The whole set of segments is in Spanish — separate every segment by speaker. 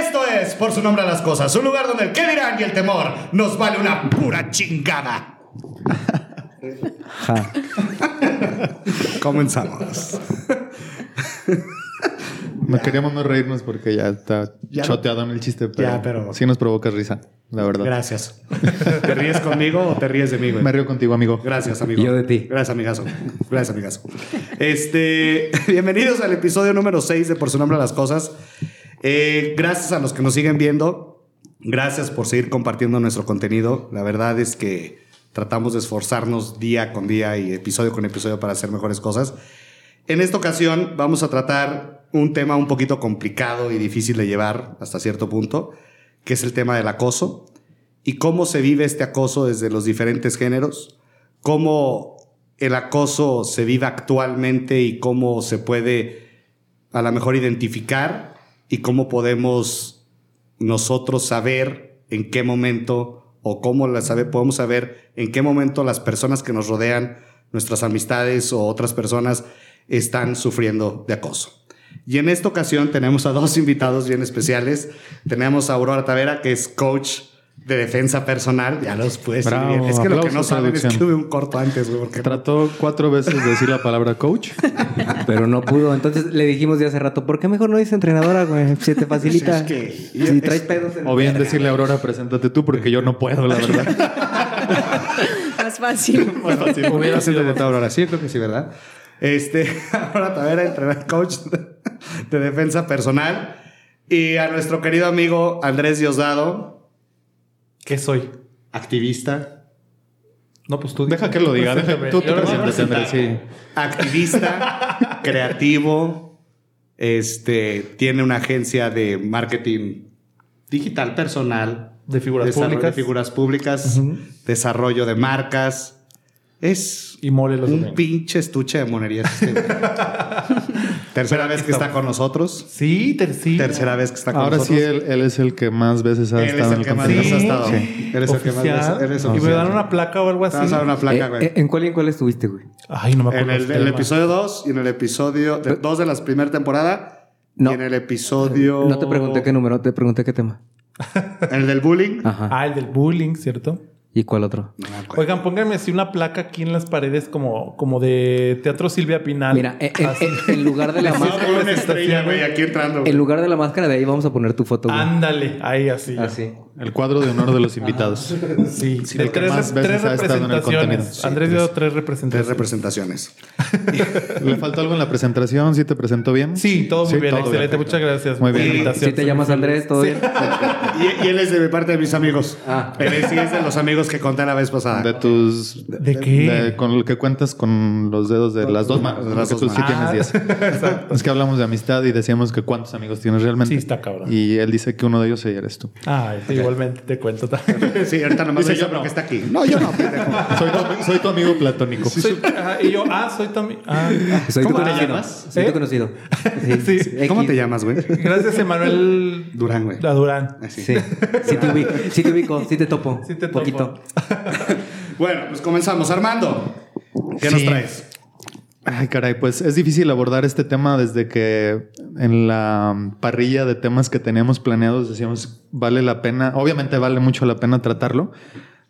Speaker 1: Esto es, por su nombre a las cosas, un lugar donde el qué dirán y el temor nos vale una pura chingada. Comenzamos.
Speaker 2: No queríamos no reírnos porque ya está
Speaker 1: Ya
Speaker 2: choteado en el chiste, pero,
Speaker 1: Ya, pero-
Speaker 2: sí nos provoca risa, la verdad.
Speaker 1: Gracias. ¿Te ríes conmigo o te ríes de mí, güey?
Speaker 2: Me río contigo, amigo.
Speaker 1: Gracias, amigo.
Speaker 3: Yo de ti.
Speaker 1: Gracias, amigazo. Gracias, amigazo. Este, bienvenidos al episodio número 6 de Por su nombre a las cosas. Eh, gracias a los que nos siguen viendo. Gracias por seguir compartiendo nuestro contenido. La verdad es que tratamos de esforzarnos día con día y episodio con episodio para hacer mejores cosas. En esta ocasión vamos a tratar un tema un poquito complicado y difícil de llevar hasta cierto punto, que es el tema del acoso y cómo se vive este acoso desde los diferentes géneros, cómo el acoso se vive actualmente y cómo se puede a lo mejor identificar y cómo podemos nosotros saber en qué momento o cómo la sabe, podemos saber en qué momento las personas que nos rodean, nuestras amistades o otras personas están sufriendo de acoso. Y en esta ocasión tenemos a dos invitados bien especiales. Tenemos a Aurora Tavera, que es coach de defensa personal. Ya los puedes decir
Speaker 2: Bravo,
Speaker 1: bien. Es que lo que no saben es que hubo un corto antes, güey. porque no-
Speaker 2: Trató cuatro veces de decir la palabra coach.
Speaker 3: Pero no pudo. Entonces le dijimos de hace rato, ¿por qué mejor no dices entrenadora, güey? Se te facilita.
Speaker 1: Es que-
Speaker 3: si traes pedos en
Speaker 2: O bien decirle a Aurora, preséntate tú, porque yo no puedo, la verdad.
Speaker 4: Más fácil.
Speaker 1: Hubiera sido de Aurora, sí, creo que sí, ¿verdad? Este, Aurora Tavera, entrenador coach de defensa personal. Y a nuestro querido amigo Andrés Diosdado,
Speaker 5: ¿Qué soy?
Speaker 1: activista,
Speaker 5: No, pues tú.
Speaker 2: Deja que lo diga. deja- tú te presentas, Andrés, sí.
Speaker 1: activista, creativo, este, tiene una agencia de marketing digital personal,
Speaker 5: De figuras públicas.
Speaker 1: de figuras públicas, desarrollo de marcas. Es
Speaker 5: Y mole los
Speaker 1: un
Speaker 5: domingos.
Speaker 1: pinche estuche de monerías. este. Tercera vez que está con nosotros.
Speaker 5: Sí, ter- sí.
Speaker 1: Tercera vez que está con
Speaker 2: Ahora
Speaker 1: nosotros.
Speaker 2: sí, él, él es el que más veces ha
Speaker 1: Él es
Speaker 2: estado en
Speaker 1: el
Speaker 2: el
Speaker 1: que más
Speaker 2: contenido.
Speaker 1: veces ha estado.
Speaker 2: Sí.
Speaker 1: Eres el que más
Speaker 5: Oficial.
Speaker 1: veces- eres
Speaker 5: y me
Speaker 1: oficial.
Speaker 5: dan una placa o algo así.
Speaker 1: vas a dar una placa,
Speaker 3: Eh,
Speaker 1: güey.
Speaker 3: eh, ¿En cuál y en cuál estuviste, güey?
Speaker 5: Ay, no me acuerdo.
Speaker 1: En el, episodio 2 y en el episodio 2 de la primera temporada.
Speaker 3: No.
Speaker 1: Y en el episodio.
Speaker 3: No te pregunté qué número, te pregunté qué tema.
Speaker 1: En el del bullying.
Speaker 3: Ajá.
Speaker 5: Ah, el del bullying, ¿cierto?
Speaker 3: ¿Y cuál otro?
Speaker 5: Oigan, pónganme así una placa aquí en las paredes como, como de Teatro Silvia Pinal.
Speaker 3: Mira, eh, en,
Speaker 5: Así.
Speaker 3: en- en lugar de la máscara,
Speaker 1: poner una estrella, güey, aquí entrando. güey.
Speaker 3: en lugar de la máscara de ahí vamos a poner tu foto, güey.
Speaker 5: Ándale, ahí así.
Speaker 3: Así.
Speaker 2: El cuadro de honor de los invitados.
Speaker 5: Sí,
Speaker 2: Sí,
Speaker 5: de
Speaker 2: porque
Speaker 5: tres,
Speaker 2: más
Speaker 5: tres
Speaker 2: veces ha estado en el contenido.
Speaker 5: representaciones.
Speaker 2: Sí,
Speaker 5: Andrés
Speaker 2: tres.
Speaker 5: dio tres
Speaker 1: Tres
Speaker 5: representaciones.
Speaker 1: representaciones.
Speaker 2: ¿Le faltó algo en la presentación? ¿Sí te presentó bien?
Speaker 5: Sí, todo muy
Speaker 2: Sí,
Speaker 5: bien,
Speaker 2: todo
Speaker 5: excelente.
Speaker 2: bien.
Speaker 5: Muchas gracias.
Speaker 2: Muy bien.
Speaker 5: invitación.
Speaker 3: Si te llamas Andrés, ¿todo bien?
Speaker 1: Y, y él es de mi parte de mis amigos.
Speaker 3: Ah.
Speaker 1: Él es, sí es de los amigos que conté la vez pasada.
Speaker 2: De tus...
Speaker 5: ¿De qué?
Speaker 2: de- con lo que cuentas con los dedos de las dos manos.
Speaker 1: las dos
Speaker 2: tú sí
Speaker 5: manos.
Speaker 2: tienes 10. Es que hablamos de amistad y decíamos que cuántos amigos tienes realmente.
Speaker 5: Sí, está cabrón.
Speaker 2: Y él dice que uno de ellos eres tú.
Speaker 5: Ay, sí, igualmente te cuento también.
Speaker 1: Sí, ahorita nomás
Speaker 5: Dice,
Speaker 1: dice
Speaker 5: yo
Speaker 1: porque
Speaker 5: no.
Speaker 1: está aquí. No, yo no.
Speaker 2: Soy tu, soy tu amigo platónico.
Speaker 5: Soy- ajá, y yo, ah, soy también. Ah,
Speaker 3: Soy tu
Speaker 1: ¿Cómo te
Speaker 3: conocido.
Speaker 1: llamas?
Speaker 3: Soy
Speaker 5: ¿Eh?
Speaker 3: tu conocido.
Speaker 5: Sí.
Speaker 1: ¿Cómo
Speaker 3: X.
Speaker 1: te llamas, güey?
Speaker 5: gracias, Emanuel
Speaker 1: Durán, güey.
Speaker 5: La Durán.
Speaker 1: Así.
Speaker 3: Sí. Sí te ubico, sí te ubico, sí te topo.
Speaker 5: Sí te topo.
Speaker 3: Poquito.
Speaker 1: Bueno, pues comenzamos. Armando, ¿qué nos
Speaker 2: Sí.
Speaker 1: traes?
Speaker 2: Ay, caray, pues es difícil abordar este tema desde que en la parrilla de temas que teníamos planeados decíamos vale la pena, obviamente vale mucho la pena tratarlo,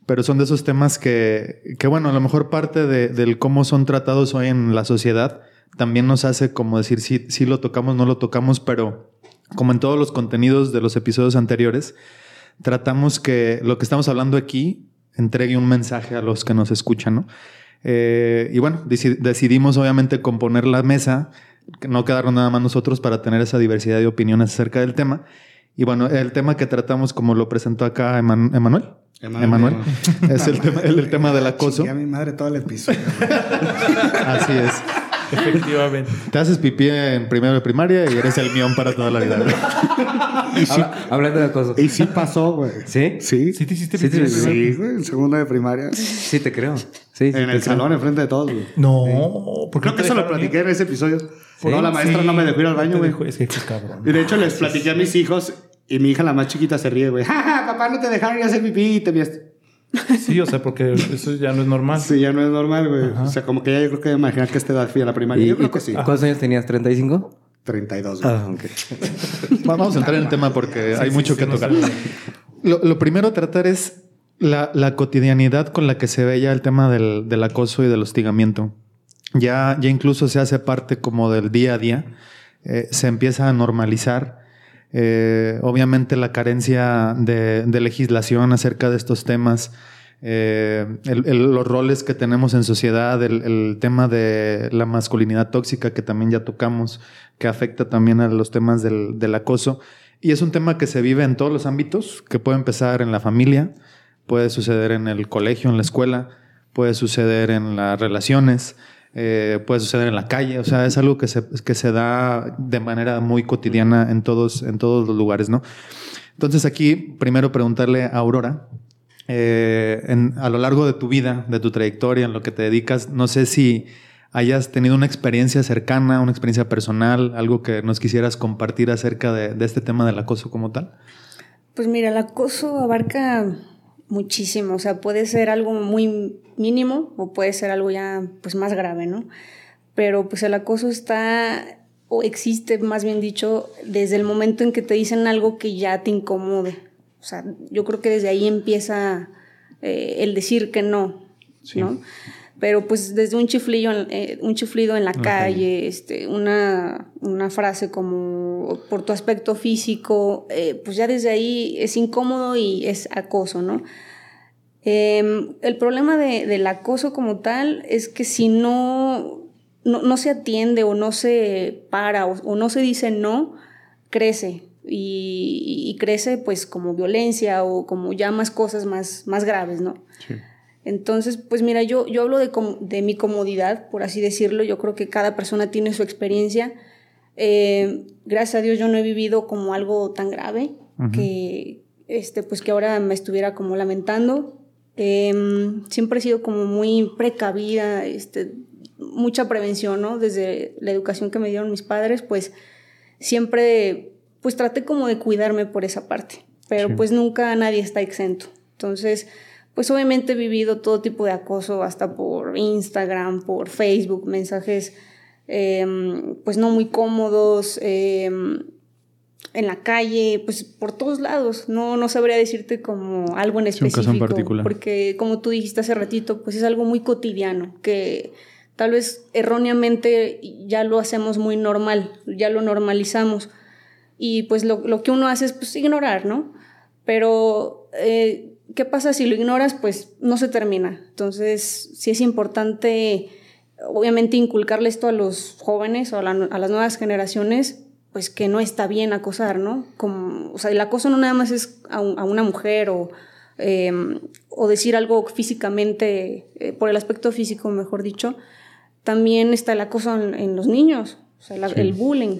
Speaker 2: pero son de esos temas que, que bueno, a lo mejor parte de, del cómo son tratados hoy en la sociedad también nos hace como decir si lo tocamos, no lo tocamos, pero como en todos los contenidos de los episodios anteriores, tratamos que lo que estamos hablando aquí entregue un mensaje a los que nos escuchan, ¿no? Eh, y bueno, deci- decidimos obviamente componer la mesa, que no quedarnos nada más nosotros para tener esa diversidad de opiniones acerca del tema. Y bueno, el tema que tratamos, como lo presentó acá Eman- Emanuel,
Speaker 1: Emanuel.
Speaker 2: Emanuel, es el tema, el, el tema del acoso.
Speaker 1: A mi madre todo el episodio.
Speaker 2: Así es.
Speaker 5: Efectivamente.
Speaker 2: Te haces pipí en primero de primaria y eres el mión para toda la vida.
Speaker 3: Habla- hablando de acoso.
Speaker 1: y sí pasó, güey.
Speaker 3: ¿Sí?
Speaker 1: Sí.
Speaker 5: ¿Sí te hiciste pipí?
Speaker 3: sí,
Speaker 1: Sí, güey, en segundo de primaria.
Speaker 3: Sí, te creo. Sí, sí
Speaker 1: En
Speaker 3: te
Speaker 1: el
Speaker 3: creo.
Speaker 1: salón, enfrente de todos, güey.
Speaker 5: No, porque
Speaker 1: Creo que eso lo platiqué en ese episodio. no, la maestra no me dejó ir al baño, güey.
Speaker 5: Es que qué cabrón.
Speaker 1: Y de hecho les platiqué a mis hijos y mi hija, la más chiquita, se ríe, güey. Ja, ja, papá, no te dejaron ir a hacer pipí y te vieste.
Speaker 5: Sí, o sea, porque eso ya no es normal.
Speaker 1: Sí, ya no es normal, güey. O sea, como que ya yo creo que imaginar que esta edad fui a la primaria.
Speaker 3: ¿Y,
Speaker 1: Yo creo
Speaker 3: y
Speaker 1: que sí.
Speaker 3: cu- ¿Cuántos años tenías? ¿35?
Speaker 1: 32. güey.
Speaker 3: Ah, ok.
Speaker 2: Va- Vamos a entrar en el tema porque hay
Speaker 5: sí,
Speaker 2: mucho
Speaker 5: sí,
Speaker 2: que tocar.
Speaker 5: sé.
Speaker 2: Lo, lo primero a tratar es la, la cotidianidad con la que se ve ya el tema del, del acoso y del hostigamiento. Ya, ya incluso se hace parte como del día a día. Eh, se empieza a normalizar. Eh, obviamente la carencia de, legislación acerca de estos temas, eh, los roles que tenemos en sociedad, el, el tema de la masculinidad tóxica que también ya tocamos, que afecta también a los temas del, del acoso. Y es un tema que se vive en todos los ámbitos, que puede empezar en la familia, puede suceder en el colegio, en la escuela, puede suceder en las relaciones, eh, puede suceder en la calle. O sea, es algo que se, que se da de manera muy cotidiana en todos, en todos los lugares, ¿no? Entonces aquí, primero preguntarle a Aurora, eh, en- a lo largo de tu vida, de tu trayectoria, en lo que te dedicas, no sé si hayas tenido una experiencia cercana, una experiencia personal, algo que nos quisieras compartir acerca de, de este tema del acoso como tal.
Speaker 4: Pues mira, el acoso abarca muchísimo, o sea, puede ser algo muy mínimo o puede ser algo ya pues más grave, ¿no? Pero pues el acoso está o existe, más bien dicho, desde el momento en que te dicen algo que ya te incomode. O sea, yo creo que desde ahí empieza eh, el decir que no, ¿no? Pero pues desde un chiflillo, eh, un chiflido en la calle, este, una, una frase como por tu aspecto físico, eh, pues ya desde ahí es incómodo y es acoso, ¿no? Em, el problema de- del acoso como tal es que si no, no, no se atiende o no se para o, o no se dice no, crece. Y, y crece pues como violencia o como ya más cosas más, más graves, ¿no? Entonces, pues mira, yo, yo hablo de, com- de mi comodidad, por así decirlo. Yo creo que cada persona tiene su experiencia. Eh, gracias a Dios yo no he vivido como algo tan grave que, este, pues que ahora me estuviera como lamentando. Em, siempre he sido como muy precavida, este, mucha prevención, ¿no? Desde la educación que me dieron mis padres, pues siempre, pues traté como de cuidarme por esa parte, pero
Speaker 2: Sí.
Speaker 4: pues nunca nadie está exento. Entonces, pues obviamente he vivido todo tipo de acoso, hasta por Instagram, por Facebook, mensajes em, pues no muy cómodos, em, en la calle, pues por todos lados. No, no sabría decirte como algo en
Speaker 2: Sí, un
Speaker 4: específico.
Speaker 2: caso en particular.
Speaker 4: Porque como tú dijiste hace ratito, pues es algo muy cotidiano, que tal vez erróneamente ya lo hacemos muy normal, ya lo normalizamos. Y pues lo, lo que uno hace es pues ignorar, ¿no? Pero, eh, ¿qué pasa si lo ignoras? Pues no se termina. Entonces, sí es importante, obviamente, inculcarle esto a los jóvenes o a, la- a las nuevas generaciones, pues que no está bien acosar, ¿no? Como, o sea, el acoso no nada más es a, un- a una mujer o, eh, o decir algo físicamente, eh, por el aspecto físico, mejor dicho. También está el acoso en, en los niños, o sea, la- el bullying.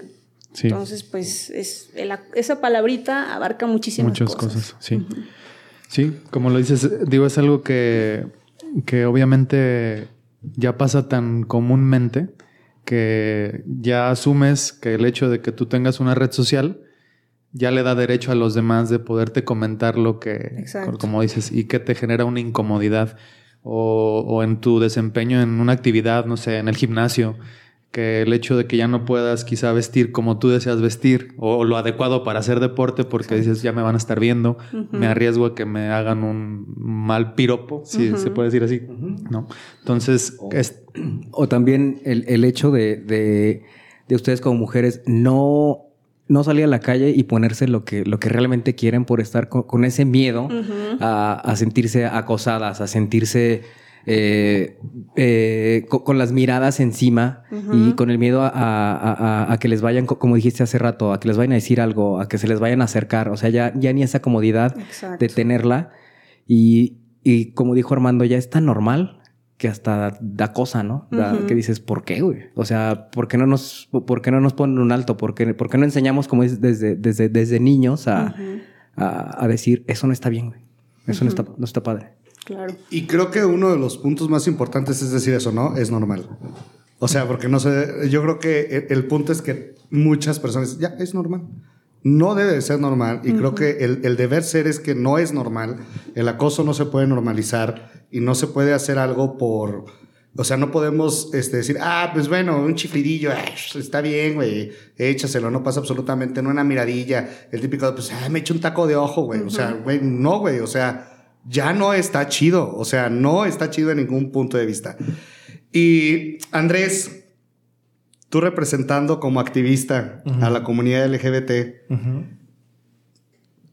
Speaker 2: Sí.
Speaker 4: Entonces, pues es, el esa palabrita abarca muchísimas
Speaker 2: Muchas cosas, sí. Sí, como lo dices, digo, es algo que, que obviamente ya pasa tan comúnmente que ya asumes que el hecho de que tú tengas una red social ya le da derecho a los demás de poderte comentar lo que,
Speaker 4: Exacto.
Speaker 2: como dices, y que te genera una incomodidad o, o en tu desempeño en una actividad, no sé, en el gimnasio, que el hecho de que ya no puedas quizá vestir como tú deseas vestir o, lo adecuado para hacer deporte porque dices ya me van a estar viendo, me arriesgo a que me hagan un mal piropo, si se puede decir así, ¿no? Entonces, es,
Speaker 3: O también el, el hecho de, de, de ustedes como mujeres no, no salir a la calle y ponerse lo que, lo que realmente quieren por estar con, con ese miedo a, a sentirse acosadas, a sentirse eh, eh, co- con, las miradas encima y con el miedo a, a- a- a que les vayan, co- como dijiste hace rato, a que les vayan a decir algo, a que se les vayan a acercar. O sea, ya, ya ni esa comodidad
Speaker 4: Exacto.
Speaker 3: de tenerla. Y, y como dijo Armando, ya es tan normal que hasta da cosa, ¿no? Da-. Que dices, ¿por qué, güey? O sea, ¿por qué no nos, por qué no nos ponen un alto? ¿Por qué, por qué no enseñamos, como dices, desde, desde, desde niños a, a decir, eso no está bien, güey? Eso no, está, no está padre.
Speaker 4: Claro.
Speaker 1: Y creo que uno de los puntos más importantes es decir eso, ¿no? Es normal. O sea, porque no sé, yo creo que el, el punto es que muchas personas, ya, es normal. No debe de ser normal y creo que el, el deber ser es que no es normal. El acoso no se puede normalizar y no se puede hacer algo por, O sea, no podemos este, decir, ah, pues bueno, un chiflidillo, ah, está bien, güey, échaselo, no pasa absolutamente, no una miradilla. El típico, pues, ah, me echo un taco de ojo, güey. O sea, güey, no, güey, o sea, ya no está chido. O sea, no está chido en ningún punto de vista. Y Andrés, tú representando como activista a la comunidad LGBT,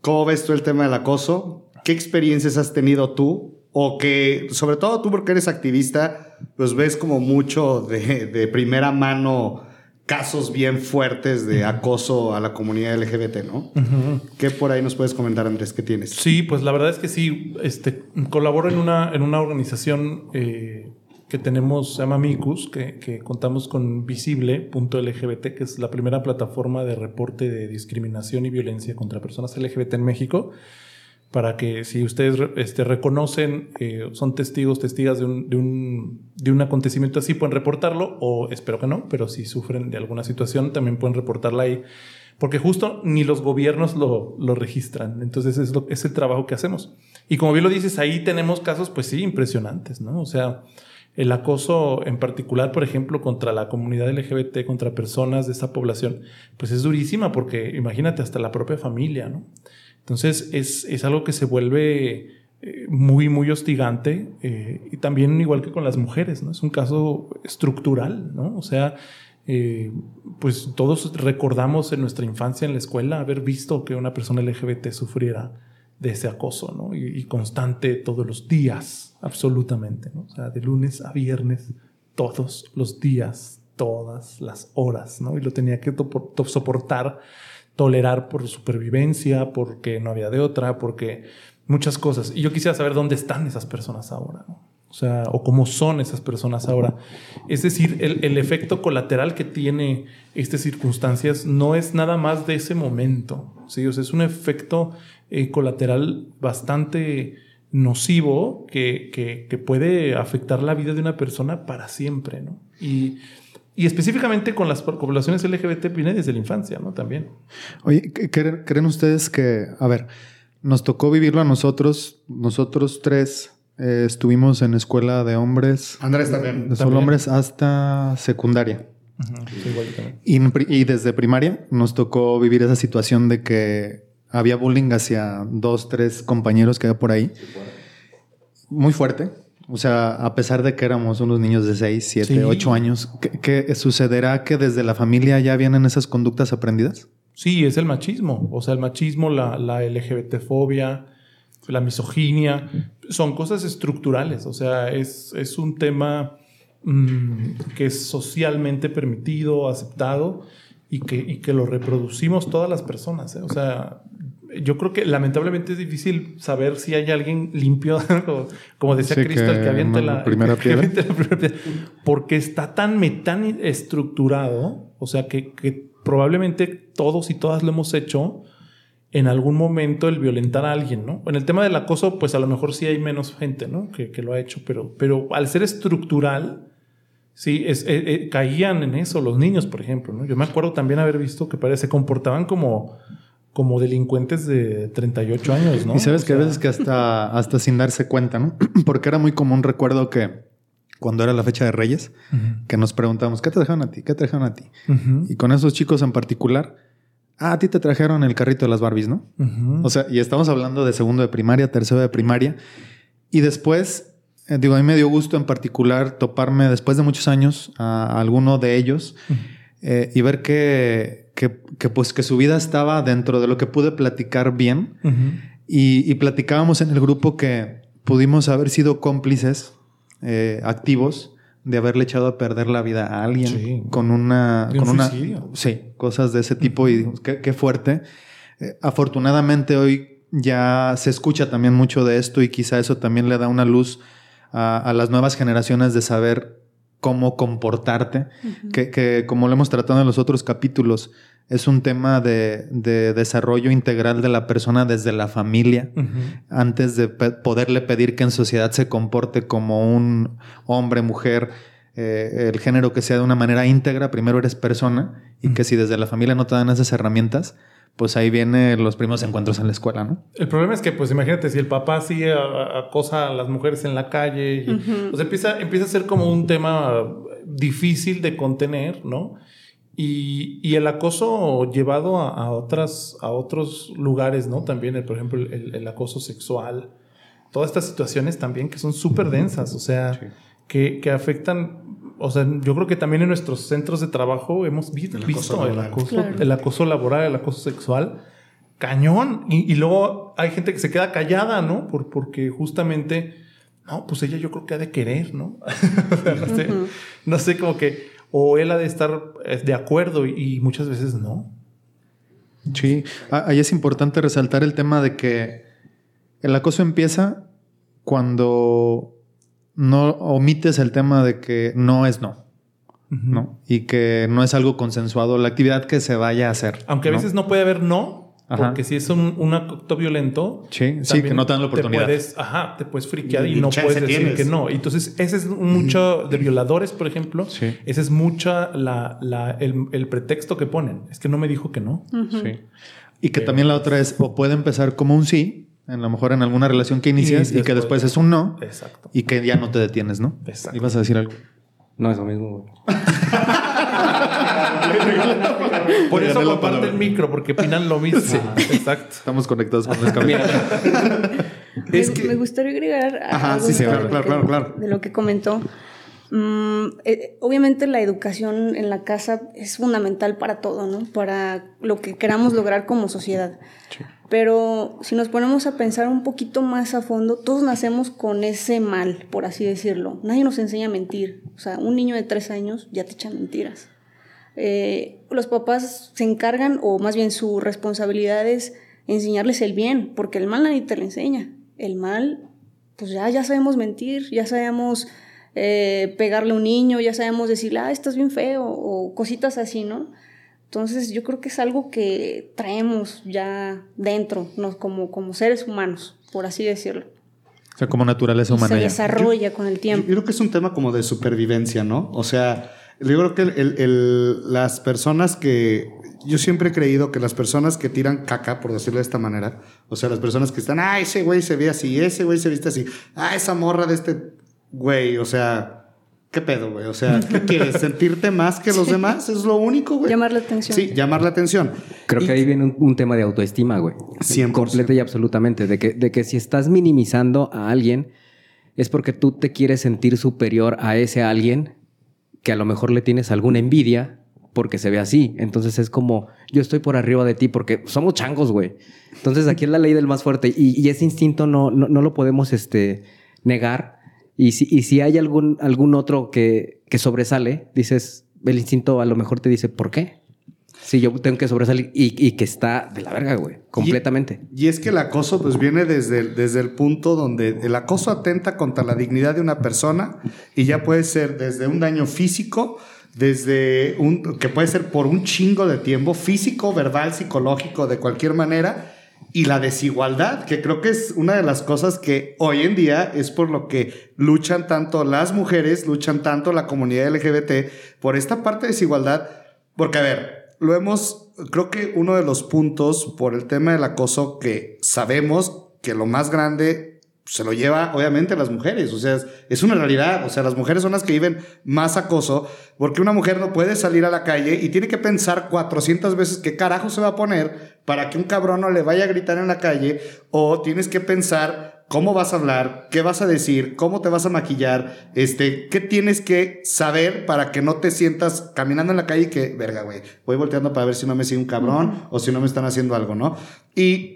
Speaker 1: ¿cómo ves tú el tema del acoso? ¿Qué experiencias has tenido tú o que, sobre todo tú porque eres activista, pues ves como mucho de, de primera mano casos bien fuertes de acoso a la comunidad LGBT, ¿no? ¿Qué por ahí nos puedes comentar, Andrés? ¿Qué tienes?
Speaker 5: Sí, pues la verdad es que sí. Este, colaboro en una, en una organización eh, que tenemos, se llama MICUS, que, que contamos con Visible.lgbt, que es la primera plataforma de reporte de discriminación y violencia contra personas LGBT en México para que si ustedes este, reconocen, eh, son testigos, testigas de un, de, un, de un, acontecimiento así, pueden reportarlo, o espero que no, pero si sufren de alguna situación, también pueden reportarla ahí, porque justo ni los gobiernos lo, lo registran. Entonces es, es el trabajo que hacemos. Y como bien lo dices, ahí tenemos casos, pues sí, impresionantes, ¿no? O sea, el acoso en particular, por ejemplo, contra la comunidad LGBT, contra personas de esa población, pues es durísima porque imagínate hasta la propia familia, ¿no? Entonces es, algo que se vuelve eh, muy, muy hostigante eh, y también igual que con las mujeres, ¿no? Es un caso estructural, ¿no? O sea, eh, pues todos recordamos en nuestra infancia en la escuela haber visto que una persona LGBT sufriera de ese acoso, ¿no? Y, constante todos los días, absolutamente, ¿no? O sea, de lunes a viernes, todos los días, todas las horas, ¿no? Y lo tenía que soportar tolerar por supervivencia, porque no había de otra, porque muchas cosas. Y yo quisiera saber dónde están esas personas ahora, O sea, o cómo son esas personas ahora. Es decir, el, efecto colateral que tiene estas circunstancias no es nada más de ese momento, ¿sí? O sea, es un efecto eh, colateral bastante nocivo que, que, que, puede afectar la vida de una persona para siempre, ¿no? Y específicamente con las poblaciones LGBT viene desde la infancia, ¿no? También.
Speaker 2: Oye, ¿creen ustedes que, a ver, nos tocó vivirlo a nosotros, nosotros tres eh, estuvimos en escuela de hombres.
Speaker 1: Andrés también.
Speaker 2: De solo hombres hasta secundaria. y, y, desde primaria nos tocó vivir esa situación de que había bullying hacia dos, tres compañeros que había por ahí. Muy fuerte o sea, a pesar de que éramos unos niños de 6, 7, 8 años, ¿qué, sucederá que desde la familia ya vienen esas conductas aprendidas?
Speaker 5: Sí, es el machismo. O sea, el machismo, la, la LGBT-fobia, la misoginia, son cosas estructurales. O sea, es, es un tema mm, que es socialmente permitido, aceptado y que, y que lo reproducimos todas las personas. ¿eh? O sea, yo creo que lamentablemente es difícil saber si hay alguien limpio, como decía Cristo, el que avienta la,
Speaker 2: primera piedra.
Speaker 5: Porque está tan, tan estructurado, o sea, que, probablemente todos y todas lo hemos hecho en algún momento el violentar a alguien, ¿no? En el tema del acoso, pues a lo mejor sí hay menos gente, ¿no? Que, lo ha hecho, pero, pero al ser estructural, sí, es, eh, eh, caían en eso los niños, por ejemplo, ¿no? Yo me acuerdo también haber visto que parece, se comportaban como como delincuentes de 38 años, ¿no?
Speaker 2: Y sabes que a veces que hasta, hasta sin darse cuenta, ¿no? Porque era muy común, recuerdo que cuando era la fecha de Reyes, que nos preguntamos, ¿qué te dejaron a ti? ¿Qué te dejaron a ti? Y con esos chicos en particular, ah, a ti te trajeron el carrito de las Barbies, ¿no? O sea, y estamos hablando de segundo de primaria, tercero de primaria. Y después, eh, digo, a mí me dio gusto en particular toparme después de muchos años a, alguno de ellos eh, y ver que que, pues que su vida estaba dentro de lo que pude platicar bien. Y, platicábamos en el grupo que pudimos haber sido cómplices eh, activos de haberle echado a perder la vida a alguien con una con una sí cosas de ese tipo y qué, fuerte. Eh, afortunadamente hoy ya se escucha también mucho de esto y quizá eso también le da una luz a, a las nuevas generaciones de saber cómo comportarte, que, como lo hemos tratado en los otros capítulos, es un tema de, desarrollo integral de la persona desde la familia, antes de poderle pedir que en sociedad se comporte como un hombre, mujer, eh, el género que sea de una manera íntegra, primero eres persona y que si desde la familia no te dan esas herramientas, pues ahí vienen los primeros encuentros en la escuela, ¿no?
Speaker 5: El problema es que, pues imagínate, si el papá sí acosa a las mujeres en la calle, y, pues empieza, empieza a ser como un tema difícil de contener, ¿no? Y, y el acoso llevado a, otras, a otros lugares, ¿no? También, el, por ejemplo, el, el, acoso sexual, todas estas situaciones también que son súper densas, o sea, que, que afectan o sea, yo creo que también en nuestros centros de trabajo hemos visto el acoso, el, acoso laboral, el acoso sexual, cañón. Y, luego hay gente que se queda callada, ¿no? Por, porque justamente, no, pues ella yo creo que ha de querer, ¿no? no, sé, no sé, como que, o él ha de estar eh, de acuerdo y, muchas veces no.
Speaker 2: Sí, ahí es importante resaltar el tema de que el acoso empieza cuando no omites el tema de que no es no. ¿no? Y que no es algo consensuado la actividad que se vaya a hacer.
Speaker 5: Aunque a veces no puede haber no, porque si es un, acto violento,
Speaker 2: sí, sí, que no te dan la oportunidad.
Speaker 5: Te puedes, ajá, te puedes friquear y, no puedes decir que no. Entonces, ese es mucho de violadores, por ejemplo. Ese es mucho la, el, pretexto que ponen. Es que no me dijo que no. Sí.
Speaker 2: Y que también la otra es, o puede empezar como un sí, a lo mejor en alguna relación que inicias y, que después es un no.
Speaker 5: Exacto.
Speaker 2: Y que ya no te detienes, ¿no?
Speaker 5: Exacto.
Speaker 2: ¿Ibas a decir algo?
Speaker 3: No es lo mismo,
Speaker 5: Por eso comparte el micro, porque opinan lo mismo.
Speaker 2: Exacto. Estamos conectados con las
Speaker 4: me, es que... me gustaría agregar
Speaker 1: Ajá, sí, sí, claro, claro, claro,
Speaker 4: de lo que comentó. Mm, eh, obviamente la educación en la casa es fundamental para todo, ¿no? Para lo que queramos lograr como sociedad. Sí. Pero si nos ponemos a pensar un poquito más a fondo, todos nacemos con ese mal, por así decirlo. Nadie nos enseña a mentir. O sea, un niño de tres años ya te echa mentiras. Eh, los papás se encargan, o más bien su responsabilidad es enseñarles el bien, porque el mal nadie te lo enseña. El mal, pues ya, ya sabemos mentir, ya sabemos eh, pegarle a un niño, ya sabemos decirle, ah, estás bien feo, o cositas así, ¿no? Entonces yo creo que es algo que traemos ya dentro, ¿no? como, como seres humanos, por así decirlo.
Speaker 2: O sea, como naturaleza humana.
Speaker 4: se desarrolla con el tiempo.
Speaker 1: Yo, creo que es un tema como de supervivencia, ¿no? O sea, yo creo que el, el, las personas que... Yo siempre he creído que las personas que tiran caca, por decirlo de esta manera, o sea, las personas que están, ah, ese güey se ve así, ese güey se viste así, ah, esa morra de este güey, o sea, ¿Qué pedo, güey? O sea, ¿qué quieres? ¿Sentirte más que los demás? Es lo único, güey.
Speaker 4: Llamar la atención.
Speaker 1: Sí, llamar la atención.
Speaker 3: Creo que ahí viene un, tema de autoestima, güey. 100%. Completa y absolutamente. De que, de que si estás minimizando a alguien, es porque tú te quieres sentir superior a ese alguien que a lo mejor le tienes alguna envidia porque se ve así. Entonces es como, yo estoy por arriba de ti porque somos changos, güey. Entonces aquí es la ley del más fuerte y, ese instinto no, no, no, lo podemos este, negar y si, y si hay algún, algún otro que, que sobresale, dices, el instinto a lo mejor te dice, ¿por qué? Si yo tengo que sobresalir y, y, que está de la verga, güey, completamente.
Speaker 1: Y, es que el acoso pues viene desde el, desde el punto donde el acoso atenta contra la dignidad de una persona y ya puede ser desde un daño físico, desde un que puede ser por un chingo de tiempo, físico, verbal, psicológico, de cualquier manera, y la desigualdad, que creo que es una de las cosas que hoy en día es por lo que luchan tanto las mujeres, luchan tanto la comunidad LGBT, por esta parte de desigualdad, porque a ver, lo hemos, creo que uno de los puntos por el tema del acoso que sabemos que lo más grande se lo lleva obviamente las mujeres, o sea, es, una realidad, o sea, las mujeres son las que viven más acoso, porque una mujer no puede salir a la calle y tiene que pensar 400 veces qué carajo se va a poner para que un cabrón no le vaya a gritar en la calle, o tienes que pensar cómo vas a hablar, qué vas a decir, cómo te vas a maquillar, este, qué tienes que saber para que no te sientas caminando en la calle y que, verga, güey, voy volteando para ver si no me sigue un cabrón o si no me están haciendo algo, ¿no? Y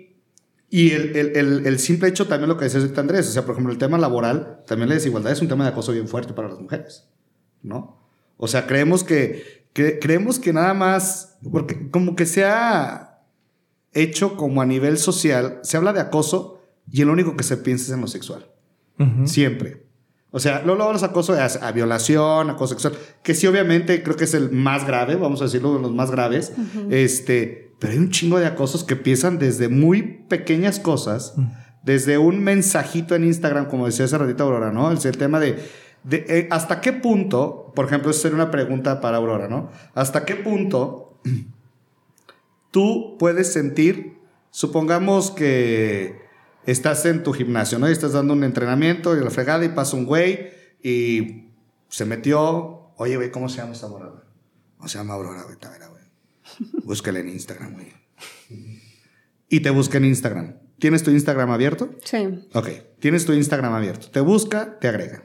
Speaker 1: y el, el, el, simple hecho también lo que decía Andrés, o sea, por ejemplo, el tema laboral, también la desigualdad es un tema de acoso bien fuerte para las mujeres, ¿no? O sea, creemos que, que, creemos que nada más, porque como que se ha hecho como a nivel social, se habla de acoso y lo único que se piensa es en lo sexual. Siempre. O sea, luego los acoso a, a, violación, acoso sexual, que sí, obviamente creo que es el más grave, vamos a decirlo, de los más graves. Este pero hay un chingo de acosos que empiezan desde muy pequeñas cosas, mm. desde un mensajito en Instagram, como decía hace ratito Aurora, ¿no? Es el tema de, de eh, hasta qué punto, por ejemplo, esa sería una pregunta para Aurora, ¿no? ¿Hasta qué punto tú puedes sentir, supongamos que estás en tu gimnasio, ¿no? Y estás dando un entrenamiento y la fregada y pasa un güey y se metió, oye, güey, ¿cómo se llama esta morada? No se llama Aurora, güey, ta, güey. Búscala en Instagram, güey. Y te busca en Instagram. ¿Tienes tu Instagram abierto?
Speaker 4: Sí.
Speaker 1: Ok, tienes tu Instagram abierto. Te busca, te agrega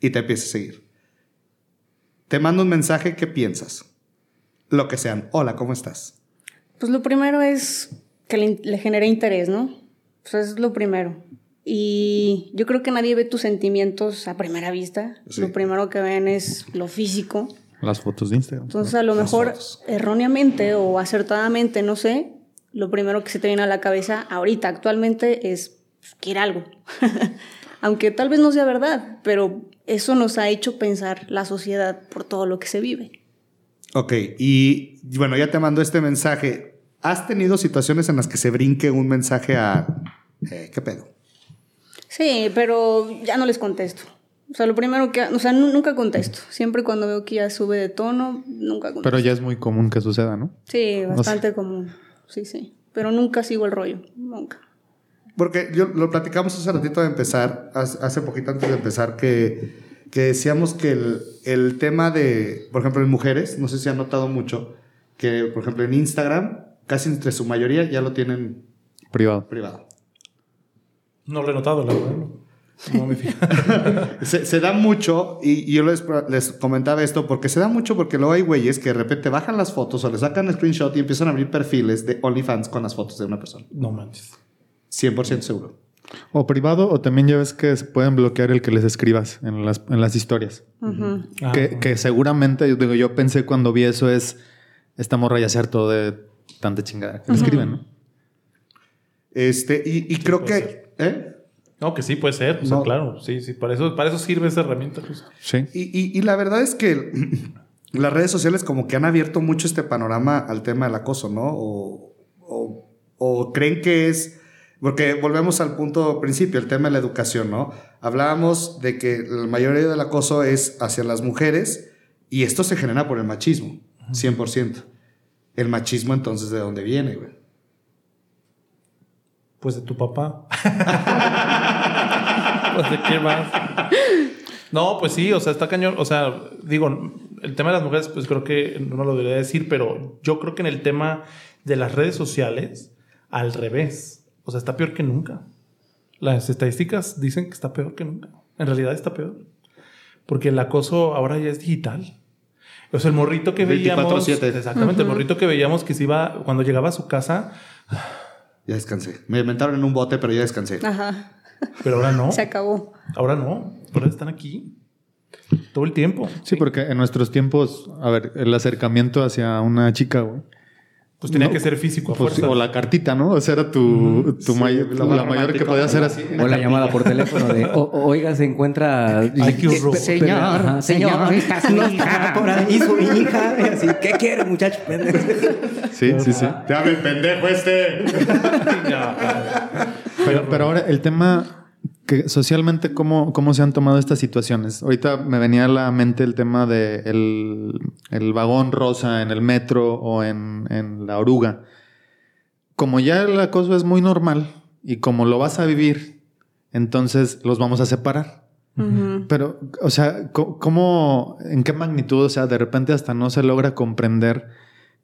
Speaker 1: y te empieza a seguir. Te manda un mensaje, ¿qué piensas? Lo que sean. Hola, ¿cómo estás?
Speaker 4: Pues lo primero es que le, le genere interés, ¿no? Pues es lo primero. Y yo creo que nadie ve tus sentimientos a primera vista.
Speaker 1: Sí.
Speaker 4: Lo primero que ven es lo físico.
Speaker 2: Las fotos de Instagram.
Speaker 4: Entonces, a lo
Speaker 1: Las
Speaker 4: mejor
Speaker 1: fotos.
Speaker 4: erróneamente o acertadamente, no sé, lo primero que se te viene a la cabeza ahorita, actualmente, es pues, quiere algo. Aunque tal vez no sea verdad, pero eso nos ha hecho pensar la sociedad por todo lo que se vive.
Speaker 1: Ok, y bueno, ya te mando este mensaje. ¿Has tenido situaciones en las que se brinque un mensaje a... eh, ¿Qué pedo?
Speaker 4: Sí, pero ya no les contesto. O sea, lo primero que... O sea, nu- nunca contesto. Siempre cuando veo que ya sube de tono, nunca contesto.
Speaker 2: Pero ya es muy común que suceda, ¿no?
Speaker 4: Sí, bastante común. Sí, sí. Pero nunca sigo el rollo. Nunca.
Speaker 1: Porque yo lo platicamos hace ratito de empezar, hace hace poquito antes de empezar, que, que decíamos que el, el tema de, por ejemplo, en mujeres, no sé si han notado mucho, que por ejemplo en Instagram, casi entre su mayoría ya lo tienen
Speaker 2: Privado.
Speaker 1: privado.
Speaker 5: No lo he notado, la verdad. No, no me fijo.
Speaker 1: Se, se da mucho, y, y yo les, les comentaba esto, porque se da mucho porque luego hay güeyes que de repente bajan las fotos o le sacan screenshot y empiezan a abrir perfiles de OnlyFans con las fotos de una persona.
Speaker 5: No manches.
Speaker 1: 100% seguro.
Speaker 2: O privado, o también ya ves que se pueden bloquear el que les escribas en las, en las historias.
Speaker 4: Ujú.
Speaker 5: Ah,
Speaker 2: que, que seguramente, yo digo, yo pensé cuando vi eso es, esta morra ya se hartó de tanta chingada que escriben, ¿no?
Speaker 1: Este, y, y creo que... ¿eh?
Speaker 5: No, que sí puede ser. O sea,
Speaker 1: No.
Speaker 5: claro. Sí, sí. Para eso, para eso sirve esa herramienta. pues.
Speaker 2: Sí.
Speaker 1: Y, y- y la verdad es que las redes sociales como que han abierto mucho este panorama al tema del acoso, ¿no? O, o- o creen que es... Porque volvemos al punto principio, el tema de la educación, ¿no? Hablábamos de que la mayoría del acoso es hacia las mujeres y esto se genera por el machismo, 100%. El machismo entonces, ¿de dónde viene, güey?
Speaker 5: Pues de tu papá. pues de qué más. No, pues sí, o sea, está cañón. O sea, digo, el tema de las mujeres, pues creo que no lo debería decir, pero yo creo que en el tema de las redes sociales, al revés. O sea, está peor que nunca. Las estadísticas dicen que está peor que nunca. En realidad está peor. Porque el acoso ahora ya es digital. O sea, el morrito que veíamos.
Speaker 1: 24/7.
Speaker 5: Exactamente, el morrito que veíamos que se iba, cuando llegaba a su casa,
Speaker 1: Ya descansé. Me inventaron en un bote, pero ya descansé.
Speaker 4: Ajá.
Speaker 5: Pero ahora no.
Speaker 4: Se acabó.
Speaker 5: Ahora no, ahora están aquí todo el tiempo.
Speaker 2: Sí, porque en nuestros tiempos, a ver, el acercamiento hacia una chica, güey.
Speaker 5: Pues tenía
Speaker 2: No,
Speaker 5: que ser físico
Speaker 2: pues, o la cartita, ¿no? O sea, era tu, tu
Speaker 1: Sí,
Speaker 2: may-
Speaker 1: lo
Speaker 2: la,
Speaker 1: más
Speaker 2: mayor que podía hacer así.
Speaker 3: O la llamada por teléfono de, "O- oiga, se encuentra...
Speaker 5: Ay, qué horror.
Speaker 3: Ajá, señor, no está por ahí su hija. Y así, ¿qué quiere, muchacho? pendejo?"
Speaker 2: Sí, sí, sí.
Speaker 1: ¡Te habla el pendejo este!
Speaker 2: Pero, pero ahora el tema que socialmente, ¿cómo, ¿cómo se han tomado estas situaciones? Ahorita me venía a la mente el tema de el, el vagón rosa en el metro o en, en la oruga. Como ya el acoso es muy normal y como lo vas a vivir, entonces los vamos a separar. Pero, o sea, ¿cómo, en qué magnitud? O sea, de repente hasta no se logra comprender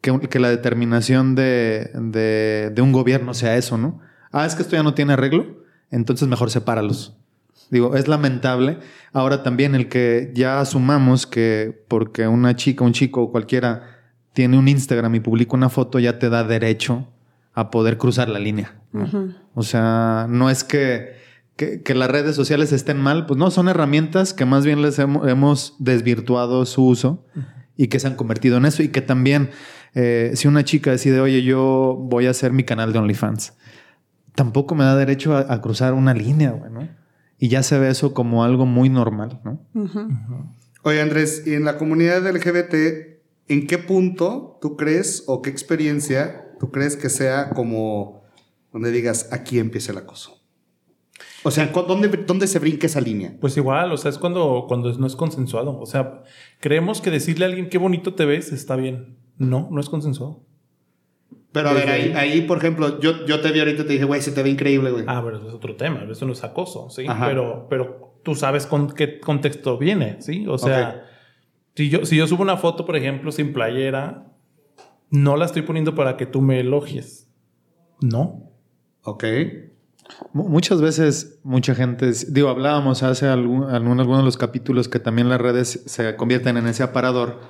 Speaker 2: que, que la determinación de, de, de un gobierno sea eso, ¿no? Ah, es que esto ya no tiene arreglo, entonces mejor sepáralos. Digo, es lamentable. Ahora también el que ya asumamos que porque una chica, un chico o cualquiera tiene un Instagram y publica una foto, ya te da derecho a poder cruzar la línea. O sea, no es que, que, que las redes sociales estén mal, pues no, son herramientas que más bien les hemo- hemos desvirtuado su uso y que se han convertido en eso y que también eh, si una chica decide, oye, yo voy a hacer mi canal de OnlyFans, tampoco me da derecho a, a cruzar una línea, güey, ¿no? Y ya se ve eso como algo muy normal, ¿no?
Speaker 1: Oye, Andrés, y en la comunidad LGBT, ¿en qué punto tú crees o qué experiencia tú crees que sea como donde digas aquí empieza el acoso? O sea, ¿cu- ¿dónde, dónde se brinca esa línea?
Speaker 5: Pues igual, o sea, es cuando, cuando no es consensuado. O sea, creemos que decirle a alguien qué bonito te ves está bien. No, no es consensuado.
Speaker 1: Pero a ver, ahí, ahí, por ejemplo, yo, yo te vi ahorita y te dije, güey, se te ve increíble, güey.
Speaker 5: Ah, pero eso es otro tema, eso no es acoso, ¿sí?
Speaker 1: Ajá.
Speaker 5: Pero, pero tú sabes con qué contexto viene, ¿sí? O sea, si, yo, si yo subo una foto, por ejemplo, sin playera, no la estoy poniendo para que tú me elogies. No.
Speaker 1: Ok.
Speaker 2: Mu- Muchas veces, mucha gente, digo, hablábamos hace algún, algún- algunos de los capítulos que también las redes se convierten en ese aparador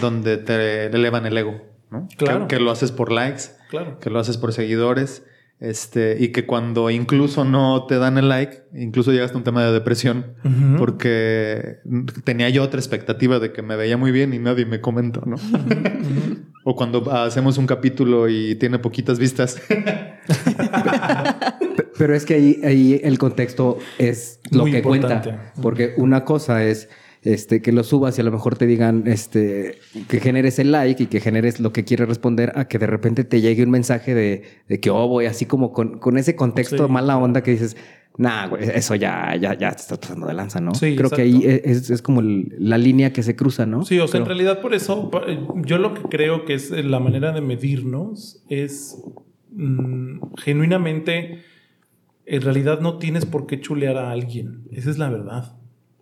Speaker 2: donde te elevan el ego, ¿no?
Speaker 5: Claro.
Speaker 2: Que, que lo haces por likes,
Speaker 5: Claro.
Speaker 2: que lo haces por seguidores, este, y que cuando incluso no te dan el like, incluso llegaste a un tema de depresión, porque tenía yo otra expectativa de que me veía muy bien y nadie me comentó, ¿no? o cuando hacemos un capítulo y tiene poquitas vistas.
Speaker 3: Pe- Pero es que ahí, ahí el contexto es lo
Speaker 5: Muy
Speaker 3: que
Speaker 5: importante.
Speaker 3: cuenta. Porque una cosa es este, que lo subas y a lo mejor te digan este, que generes el like y que generes lo que quieres responder a que de repente te llegue un mensaje de, de que, oh, voy, así como con, con ese contexto
Speaker 5: Sí.
Speaker 3: mala onda que dices, nah, güey, eso ya, ya, ya te estás pasando de lanza, ¿no?
Speaker 5: Sí,
Speaker 3: Creo que ahí es, es como el- la línea que se cruza, ¿no?
Speaker 5: Sí, o sea, en realidad por eso, eh, yo lo que creo que es eh, la manera de medirnos es mm, genuinamente, en realidad no tienes por qué chulear a alguien. Esa es la verdad.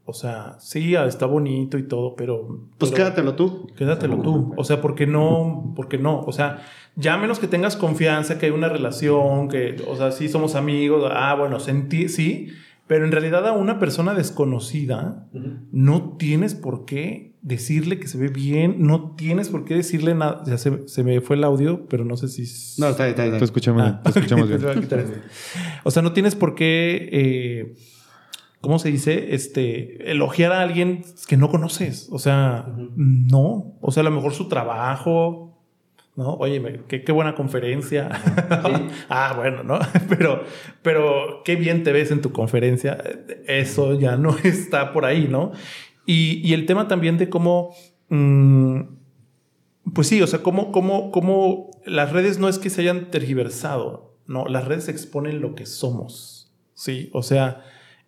Speaker 5: O sea, sí, ah, está bonito y todo, pero...
Speaker 1: Pues
Speaker 5: pero-
Speaker 1: quédatelo tú.
Speaker 5: Quédatelo tú. O sea, porque no, porque no. O sea, ya menos que tengas confianza, que hay una relación, que, o sea, sí somos amigos, ah, bueno, sentí, sí, pero en realidad a una persona desconocida no tienes por qué decirle que se ve bien, no tienes por qué decirle nada. Ya se, se me fue el audio, pero no sé si.
Speaker 1: No, está bien, está bien.
Speaker 2: Te escuchamos,
Speaker 5: Ah,
Speaker 2: te escuchamos bien.
Speaker 5: O sea, no tienes por qué, eh, ¿cómo se dice? Este, elogiar a alguien que no conoces. O sea, no. O sea, a lo mejor su trabajo, ¿no? Oye, qué buena conferencia. ah, bueno, ¿no? pero, pero qué bien te ves en tu conferencia. Eso ya no está por ahí, ¿no? Y, y el tema también de cómo... mm, pues sí, o sea, cómo, cómo, cómo las redes no es que se hayan tergiversado, no, las redes exponen lo que somos, sí, o sea,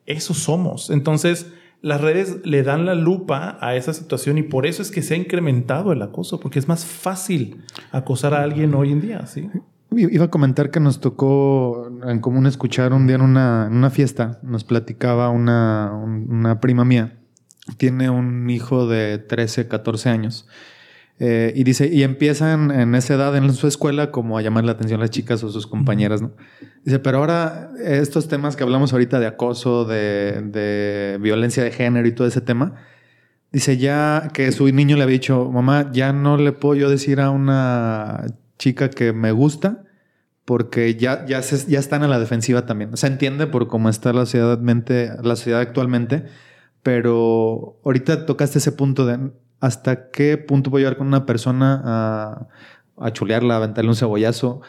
Speaker 5: eso somos. Entonces, las redes le dan la lupa a esa situación y por eso es que se ha incrementado el acoso, porque es más fácil acosar a alguien hoy en día, sí.
Speaker 2: Iba a comentar que nos tocó en común escuchar un día en una, en una fiesta, nos platicaba una, un- una prima mía, tiene un hijo de 13, 14 años. Eh, y dice, y empiezan en esa edad en su escuela como a llamar la atención a las chicas o sus compañeras, ¿no? Dice, pero ahora eh, estos temas que hablamos ahorita de acoso, de, de violencia de género y todo ese tema, dice ya que su niño le había dicho, mamá, ya no le puedo yo decir a una chica que me gusta porque ya, ya, se- ya están a la defensiva también. Se entiende por cómo está la sociedad, mente- la sociedad actualmente, pero ahorita tocaste ese punto de hasta qué punto voy a llegar con una persona a, a chulearla, a aventarle un cebollazo.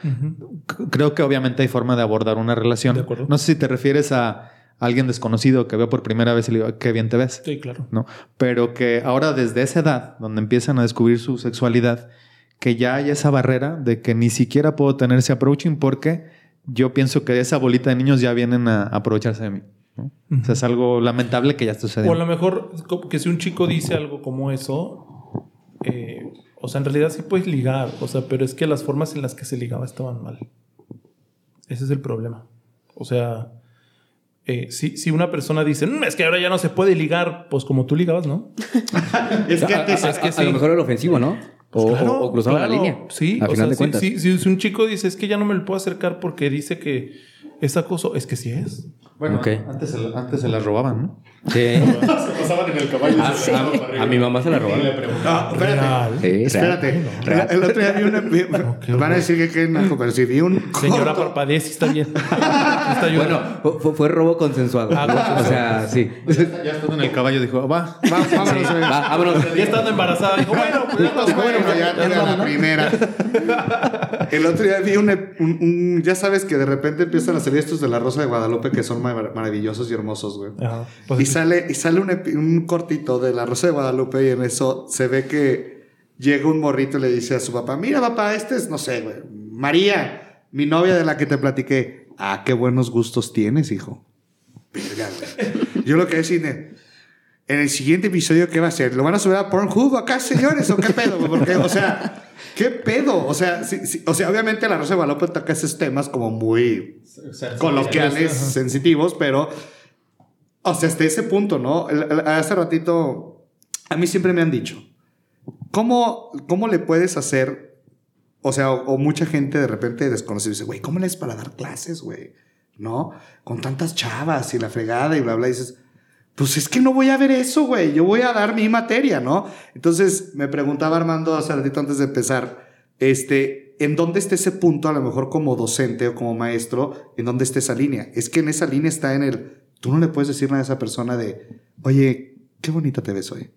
Speaker 2: Creo que obviamente hay forma de abordar una relación.
Speaker 5: De acuerdo.
Speaker 2: No sé si te refieres a alguien desconocido que veo por primera vez y le digo, qué bien te ves.
Speaker 5: Sí, claro.
Speaker 2: ¿no? Pero que ahora desde esa edad, donde empiezan a descubrir su sexualidad, que ya hay esa barrera de que ni siquiera puedo tener ese approaching porque yo pienso que esa bolita de niños ya vienen a aprovecharse de mí. ¿No? O sea, es algo lamentable que ya está
Speaker 5: O a lo mejor como que si un chico dice algo como eso, eh, o sea, en realidad sí puedes ligar, o sea, pero es que las formas en las que se ligaba estaban mal. Ese es el problema. O sea, eh, si, si una persona dice, "Mm, es que ahora ya no se puede ligar, pues como tú ligabas, ¿no?
Speaker 1: Es que
Speaker 3: a,
Speaker 1: antes-
Speaker 3: a-
Speaker 5: es que
Speaker 3: a- a
Speaker 5: sí.
Speaker 3: lo mejor era ofensivo, ¿no? O,
Speaker 5: Pues claro,
Speaker 3: o- o cruzaba la
Speaker 5: claro,
Speaker 3: línea.
Speaker 5: Sí,
Speaker 3: a
Speaker 5: o
Speaker 3: final
Speaker 5: sea,
Speaker 3: de
Speaker 5: si-
Speaker 3: cuentas.
Speaker 5: si, si- si un chico dice, es que ya no me lo puedo acercar porque dice que es acoso, es que sí es.
Speaker 2: Bueno, antes, se, antes se las robaban, ¿no?
Speaker 3: Sí.
Speaker 2: Se pasaban en el caballo.
Speaker 3: Ah, a, a mi mamá se la robaron.
Speaker 1: No, espérate.
Speaker 3: Sí.
Speaker 1: Espérate.
Speaker 3: Real.
Speaker 1: El, otro día vi una. vi- van a decir que qué naco, pero si vi un.
Speaker 5: Señora
Speaker 1: corto-
Speaker 5: parpadea, sí está bien. Está.
Speaker 3: Bueno, fu- fu- fue, robo consensuado.
Speaker 5: Ah.
Speaker 3: O sea, sí.
Speaker 2: Ya estando en el caballo dijo, va.
Speaker 1: Va- vámonos, güey.
Speaker 3: Va, vámonos.
Speaker 5: ya estando embarazada, dijo, bueno, pues ya
Speaker 1: Pues bueno, pues ya
Speaker 5: ya
Speaker 1: era la primera. El otro día vi un, un- un- Ya sabes que de repente empiezan a salir estos de la Rosa de Guadalupe que son mar- maravillosos y hermosos, güey.
Speaker 5: Ajá. Pues
Speaker 1: y sale, y sale un, un cortito de la Rosa de Guadalupe y en eso se ve que llega un morrito y le dice a su papá, mira papá, este es, no sé, güey, María, mi novia de la que te platiqué. Ah, qué buenos gustos tienes, hijo. Yo lo que es cine. En el siguiente episodio, ¿qué va a hacer? ¿Lo van a subir a Pornhub acá, señores? ¿O qué pedo? Porque, o sea, ¿qué pedo? O sea, o sea obviamente la Rosa de Guadalupe toca esos temas como muy coloquiales, sensitivos, pero, o sea, hasta ese punto, ¿no? Hace ratito, a mí siempre me han dicho, ¿cómo, cómo le puedes hacer? O sea, o, mucha gente de repente desconoce y dice, güey, ¿cómo le es para dar clases, güey? ¿No? Con tantas chavas y la fregada y bla, bla, y dices pues es que no voy a ver eso, güey. Yo voy a dar mi materia, ¿no? Entonces me preguntaba Armando hace ratito antes de empezar, este, ¿en dónde está ese punto, a lo mejor como docente o como maestro, en dónde está esa línea? Es que en esa línea está en el, tú no le puedes decir nada a esa persona de, oye, qué bonita te ves hoy.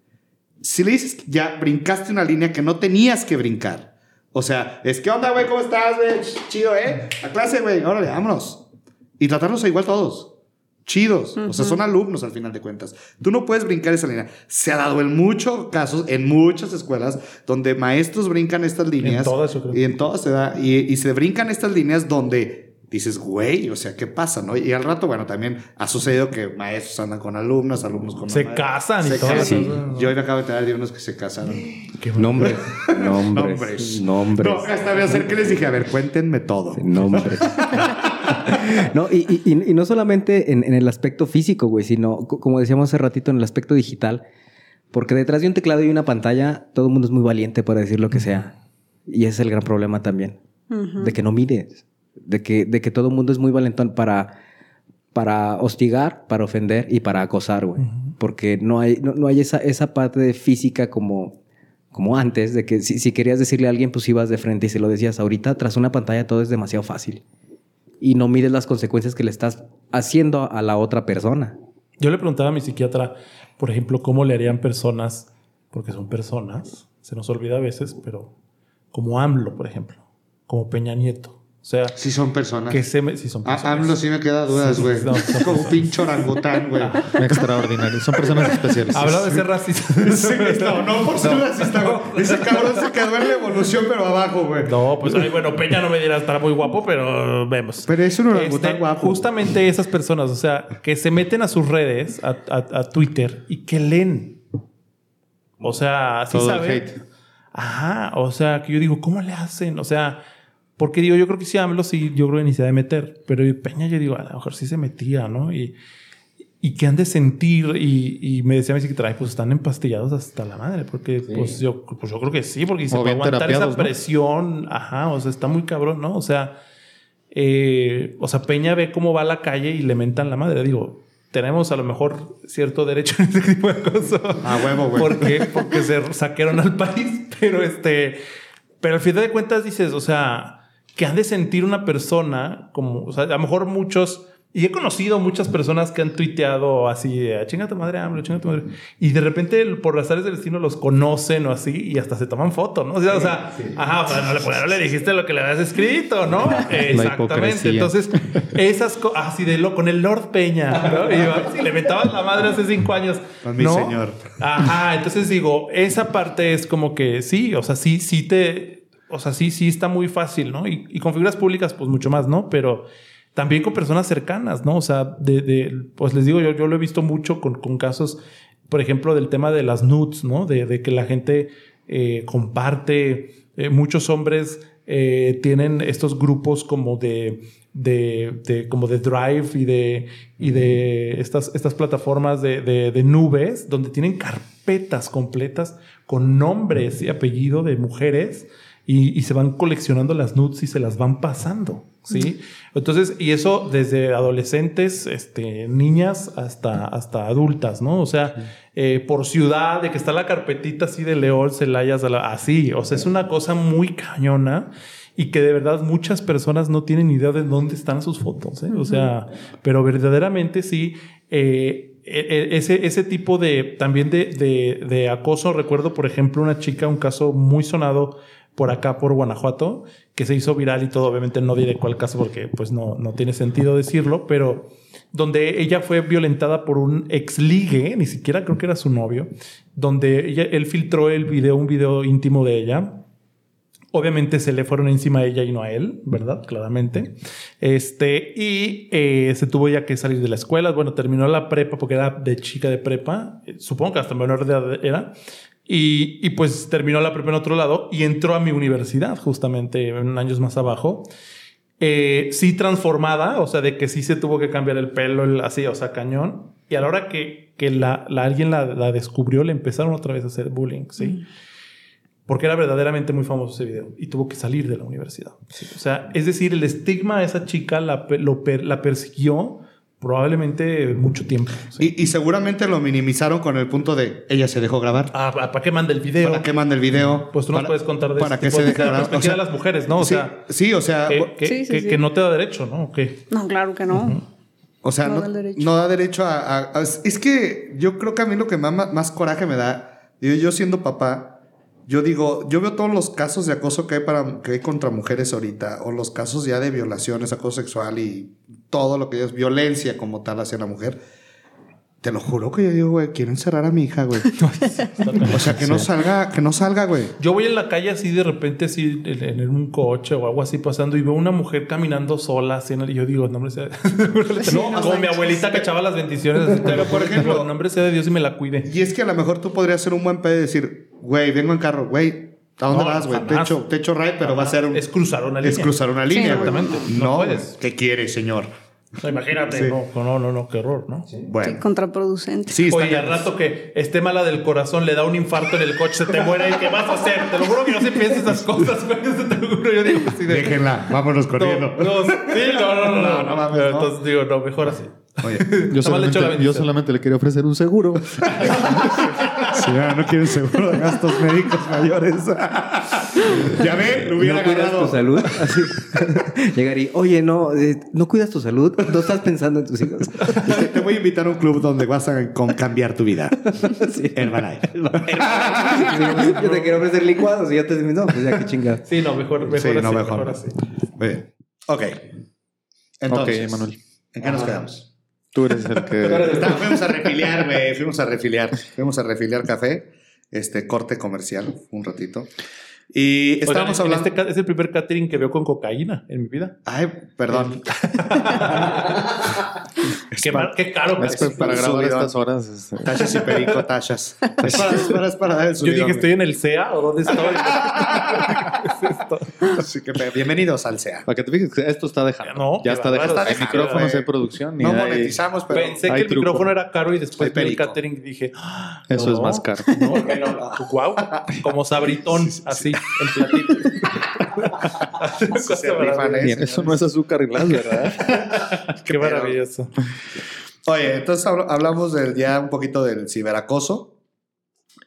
Speaker 1: Si le dices, ya brincaste una línea que no tenías que brincar. O sea, es que onda, güey, ¿cómo estás, güey? Chido, ¿eh? A clase, güey, órale, vámonos. Y tratarlos igual todos chidos. O sea, son alumnos al final de cuentas. Tú no puedes brincar esa línea. Se ha dado en muchos casos, en muchas escuelas, donde maestros brincan estas líneas. En todas, Y en todas se da. Y, se brincan estas líneas donde dices, güey, o sea, ¿qué pasa? ¿no? Y al rato, bueno, también ha sucedido que maestros andan con alumnos, alumnos con...
Speaker 5: Se casan y todo. Sí.
Speaker 1: Yo hoy me acabo de enterar de unos que se casaron.
Speaker 3: Qué nombres, nombres, nombres.
Speaker 1: No, hasta me acerqué y les dije, a ver, cuéntenme todo.
Speaker 3: Nombres. no, y, y, no solamente en, el aspecto físico, güey, sino, como decíamos hace ratito, en el aspecto digital. Porque detrás de un teclado y una pantalla, todo el mundo es muy valiente para decir lo que sea. Y ese es el gran problema también. De que no mides. De que, de que todo el mundo es muy valentón para, para hostigar, para ofender y para acosar, güey. Porque no hay, no, hay esa, esa parte física como, como antes, de que si, si, querías decirle a alguien, pues ibas de frente y se lo decías. Ahorita, tras una pantalla, todo es demasiado fácil y no mides las consecuencias que le estás haciendo a la otra persona.
Speaker 5: Yo le preguntaba a mi psiquiatra, por ejemplo, cómo le harían personas, porque son personas, se nos olvida a veces, pero como AMLO, por ejemplo, como Peña Nieto. O sea,
Speaker 1: si son personas.
Speaker 5: Que se me, si son personas.
Speaker 1: AMLO sí me queda dudas, güey. como pincho orangután, güey.
Speaker 2: Extraordinario. Son personas especiales.
Speaker 5: Hablaba de ser racista.
Speaker 1: no, no por ser racista, güey. Ese cabrón se quedó en la evolución, pero abajo, güey.
Speaker 5: No, pues ay, bueno, Peña no me dirá estar muy guapo, pero vemos.
Speaker 1: Pero es un orangután este, guapo.
Speaker 5: Justamente esas personas, o sea, que se meten a sus redes, a, a, Twitter, y que leen. O sea, así Todo hate. Ajá, o sea, que yo digo, ¿cómo le hacen? O sea porque digo, yo creo que sí AMLO sí, yo creo que ni se de meter. Pero Peña yo digo, a lo mejor sí se metía, ¿no? Y, y que han de sentir. Y, y me decía mi psiquiatra, pues están empastillados hasta la madre. Porque pues, yo, pues yo creo que sí, porque se puede aguantar esa presión. Ajá, o sea, está muy cabrón, ¿no? O sea, eh, o sea, Peña ve cómo va a la calle y le mentan la madre. Digo, tenemos a lo mejor cierto derecho en ese tipo de cosas.
Speaker 1: Ah, huevo, güey.
Speaker 5: Porque, porque se saquearon al país. Pero este. Pero al final de cuentas dices, o sea que han de sentir una persona como, o sea, a lo mejor muchos, y he conocido muchas personas que han tuiteado así, ah, chinga tu madre, hambre, chinga tu madre, y de repente por las áreas del destino los conocen o así, y hasta se toman foto, ¿no? O sea, o sea ajá, o sea, no le, pues, no le, dijiste lo que le habías escrito, ¿no? Exactamente. Entonces, esas cosas, así de lo, con el Lord Peña, ¿no? Y si le metabas la madre hace cinco años.
Speaker 1: Con mi señor.
Speaker 5: Ajá, entonces digo, esa parte es como que sí, o sea, sí, sí te o sea, sí, sí está muy fácil, ¿no? Y, con figuras públicas, pues mucho más, ¿no? Pero también con personas cercanas, ¿no? O sea, de, pues les digo, yo, yo lo he visto mucho con, con casos, por ejemplo, del tema de las nudes, ¿no? De, que la gente eh, comparte, eh, muchos hombres eh, tienen estos grupos como de, de, como de Drive y de, y de estas, estas plataformas de, de, nubes donde tienen carpetas completas con nombres y apellido de mujeres y, se van coleccionando las nudes y se las van pasando, ¿sí? Entonces, y eso desde adolescentes, este, niñas hasta, hasta adultas, ¿no? O sea, eh, por ciudad, de que está la carpetita así de León, Celayas, así, o sea, es una cosa muy cañona y que de verdad muchas personas no tienen idea de dónde están sus fotos, ¿eh? O sea, pero verdaderamente sí, eh, e, e, ese, ese tipo de, también de, de, de acoso, recuerdo, por ejemplo, una chica, un caso muy sonado, por acá, por Guanajuato, que se hizo viral y todo. Obviamente no diré cuál caso porque pues no, no tiene sentido decirlo, pero donde ella fue violentada por un ex ligue, ni siquiera creo que era su novio, donde ella, él filtró el video, un video íntimo de ella Obviamente se le fueron encima a ella y no a él, ¿verdad? Claramente. Este, y eh, se tuvo ya que salir de la escuela. Bueno, terminó la prepa porque era de chica de prepa. Eh, Supongo que hasta menor de edad era. Y, y pues terminó la prepa en otro lado y entró a mi universidad, justamente en años más abajo. Eh, sí transformada, o sea, de que sí se tuvo que cambiar el pelo, el- así, o sea, cañón. Y a la hora que, que la, la- alguien la, la descubrió, le empezaron otra vez a hacer bullying, ¿sí? Porque era verdaderamente muy famoso ese video y tuvo que salir de la universidad. ¿sí? O sea, es decir, el estigma a esa chica la, lo la persiguió probablemente mucho tiempo. ¿sí?
Speaker 1: Y, y seguramente lo minimizaron con el punto de ella se dejó grabar.
Speaker 5: Ah, ¿Para qué manda el video?
Speaker 1: ¿Para qué manda el video?
Speaker 5: Pues tú nos
Speaker 1: Para-
Speaker 5: puedes contar de
Speaker 1: ¿Para
Speaker 5: este
Speaker 1: qué
Speaker 5: tipo
Speaker 1: se
Speaker 5: de-
Speaker 1: deja grabar?
Speaker 5: perspectiva
Speaker 1: O sea,
Speaker 5: de las mujeres, ¿no? O
Speaker 1: sí,
Speaker 5: sea,
Speaker 1: sí, o sea,
Speaker 5: que, que-
Speaker 4: Sí, sí,
Speaker 5: que-
Speaker 4: sí.
Speaker 5: que no te da derecho, ¿no? ¿O qué?
Speaker 4: No, claro que no.
Speaker 1: O sea,
Speaker 4: No
Speaker 1: no,
Speaker 4: da derecho.
Speaker 1: no da derecho a, a- a- Es que yo creo que a mí lo que más, más coraje me da, yo, yo siendo papá, yo digo, yo veo todos los casos de acoso que hay, para, que hay contra mujeres ahorita, o los casos ya de violaciones, acoso sexual y todo lo que es violencia como tal hacia la mujer. Te lo juro que yo digo, güey, quiero encerrar a mi hija, güey. o sea, que no salga, que no salga, güey.
Speaker 5: Yo voy en la calle así de repente, así en, un coche o algo así pasando y veo una mujer caminando sola así en el- y yo digo, nombre sea no, como mi abuelita que echaba las bendiciones. así,
Speaker 1: Pero, por ejemplo-
Speaker 5: nombre sea de Dios y me la cuide.
Speaker 1: Y es que a lo mejor tú podrías ser un buen pedo y decir, güey, vengo en carro, güey, ¿a dónde
Speaker 5: No,
Speaker 1: vas, güey? Te
Speaker 5: jamás.
Speaker 1: echo, te echo ride, pero va a ser un...
Speaker 5: Es cruzar una línea.
Speaker 1: Es cruzar una línea, güey.
Speaker 5: exactamente. No
Speaker 1: No,
Speaker 5: puedes.
Speaker 1: ¿Qué quiere, señor?
Speaker 5: O sea, imagínate,
Speaker 1: Sí.
Speaker 5: no, no, no, no, qué horror, ¿no?
Speaker 1: Bueno.
Speaker 4: Sí, contraproducente.
Speaker 1: Sí,
Speaker 5: Oye, al rato que esté mala del corazón, le da un infarto en el coche, se te muere y ¿qué vas a hacer? Te lo juro que no se piensa esas cosas, güey. Te lo juro, yo digo así de...
Speaker 1: Déjenla, vámonos corriendo.
Speaker 5: No, no, sí, no, no, no, no,
Speaker 1: no mames, no.
Speaker 5: Entonces digo, no, mejor así.
Speaker 1: Oye,
Speaker 2: Yo solamente, yo solamente le quería ofrecer un seguro.
Speaker 1: señora, no quieren seguro de gastos médicos mayores. ya ve, lo hubiera
Speaker 3: ¿No cuidas tu salud? Así. Llegar y, oye, no, eh, ¿no cuidas tu salud? ¿No estás pensando en tus hijos?
Speaker 1: Te, voy a invitar a un club donde vas a con- cambiar tu vida.
Speaker 3: Sí.
Speaker 1: Herbalife.
Speaker 3: Yo te quiero ofrecer licuados y ya te dicen, no, pues ya qué chingada.
Speaker 5: Sí, no, mejor, mejor
Speaker 1: Sí,
Speaker 5: así.
Speaker 1: no,
Speaker 5: mejor.
Speaker 1: mejor.
Speaker 5: así.
Speaker 1: Muy bien. Ok. Entonces,
Speaker 2: ok, Manuel.
Speaker 1: ¿en qué nos quedamos?
Speaker 2: Tú eres el que.
Speaker 1: Fuimos a refiliar, güey. Fuimos a refiliar. Fuimos a refiliar café. Este corte comercial, un ratito. Y estábamos
Speaker 5: en
Speaker 1: hablando.
Speaker 5: este es el primer catering que veo con cocaína en mi vida.
Speaker 1: Ay, perdón.
Speaker 5: Qué, mar- qué caro.
Speaker 2: Es para
Speaker 1: un
Speaker 2: grabar
Speaker 1: subidón.
Speaker 2: estas horas. este,
Speaker 1: Tachas y perico, tachas. Es para, es para, es para dar el
Speaker 5: Yo dije, ¿estoy en el CEA o dónde estoy? ¿Qué es esto?
Speaker 1: güey. Así que bienvenidos al SEA.
Speaker 2: Para que te fijes, que esto está dejando.
Speaker 5: No,
Speaker 2: ya está dejando.
Speaker 1: Está
Speaker 2: Hay
Speaker 1: dejando,
Speaker 2: micrófonos,
Speaker 1: güey.
Speaker 2: hay producción.
Speaker 1: No
Speaker 2: hay-
Speaker 1: monetizamos, pero.
Speaker 5: Pensé que el
Speaker 2: truco.
Speaker 5: micrófono era caro y después vi el catering y dije, "Ah,
Speaker 2: Eso
Speaker 5: no,
Speaker 2: es más caro.
Speaker 5: No, pero, wow, como sabritón, así, en platito.
Speaker 1: Sí, se rifan, ¿eh?
Speaker 2: Bien, eso no es azúcar glass, ¿verdad?
Speaker 5: Qué maravilloso.
Speaker 1: Oye, entonces habl- hablamos del, ya un poquito del ciberacoso.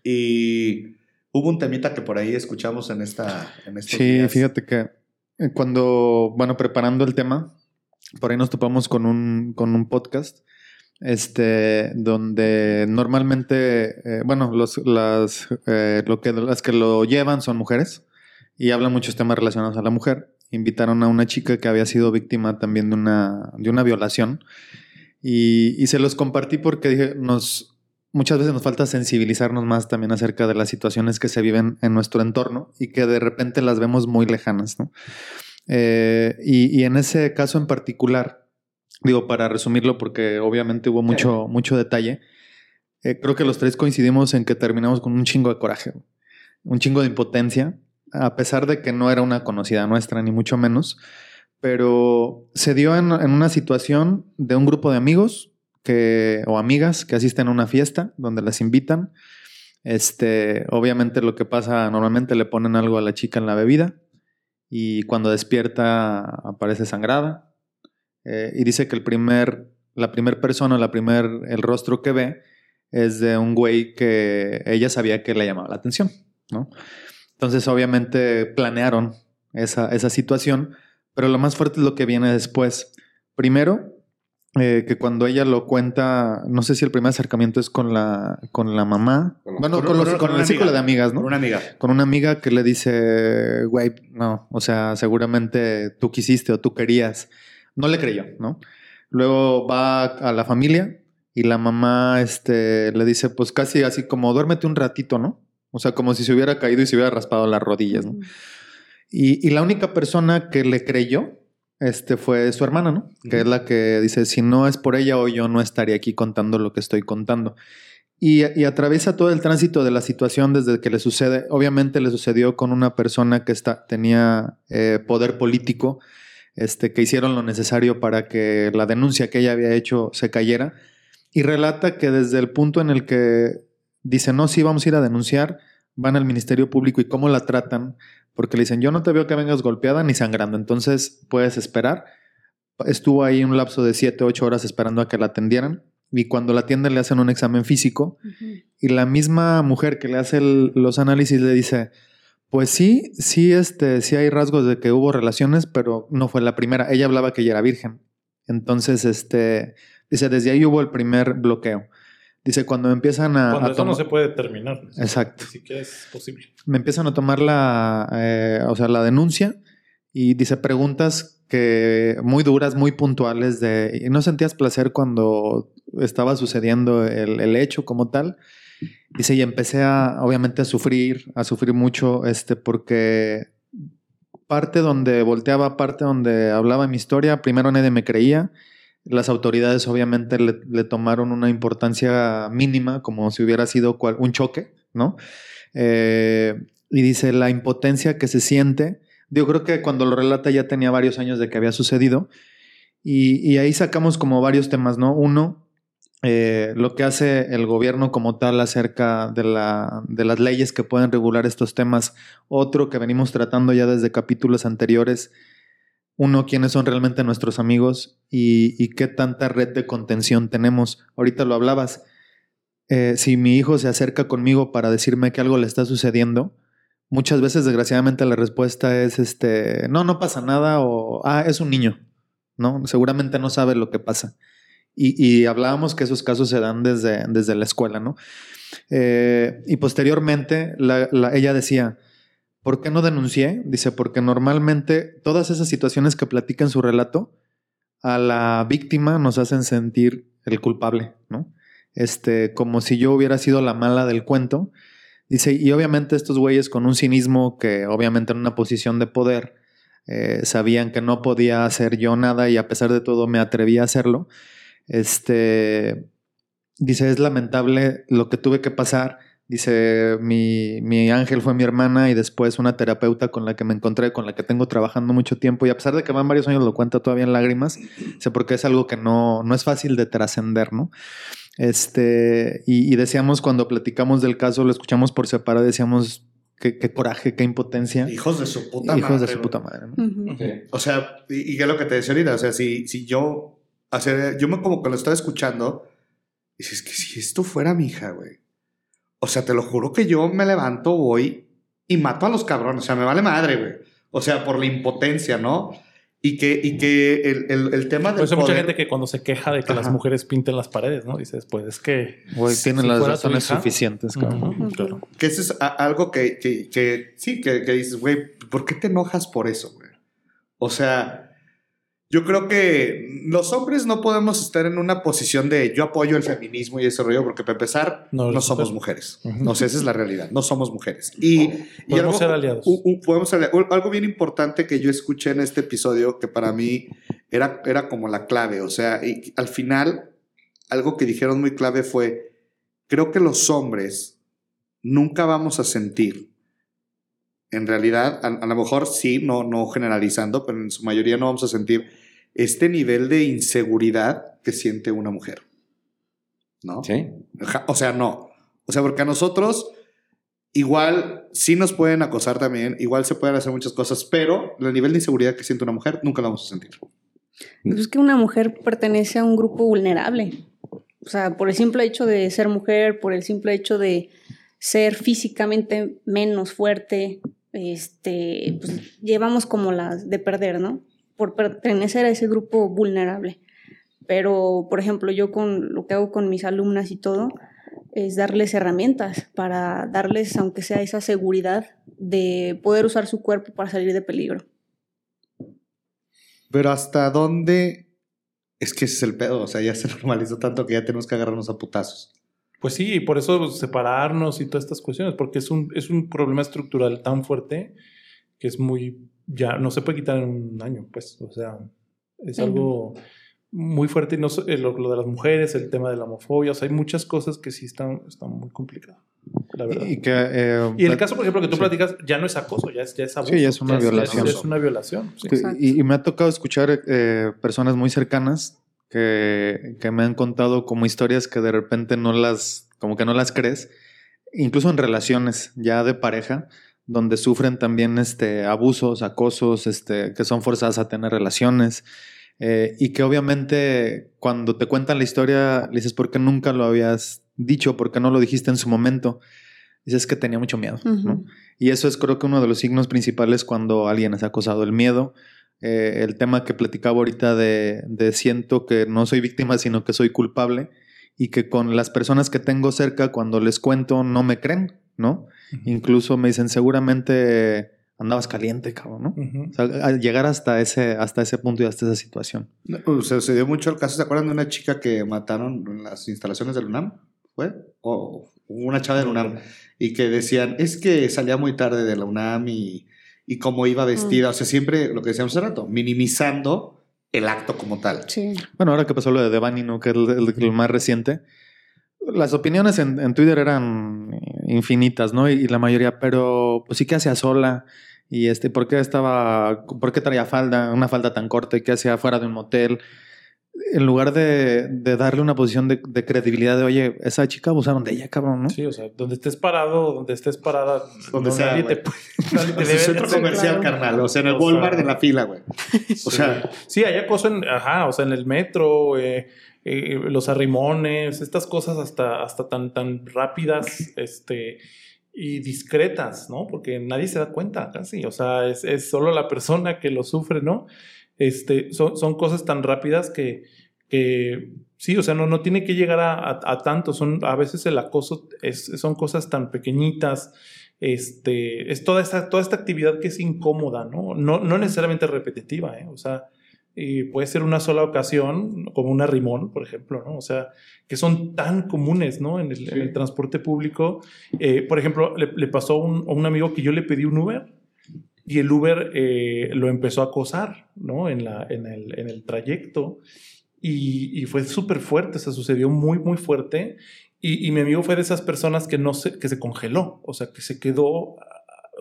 Speaker 1: Y hubo un temita que por ahí escuchamos en esta. En estos
Speaker 2: Sí,
Speaker 1: días.
Speaker 2: fíjate que eh, cuando, bueno, preparando el tema, por ahí nos topamos con un, con un podcast, este, donde normalmente, eh, bueno, los, las, eh, lo que, las que lo llevan son mujeres y hablan muchos temas relacionados a la mujer. Invitaron a una chica que había sido víctima también de una, de una violación y, y se los compartí porque dije, nos, muchas veces nos falta sensibilizarnos más también acerca de las situaciones que se viven en nuestro entorno y que de repente las vemos muy lejanas, ¿no? Eh, y, y en ese caso en particular, digo, para resumirlo, porque obviamente hubo mucho, mucho detalle, eh, creo que los tres coincidimos en que terminamos con un chingo de coraje, un chingo de impotencia, a pesar de que no era una conocida nuestra, ni mucho menos, pero se dio en, en una situación de un grupo de amigos que, o amigas que asisten a una fiesta donde las invitan. Este, obviamente lo que pasa normalmente le ponen algo a la chica en la bebida y cuando despierta aparece sangrada Eh, y dice que el primer, la primera persona, la primer, el rostro que ve es de un güey que ella sabía que le llamaba la atención, ¿no? Entonces obviamente planearon esa, esa situación, pero lo más fuerte es lo que viene después. Primero, eh, que cuando ella lo cuenta, no sé si el primer acercamiento es con la, con la mamá,
Speaker 1: Con-
Speaker 2: bueno,
Speaker 1: con-
Speaker 2: con, los-
Speaker 1: con-
Speaker 2: con
Speaker 1: con
Speaker 2: el círculo
Speaker 1: amiga.
Speaker 2: de amigas, ¿no?
Speaker 1: Por una amiga.
Speaker 2: con una amiga que le dice, güey, no, o sea, seguramente tú quisiste o tú querías. No le creyó, ¿no? Luego va a la familia y la mamá este, le dice, pues casi así como, duérmete un ratito, ¿no? O sea, como si se hubiera caído y se hubiera raspado las rodillas, ¿no? Y, y la única persona que le creyó este, fue su hermana, ¿no? Que es la que dice, si no es por ella hoy yo no estaría aquí contando lo que estoy contando. Y, y, atraviesa todo el tránsito de la situación desde que le sucede. Obviamente le sucedió con una persona que está, tenía eh, poder político, este, que hicieron lo necesario para que la denuncia que ella había hecho se cayera. Y relata que desde el punto en el que dice, no, sí, vamos a ir a denunciar, van al Ministerio Público y cómo la tratan, porque le dicen, yo no te veo que vengas golpeada ni sangrando, entonces puedes esperar. Estuvo ahí un lapso de 7, 8 horas esperando a que la atendieran y cuando la atienden le hacen un examen físico uh -huh. y la misma mujer que le hace el, los análisis le dice, pues sí, sí, este, sí hay rasgos de que hubo relaciones, pero no fue la primera. Ella hablaba que ella era virgen. Entonces, este, dice, desde ahí hubo el primer bloqueo. Dice, cuando empiezan a...
Speaker 5: Cuando
Speaker 2: a
Speaker 5: eso no se puede determinar.
Speaker 2: Exacto.
Speaker 5: Siquiera es posible.
Speaker 2: Me empiezan a tomar la, eh, o sea, la denuncia y dice preguntas que muy duras, muy puntuales de, ¿no sentías placer cuando estaba sucediendo el, el hecho como tal? Dice, y empecé a, obviamente, a sufrir, a sufrir mucho, este, porque parte donde volteaba, parte donde hablaba mi historia, primero nadie me creía, las autoridades obviamente le, tomaron una importancia mínima, como si hubiera sido cual, un choque, ¿no? Eh, y dice, la impotencia que se siente, yo creo que cuando lo relata ya tenía varios años de que había sucedido, y ahí sacamos como varios temas, ¿no? Uno, eh, lo que hace el gobierno como tal acerca de, la, de, las leyes que pueden regular estos temas. Otro que venimos tratando ya desde capítulos anteriores. Uno, quiénes son realmente nuestros amigos y, qué tanta red de contención tenemos. Ahorita lo hablabas. Eh, si mi hijo se acerca conmigo para decirme que algo le está sucediendo, muchas veces desgraciadamente la respuesta es este, no, no pasa nada o, ah, es un niño, ¿no? Seguramente no sabe lo que pasa. Y, hablábamos que esos casos se dan desde, desde la escuela, ¿no? Eh, y posteriormente la, la, ella decía, ¿por qué no denuncié? Dice, porque normalmente todas esas situaciones que platica en su relato, a la víctima nos hacen sentir el culpable, ¿no? Este, como si yo hubiera sido la mala del cuento. Dice, y obviamente estos güeyes con un cinismo que obviamente en una posición de poder eh, sabían que no podía hacer yo nada y a pesar de todo me atreví a hacerlo. Este dice: Es lamentable lo que tuve que pasar. Dice: mi, mi, ángel fue mi hermana y después una terapeuta con la que me encontré, con la que tengo trabajando mucho tiempo. Y a pesar de que van varios años, lo cuenta todavía en lágrimas. Dice: Porque es algo que no, no es fácil de trascender, ¿no? Este, y, y, decíamos cuando platicamos del caso, lo escuchamos por separado, decíamos. Qué, qué coraje, qué impotencia.
Speaker 1: Hijos de su puta
Speaker 2: Hijos
Speaker 1: madre.
Speaker 2: de su puta madre. ¿no?
Speaker 1: Uh -huh. okay. O sea, y, y es lo que te decía ahorita. O sea, si, si yo o sea, yo me como que lo estaba escuchando y dices que si esto fuera mi hija, güey. O sea, te lo juro que yo me levanto hoy y mato a los cabrones. O sea, me vale madre, güey. O sea, por la impotencia, ¿no? Y que, y que el, el, el tema de.
Speaker 5: Pues hay mucha gente que cuando se queja de que Ajá. las mujeres pinten las paredes, ¿no? Dices, pues es que.
Speaker 2: Güey, tienen si las razones suficientes, cabrón.
Speaker 1: Uh -huh. claro. Que eso es algo que, que, que sí, que, que dices, güey, ¿por qué te enojas por eso, güey? O sea, yo creo que los hombres no podemos estar en una posición de yo apoyo el feminismo y ese rollo, porque para empezar, no, no somos mujeres. Uh -huh. No sé, esa es la realidad. No somos mujeres. Y,
Speaker 5: podemos
Speaker 1: y algo,
Speaker 5: ser aliados.
Speaker 1: Un, un, podemos ser aliados. Algo bien importante que yo escuché en este episodio, que para mí era, era como la clave. O sea, y al final, algo que dijeron muy clave fue: creo que los hombres nunca vamos a sentir en realidad, a, a, lo mejor sí, no, no generalizando, pero en su mayoría no vamos a sentir este nivel de inseguridad que siente una mujer. ¿No?
Speaker 3: Sí.
Speaker 1: O sea, no. O sea, porque a nosotros igual sí nos pueden acosar también, igual se pueden hacer muchas cosas, pero el nivel de inseguridad que siente una mujer nunca lo vamos a sentir.
Speaker 4: Es que una mujer pertenece a un grupo vulnerable. O sea, por el simple hecho de ser mujer, por el simple hecho de ser físicamente menos fuerte, este, pues llevamos como las de perder, ¿no? Por pertenecer a ese grupo vulnerable. Pero, por ejemplo, yo con lo que hago con mis alumnas y todo, es darles herramientas para darles, aunque sea esa seguridad de poder usar su cuerpo para salir de peligro.
Speaker 1: Pero hasta dónde es que ese es el pedo, o sea, ya se normalizó tanto que ya tenemos que agarrarnos a putazos.
Speaker 5: Pues sí, por eso separarnos y todas estas cuestiones, porque es un, es un problema estructural tan fuerte que es muy, ya no se puede quitar en un año, pues, o sea, es algo muy fuerte, y no, lo, lo de las mujeres, el tema de la homofobia, o sea, hay muchas cosas que sí están, están muy complicadas, la verdad.
Speaker 2: Y, que, eh,
Speaker 5: Y el caso, por ejemplo, que tú platicas, ya no es acoso, ya es, ya es abuso.
Speaker 2: Sí, ya es una violación.
Speaker 5: Ya es, una violación. sí.
Speaker 2: y, y me ha tocado escuchar eh, personas muy cercanas que, que me han contado como historias que de repente no las, como que no las crees, incluso en relaciones ya de pareja, donde sufren también este, abusos, acosos, este, que son forzadas a tener relaciones. eh, y que obviamente cuando te cuentan la historia, le dices, ¿por qué nunca lo habías dicho? ¿Por qué no lo dijiste en su momento? Dices que tenía mucho miedo, ¿no? Y eso es creo que uno de los signos principales cuando alguien es acosado, el miedo. eh, el tema que platicaba ahorita de, de siento que no soy víctima, sino que soy culpable y que con las personas que tengo cerca, cuando les cuento, no me creen, ¿no? Incluso me dicen, seguramente andabas caliente, cabrón, ¿no? O sea, llegar hasta ese, hasta ese punto y hasta esa situación.
Speaker 1: No, Se, se dio mucho el caso, ¿se acuerdan de una chica que mataron en las instalaciones del UNAM? ¿Fue? O una chava del UNAM. Y que decían, es que salía muy tarde de la UNAM y, y cómo iba vestida. O sea, siempre lo que decíamos hace rato, minimizando el acto como tal.
Speaker 4: Sí.
Speaker 2: Bueno, ahora que pasó lo de Devani, ¿no? Que es el, el- el más reciente. Las opiniones en, en Twitter eran infinitas, ¿no? Y, y la mayoría, pero pues sí que hacía sola. Y este, ¿por qué estaba, por qué traía falda, una falda tan corta y qué hacía fuera de un motel? En lugar de, de darle una posición de, de credibilidad de, oye, esa chica abusaron de ella, cabrón, ¿no?
Speaker 5: Sí, o sea, donde estés parado, donde estés parada,
Speaker 1: Donde
Speaker 5: no,
Speaker 1: sea,
Speaker 5: nadie te puede. nadie te
Speaker 1: En el
Speaker 5: debe-
Speaker 1: centro comercial,
Speaker 4: claro.
Speaker 1: carnal. O sea, en el
Speaker 5: O sea,
Speaker 1: Walmart de la fila, güey. O
Speaker 5: Sí.
Speaker 1: sea,
Speaker 5: Sí, hay acoso en, ajá, o sea, en el metro, eh, eh, los arrimones, estas cosas hasta, hasta tan, tan rápidas, este, y discretas, ¿no? Porque nadie se da cuenta casi, o sea, es, es solo la persona que lo sufre, ¿no? Este, son, son cosas tan rápidas que, que sí, o sea, no, no tiene que llegar a, a- a tanto, son, a veces el acoso es, son cosas tan pequeñitas, este, es toda esta, toda esta actividad que es incómoda, ¿no? No, no necesariamente repetitiva, ¿eh? O sea, y puede ser una sola ocasión, como un arrimón, por ejemplo, ¿no? O sea, que son tan comunes, ¿no? En el, en el transporte público. Eh, por ejemplo, le, le pasó a un, a un amigo que yo le pedí un Uber y el Uber eh, lo empezó a acosar, ¿no? En, la, en, el, en el trayecto. Y, y fue súper fuerte, o sea, sucedió muy, muy fuerte. Y, y mi amigo fue de esas personas que no se, que se congeló, o sea, que se quedó,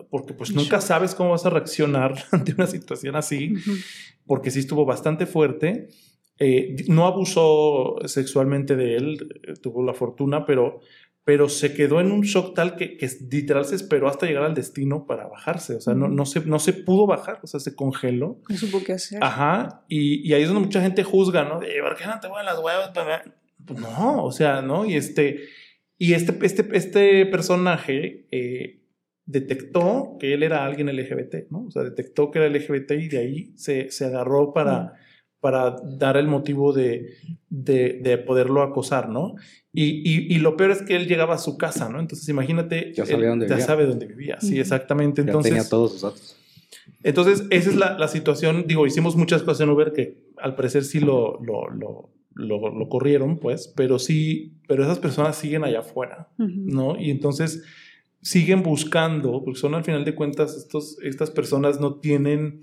Speaker 5: porque pues nunca sabes cómo vas a reaccionar ante una situación así. Porque sí estuvo bastante fuerte. Eh, no abusó sexualmente de él, eh, tuvo la fortuna, pero, pero se quedó en un shock tal que, que literal se esperó hasta llegar al destino para bajarse. O sea, no, no, se, no se pudo bajar, o sea, se congeló.
Speaker 4: No supo qué hacer.
Speaker 5: Ajá, y, y ahí es donde mucha gente juzga, ¿no? De, ¿por qué no te mueven las huevas? Pues no, o sea, ¿no? Y este, y este, este, este personaje eh, detectó que él era alguien LGBT, ¿no? O sea, detectó que era LGBT y de ahí se, se agarró para, para dar el motivo de, de, de poderlo acosar, ¿no? Y, y, y lo peor es que él llegaba a su casa, ¿no? Entonces imagínate,
Speaker 3: Ya sabía
Speaker 5: él
Speaker 3: dónde
Speaker 5: ya
Speaker 3: vivía.
Speaker 5: sabe dónde vivía, sí, exactamente.
Speaker 3: Ya
Speaker 5: Entonces,
Speaker 3: tenía todos sus datos.
Speaker 5: entonces, esa es la, la situación. Digo, hicimos muchas cosas en Uber que al parecer sí lo, lo, lo, lo, lo corrieron, pues, pero sí, pero esas personas siguen allá afuera. ¿no? Y entonces siguen buscando, porque son al final de cuentas, estos, estas personas no tienen,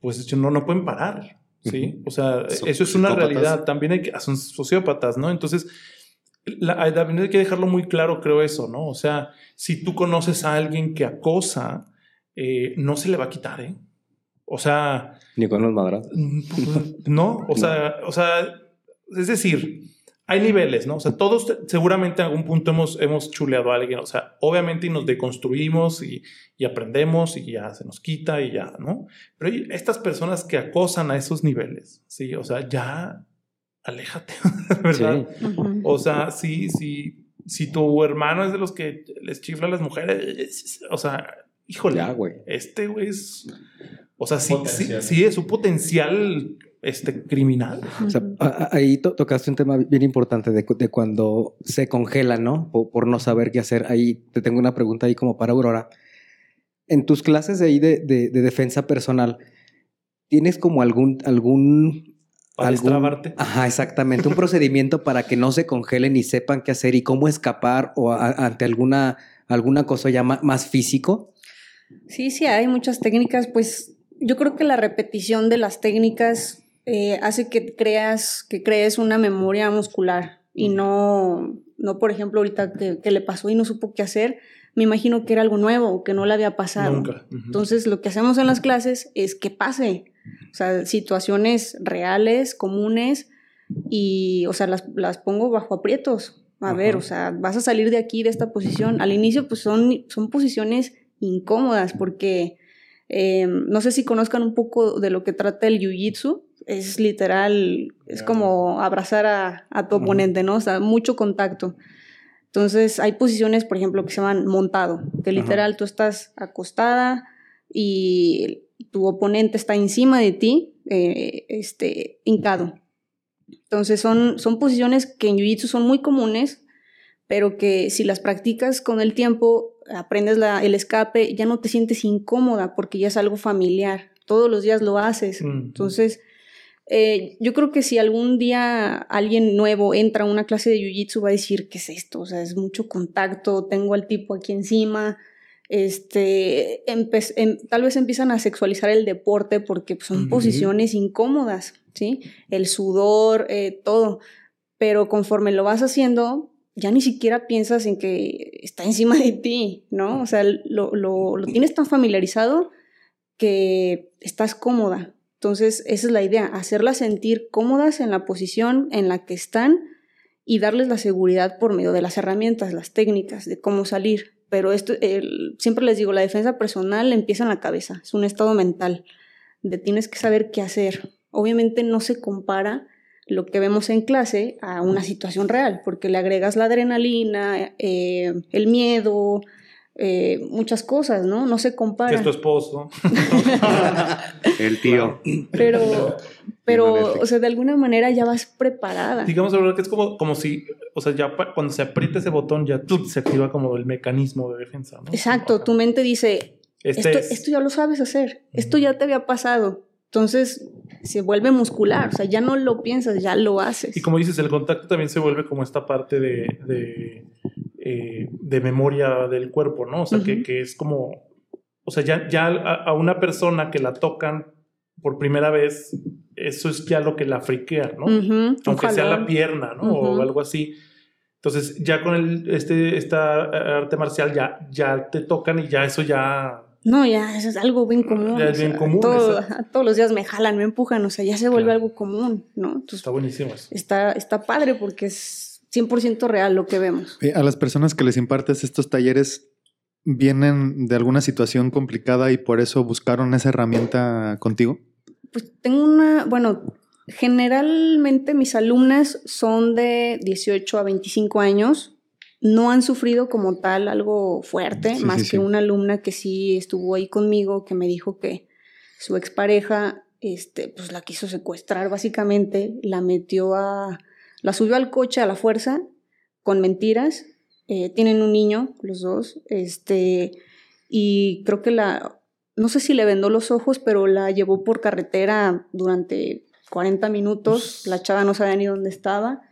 Speaker 5: pues, no, no pueden parar, ¿sí? O sea, eso es una realidad. También hay que, son sociópatas, ¿no? Entonces, la, también hay que dejarlo muy claro, creo eso, ¿no? O sea, si tú conoces a alguien que acosa, eh, no se le va a quitar, ¿eh? O sea,
Speaker 3: Ni con los madrazos.
Speaker 5: no, o sea, o sea, es decir, hay niveles, ¿no? O sea, todos te- seguramente en algún punto hemos, hemos chuleado a alguien, o sea, obviamente y nos deconstruimos y, y aprendemos y ya se nos quita y ya, ¿no? Pero hay estas personas que acosan a esos niveles, sí, o sea, ya aléjate, ¿verdad?
Speaker 4: Ujú.
Speaker 5: O sea, si, si, si tu hermano es de los que les chifla a las mujeres, o sea, híjole,
Speaker 3: Ya, güey.
Speaker 5: este güey es. O sea, sí, sí, sí, es un potencial este, criminal.
Speaker 3: O sea, ahí to- tocaste un tema bien importante de, cu- de cuando se congela, ¿no? Por, por no saber qué hacer. Ahí te tengo una pregunta ahí como para Aurora. En tus clases de ahí de, de- de defensa personal, ¿tienes como algún, algún
Speaker 5: Para
Speaker 3: algún-
Speaker 5: destrabarte.
Speaker 3: Ajá, exactamente. Un procedimiento para que no se congelen y sepan qué hacer y cómo escapar o a- ante alguna, alguna cosa ya más físico.
Speaker 4: Sí, sí, hay muchas técnicas. Pues yo creo que la repetición de las técnicas eh, hace que creas, que crees una memoria muscular y no, no por ejemplo, ahorita que, le pasó y no supo qué hacer, me imagino que era algo nuevo, que no le había pasado.
Speaker 5: Nunca.
Speaker 4: Entonces, lo que hacemos en las clases es que pase, o sea, situaciones reales, comunes, y, o sea, las, las pongo bajo aprietos. A ver, o sea, vas a salir de aquí, de esta posición. Al inicio, pues son, son posiciones incómodas porque eh, no sé si conozcan un poco de lo que trata el jiu-jitsu. Es literal, es como abrazar a, tu oponente, ¿no? O sea, mucho contacto. Entonces, hay posiciones, por ejemplo, que se llaman montado, que literal tú estás acostada y tu oponente está encima de ti, eh, este, hincado. Entonces, son, son posiciones que en Jiu-Jitsu son muy comunes, pero que si las practicas con el tiempo, aprendes el escape, ya no te sientes incómoda porque ya es algo familiar. Todos los días lo haces. Entonces, eh, yo creo que si algún día alguien nuevo entra a una clase de jiu-jitsu va a decir, ¿qué es esto? O sea, es mucho contacto, tengo al tipo aquí encima. Este, em, tal vez empiezan a sexualizar el deporte porque son posiciones incómodas, ¿sí? El sudor, eh, todo. Pero conforme lo vas haciendo, ya ni siquiera piensas en que está encima de ti, ¿no? O sea, lo, lo, tienes tan familiarizado que estás cómoda. Entonces, esa es la idea, hacerlas sentir cómodas en la posición en la que están y darles la seguridad por medio de las herramientas, las técnicas, de cómo salir. Pero esto, siempre les digo, la defensa personal empieza en la cabeza, es un estado mental, de tienes que saber qué hacer. Obviamente no se compara lo que vemos en clase a una situación real, porque le agregas la adrenalina, eh, el miedo, eh, muchas cosas, ¿no? No se compara.
Speaker 5: es tu esposo.
Speaker 1: el tío.
Speaker 4: Pero, pero, o sea, de alguna manera ya vas preparada.
Speaker 5: Digamos, que es como, como si, o sea, ya cuando se aprieta ese botón, ya se activa como el mecanismo de defensa, ¿no?
Speaker 4: Exacto, tu mente dice, este esto, esto ya lo sabes hacer, esto ya te había pasado. Entonces, se vuelve muscular, o sea, ya no lo piensas, ya lo haces.
Speaker 5: Y como dices, el contacto también se vuelve como esta parte de, de, eh, memoria del cuerpo, ¿no? O sea, que, que, es como, o sea, ya, ya a, una persona que la tocan por primera vez, eso es ya lo que la friquea, ¿no? Aunque sea la pierna, ¿no? O algo así. Entonces, ya con el, este, esta arte marcial ya, ya te tocan y ya eso ya
Speaker 4: no, ya, eso es algo bien común.
Speaker 5: Ya es bien común.
Speaker 4: todos los días me jalan, me empujan, o sea, ya se vuelve algo común, ¿no?
Speaker 5: está buenísimo.
Speaker 4: Está, está padre porque es 100% real lo que vemos.
Speaker 2: A las personas que les impartes estos talleres, ¿vienen de alguna situación complicada y por eso buscaron esa herramienta contigo?
Speaker 4: Pues tengo una, bueno, generalmente mis alumnas son de 18 a 25 años no han sufrido como tal algo fuerte, más que una alumna que sí estuvo ahí conmigo, que me dijo que su expareja, este, pues la quiso secuestrar básicamente, la metió a, la subió al coche a la fuerza con mentiras, eh, tienen un niño los dos, este, y creo que la, no sé si le vendó los ojos, pero la llevó por carretera durante 40 minutos, la chava no sabía ni dónde estaba,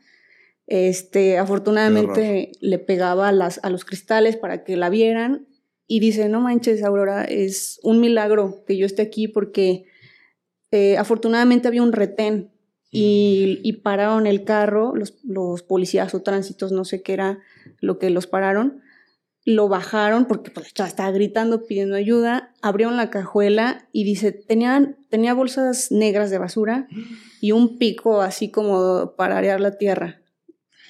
Speaker 4: este, afortunadamente le pegaba a, las, a los cristales para que la vieran. Y dice, no manches, Aurora, es un milagro que yo esté aquí porque eh, afortunadamente había un retén y, y pararon el carro, los, los, policías o tránsitos, no sé qué era lo que los pararon, lo bajaron porque pues, estaba gritando, pidiendo ayuda, abrieron la cajuela y dice, tenían, tenía bolsas negras de basura y un pico así como para arear la tierra.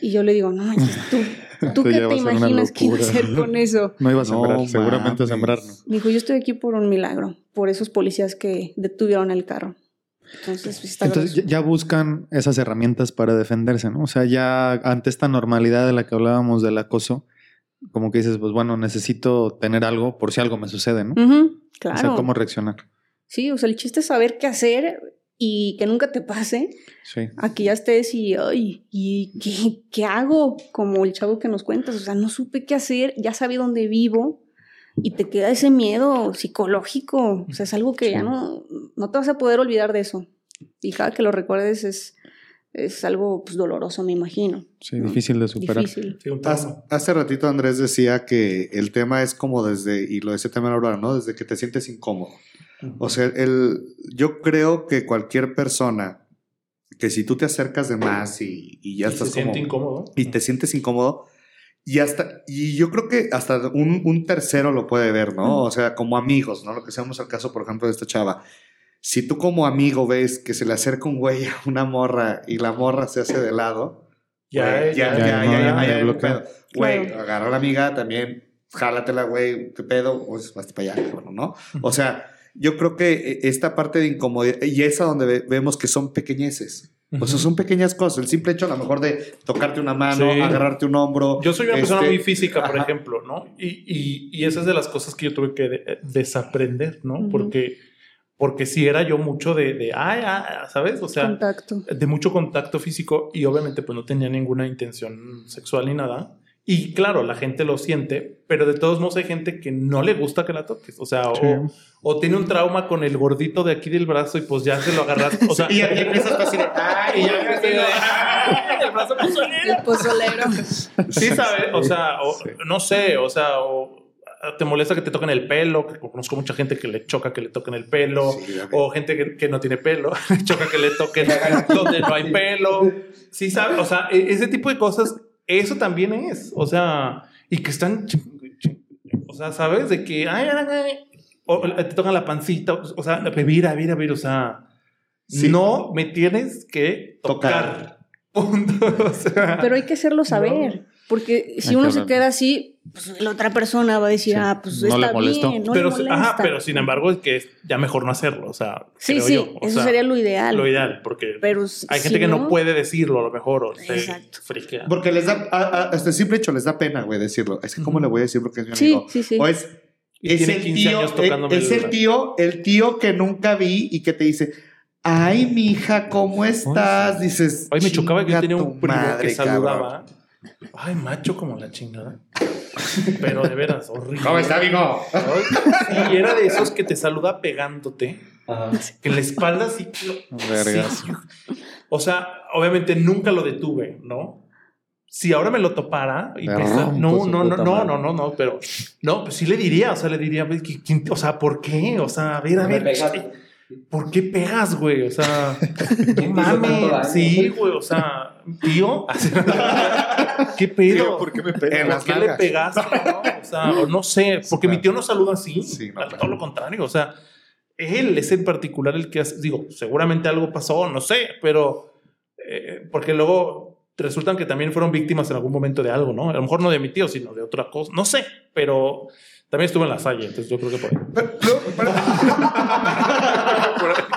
Speaker 4: Y yo le digo, no tú, ¿tú qué te imaginas que iba a hacer con eso?
Speaker 2: No iba a sembrar, seguramente a sembrar.
Speaker 4: Dijo, yo estoy aquí por un milagro, por esos policías que detuvieron el carro. Entonces, está
Speaker 2: Entonces ya buscan esas herramientas para defenderse, ¿no? O sea, ya ante esta normalidad de la que hablábamos del acoso, como que dices, pues bueno, necesito tener algo por si algo me sucede, ¿no?
Speaker 4: claro.
Speaker 2: O sea, cómo reaccionar.
Speaker 4: Sí, o sea, el chiste es saber qué hacer y que nunca te pase.
Speaker 2: Sí.
Speaker 4: Aquí ya estés y, ay, ¿y qué, qué, hago? Como el chavo que nos cuentas, o sea, no supe qué hacer, ya sabía dónde vivo y te queda ese miedo psicológico, o sea, es algo que ya no, no te vas a poder olvidar de eso. Y cada que lo recuerdes es, es algo pues, doloroso, me imagino.
Speaker 2: Sí, difícil de superar.
Speaker 4: Difícil.
Speaker 5: Sí, un
Speaker 1: Hace, hace ratito Andrés decía que el tema es como desde, y lo de ese tema lo hablaron, ¿no? Desde que te sientes incómodo. O sea, el, yo creo que cualquier persona que si tú te acercas de más y, y ya
Speaker 5: Y
Speaker 1: estás
Speaker 5: se
Speaker 1: como...
Speaker 5: siente incómodo.
Speaker 1: y te sientes incómodo. Y hasta, y yo creo que hasta un, un tercero lo puede ver, ¿no? O sea, como amigos, ¿no? Lo que seamos el caso, por ejemplo, de esta chava. Si tú como amigo ves que se le acerca un güey a una morra y la morra se hace de lado,
Speaker 5: Ya,
Speaker 1: güey, ya,
Speaker 5: ya,
Speaker 1: ya,
Speaker 2: ya,
Speaker 1: ya,
Speaker 2: no,
Speaker 1: ya,
Speaker 2: ya,
Speaker 1: ya,
Speaker 2: ya
Speaker 1: hay un
Speaker 2: bloquea.
Speaker 1: pedo. Güey,
Speaker 4: Claro.
Speaker 1: agarra a la amiga también, jálatela, güey, qué pedo, pues vas para allá, bueno, ¿no? O sea, yo creo que eh, esta parte de incomodidad, y es a donde ve- vemos que son pequeñeces. O sea,
Speaker 5: Ujú.
Speaker 1: son pequeñas cosas. El simple hecho, a lo mejor, de tocarte una mano,
Speaker 5: Sí.
Speaker 1: agarrarte un hombro.
Speaker 5: Yo soy una persona
Speaker 1: este,
Speaker 5: muy física, por
Speaker 1: ajá.
Speaker 5: ejemplo, ¿no? Y, y, y esa es de las cosas que yo tuve que de- desaprender, ¿no? Porque, porque si era yo mucho de, de ay, ah, ¿sabes? O sea,
Speaker 4: Contacto.
Speaker 5: de mucho contacto físico y obviamente pues no tenía ninguna intención sexual ni nada. Y claro, la gente lo siente, pero de todos modos hay gente que no le gusta que la toques. O sea, o,
Speaker 2: Sí.
Speaker 5: o tiene un trauma con el gordito de aquí del brazo y pues ya se lo agarras. O sea,
Speaker 1: Y ya empiezas tú así de, ay,
Speaker 5: y
Speaker 1: ya de,
Speaker 5: ¡ay! el brazo pozolero.
Speaker 4: El pozolero.
Speaker 5: Sí, ¿sabes? O sea, o- no sé, o sea, o te molesta que te toquen el pelo, que conozco mucha gente que le choca que le toquen el pelo,
Speaker 1: Sí,
Speaker 5: o gente que, que no tiene pelo, le choca que le toquen donde no hay pelo. Sí, ¿sabes? O sea, e- ese tipo de cosas, eso también es, o sea, y que están, o sea, ¿sabes? De que, ay, ay, ay, o te tocan la pancita, o sea, mira, mira, mira, o sea,
Speaker 1: Sí.
Speaker 5: no me tienes que
Speaker 1: Tocar.
Speaker 5: tocar. Punto. O sea,
Speaker 4: Pero hay que hacerlo saber. Porque si
Speaker 2: Hay
Speaker 4: uno se queda así, pues la otra persona va a decir,
Speaker 2: Sí.
Speaker 4: ah, pues
Speaker 2: No le
Speaker 4: está
Speaker 2: molestó.
Speaker 4: bien, no
Speaker 5: pero,
Speaker 4: le molesta.
Speaker 5: ajá, pero sin embargo es que es ya mejor no hacerlo, o sea,
Speaker 4: Sí,
Speaker 5: creo
Speaker 4: sí,
Speaker 5: yo, o
Speaker 4: eso
Speaker 5: sea,
Speaker 4: sería lo ideal.
Speaker 5: lo ideal, porque
Speaker 4: Pero
Speaker 5: hay
Speaker 4: si
Speaker 5: gente que no, puede decirlo a lo mejor o se
Speaker 4: Exacto.
Speaker 5: friquea.
Speaker 1: Porque les da, a- a- hasta el simple hecho les da pena, güey, decirlo. Es que, ¿cómo le voy a decir porque es mi
Speaker 4: Sí,
Speaker 1: amigo?
Speaker 4: sí, sí.
Speaker 1: O es, es
Speaker 5: tiene
Speaker 1: el
Speaker 5: 15
Speaker 1: tío,
Speaker 5: años tocándome
Speaker 1: es
Speaker 5: el-
Speaker 1: el tío, el tío que nunca vi y que te dice, ay, mija, ¿cómo estás? Dices,
Speaker 5: Hoy me chocaba que yo
Speaker 1: "Chinga
Speaker 5: tenía un primo
Speaker 1: madre,
Speaker 5: que
Speaker 1: cabrón".
Speaker 5: saludaba. Ay, macho como la chingada. Pero de veras, horrible.
Speaker 1: ¿Cómo está, amigo?
Speaker 5: Y era de esos que te saluda pegándote. Que en la espalda sí. que-
Speaker 2: Vergas.
Speaker 5: sí. O sea, obviamente nunca lo detuve, ¿no? Si ahora me lo topara y
Speaker 2: Me
Speaker 5: pensara-
Speaker 2: rompo
Speaker 5: no, no, no, no, no, no, no, pero no, pues sí le diría, o sea, le diría, "Ve, ¿qui- quién- o sea, ¿por qué? O sea, a ver, a ver, ¿por qué pegas, güey? O sea, no mames, sí, güey, o sea, tío, ¿qué pedo?
Speaker 2: ¿por qué me
Speaker 1: En
Speaker 5: ¿Por
Speaker 1: las
Speaker 5: qué le pegaste? no? O sea, o no sé, porque mi tío no saluda así.
Speaker 1: Sí, no,
Speaker 5: todo lo contrario. O sea, él es en particular el que hace. Digo, seguramente algo pasó, no sé, pero. eh, porque luego resultan que también fueron víctimas en algún momento de algo, ¿no? A lo mejor no de mi tío, sino de otra cosa. No sé, pero también estuve en la salle, entonces yo creo que por ahí.
Speaker 1: Pero-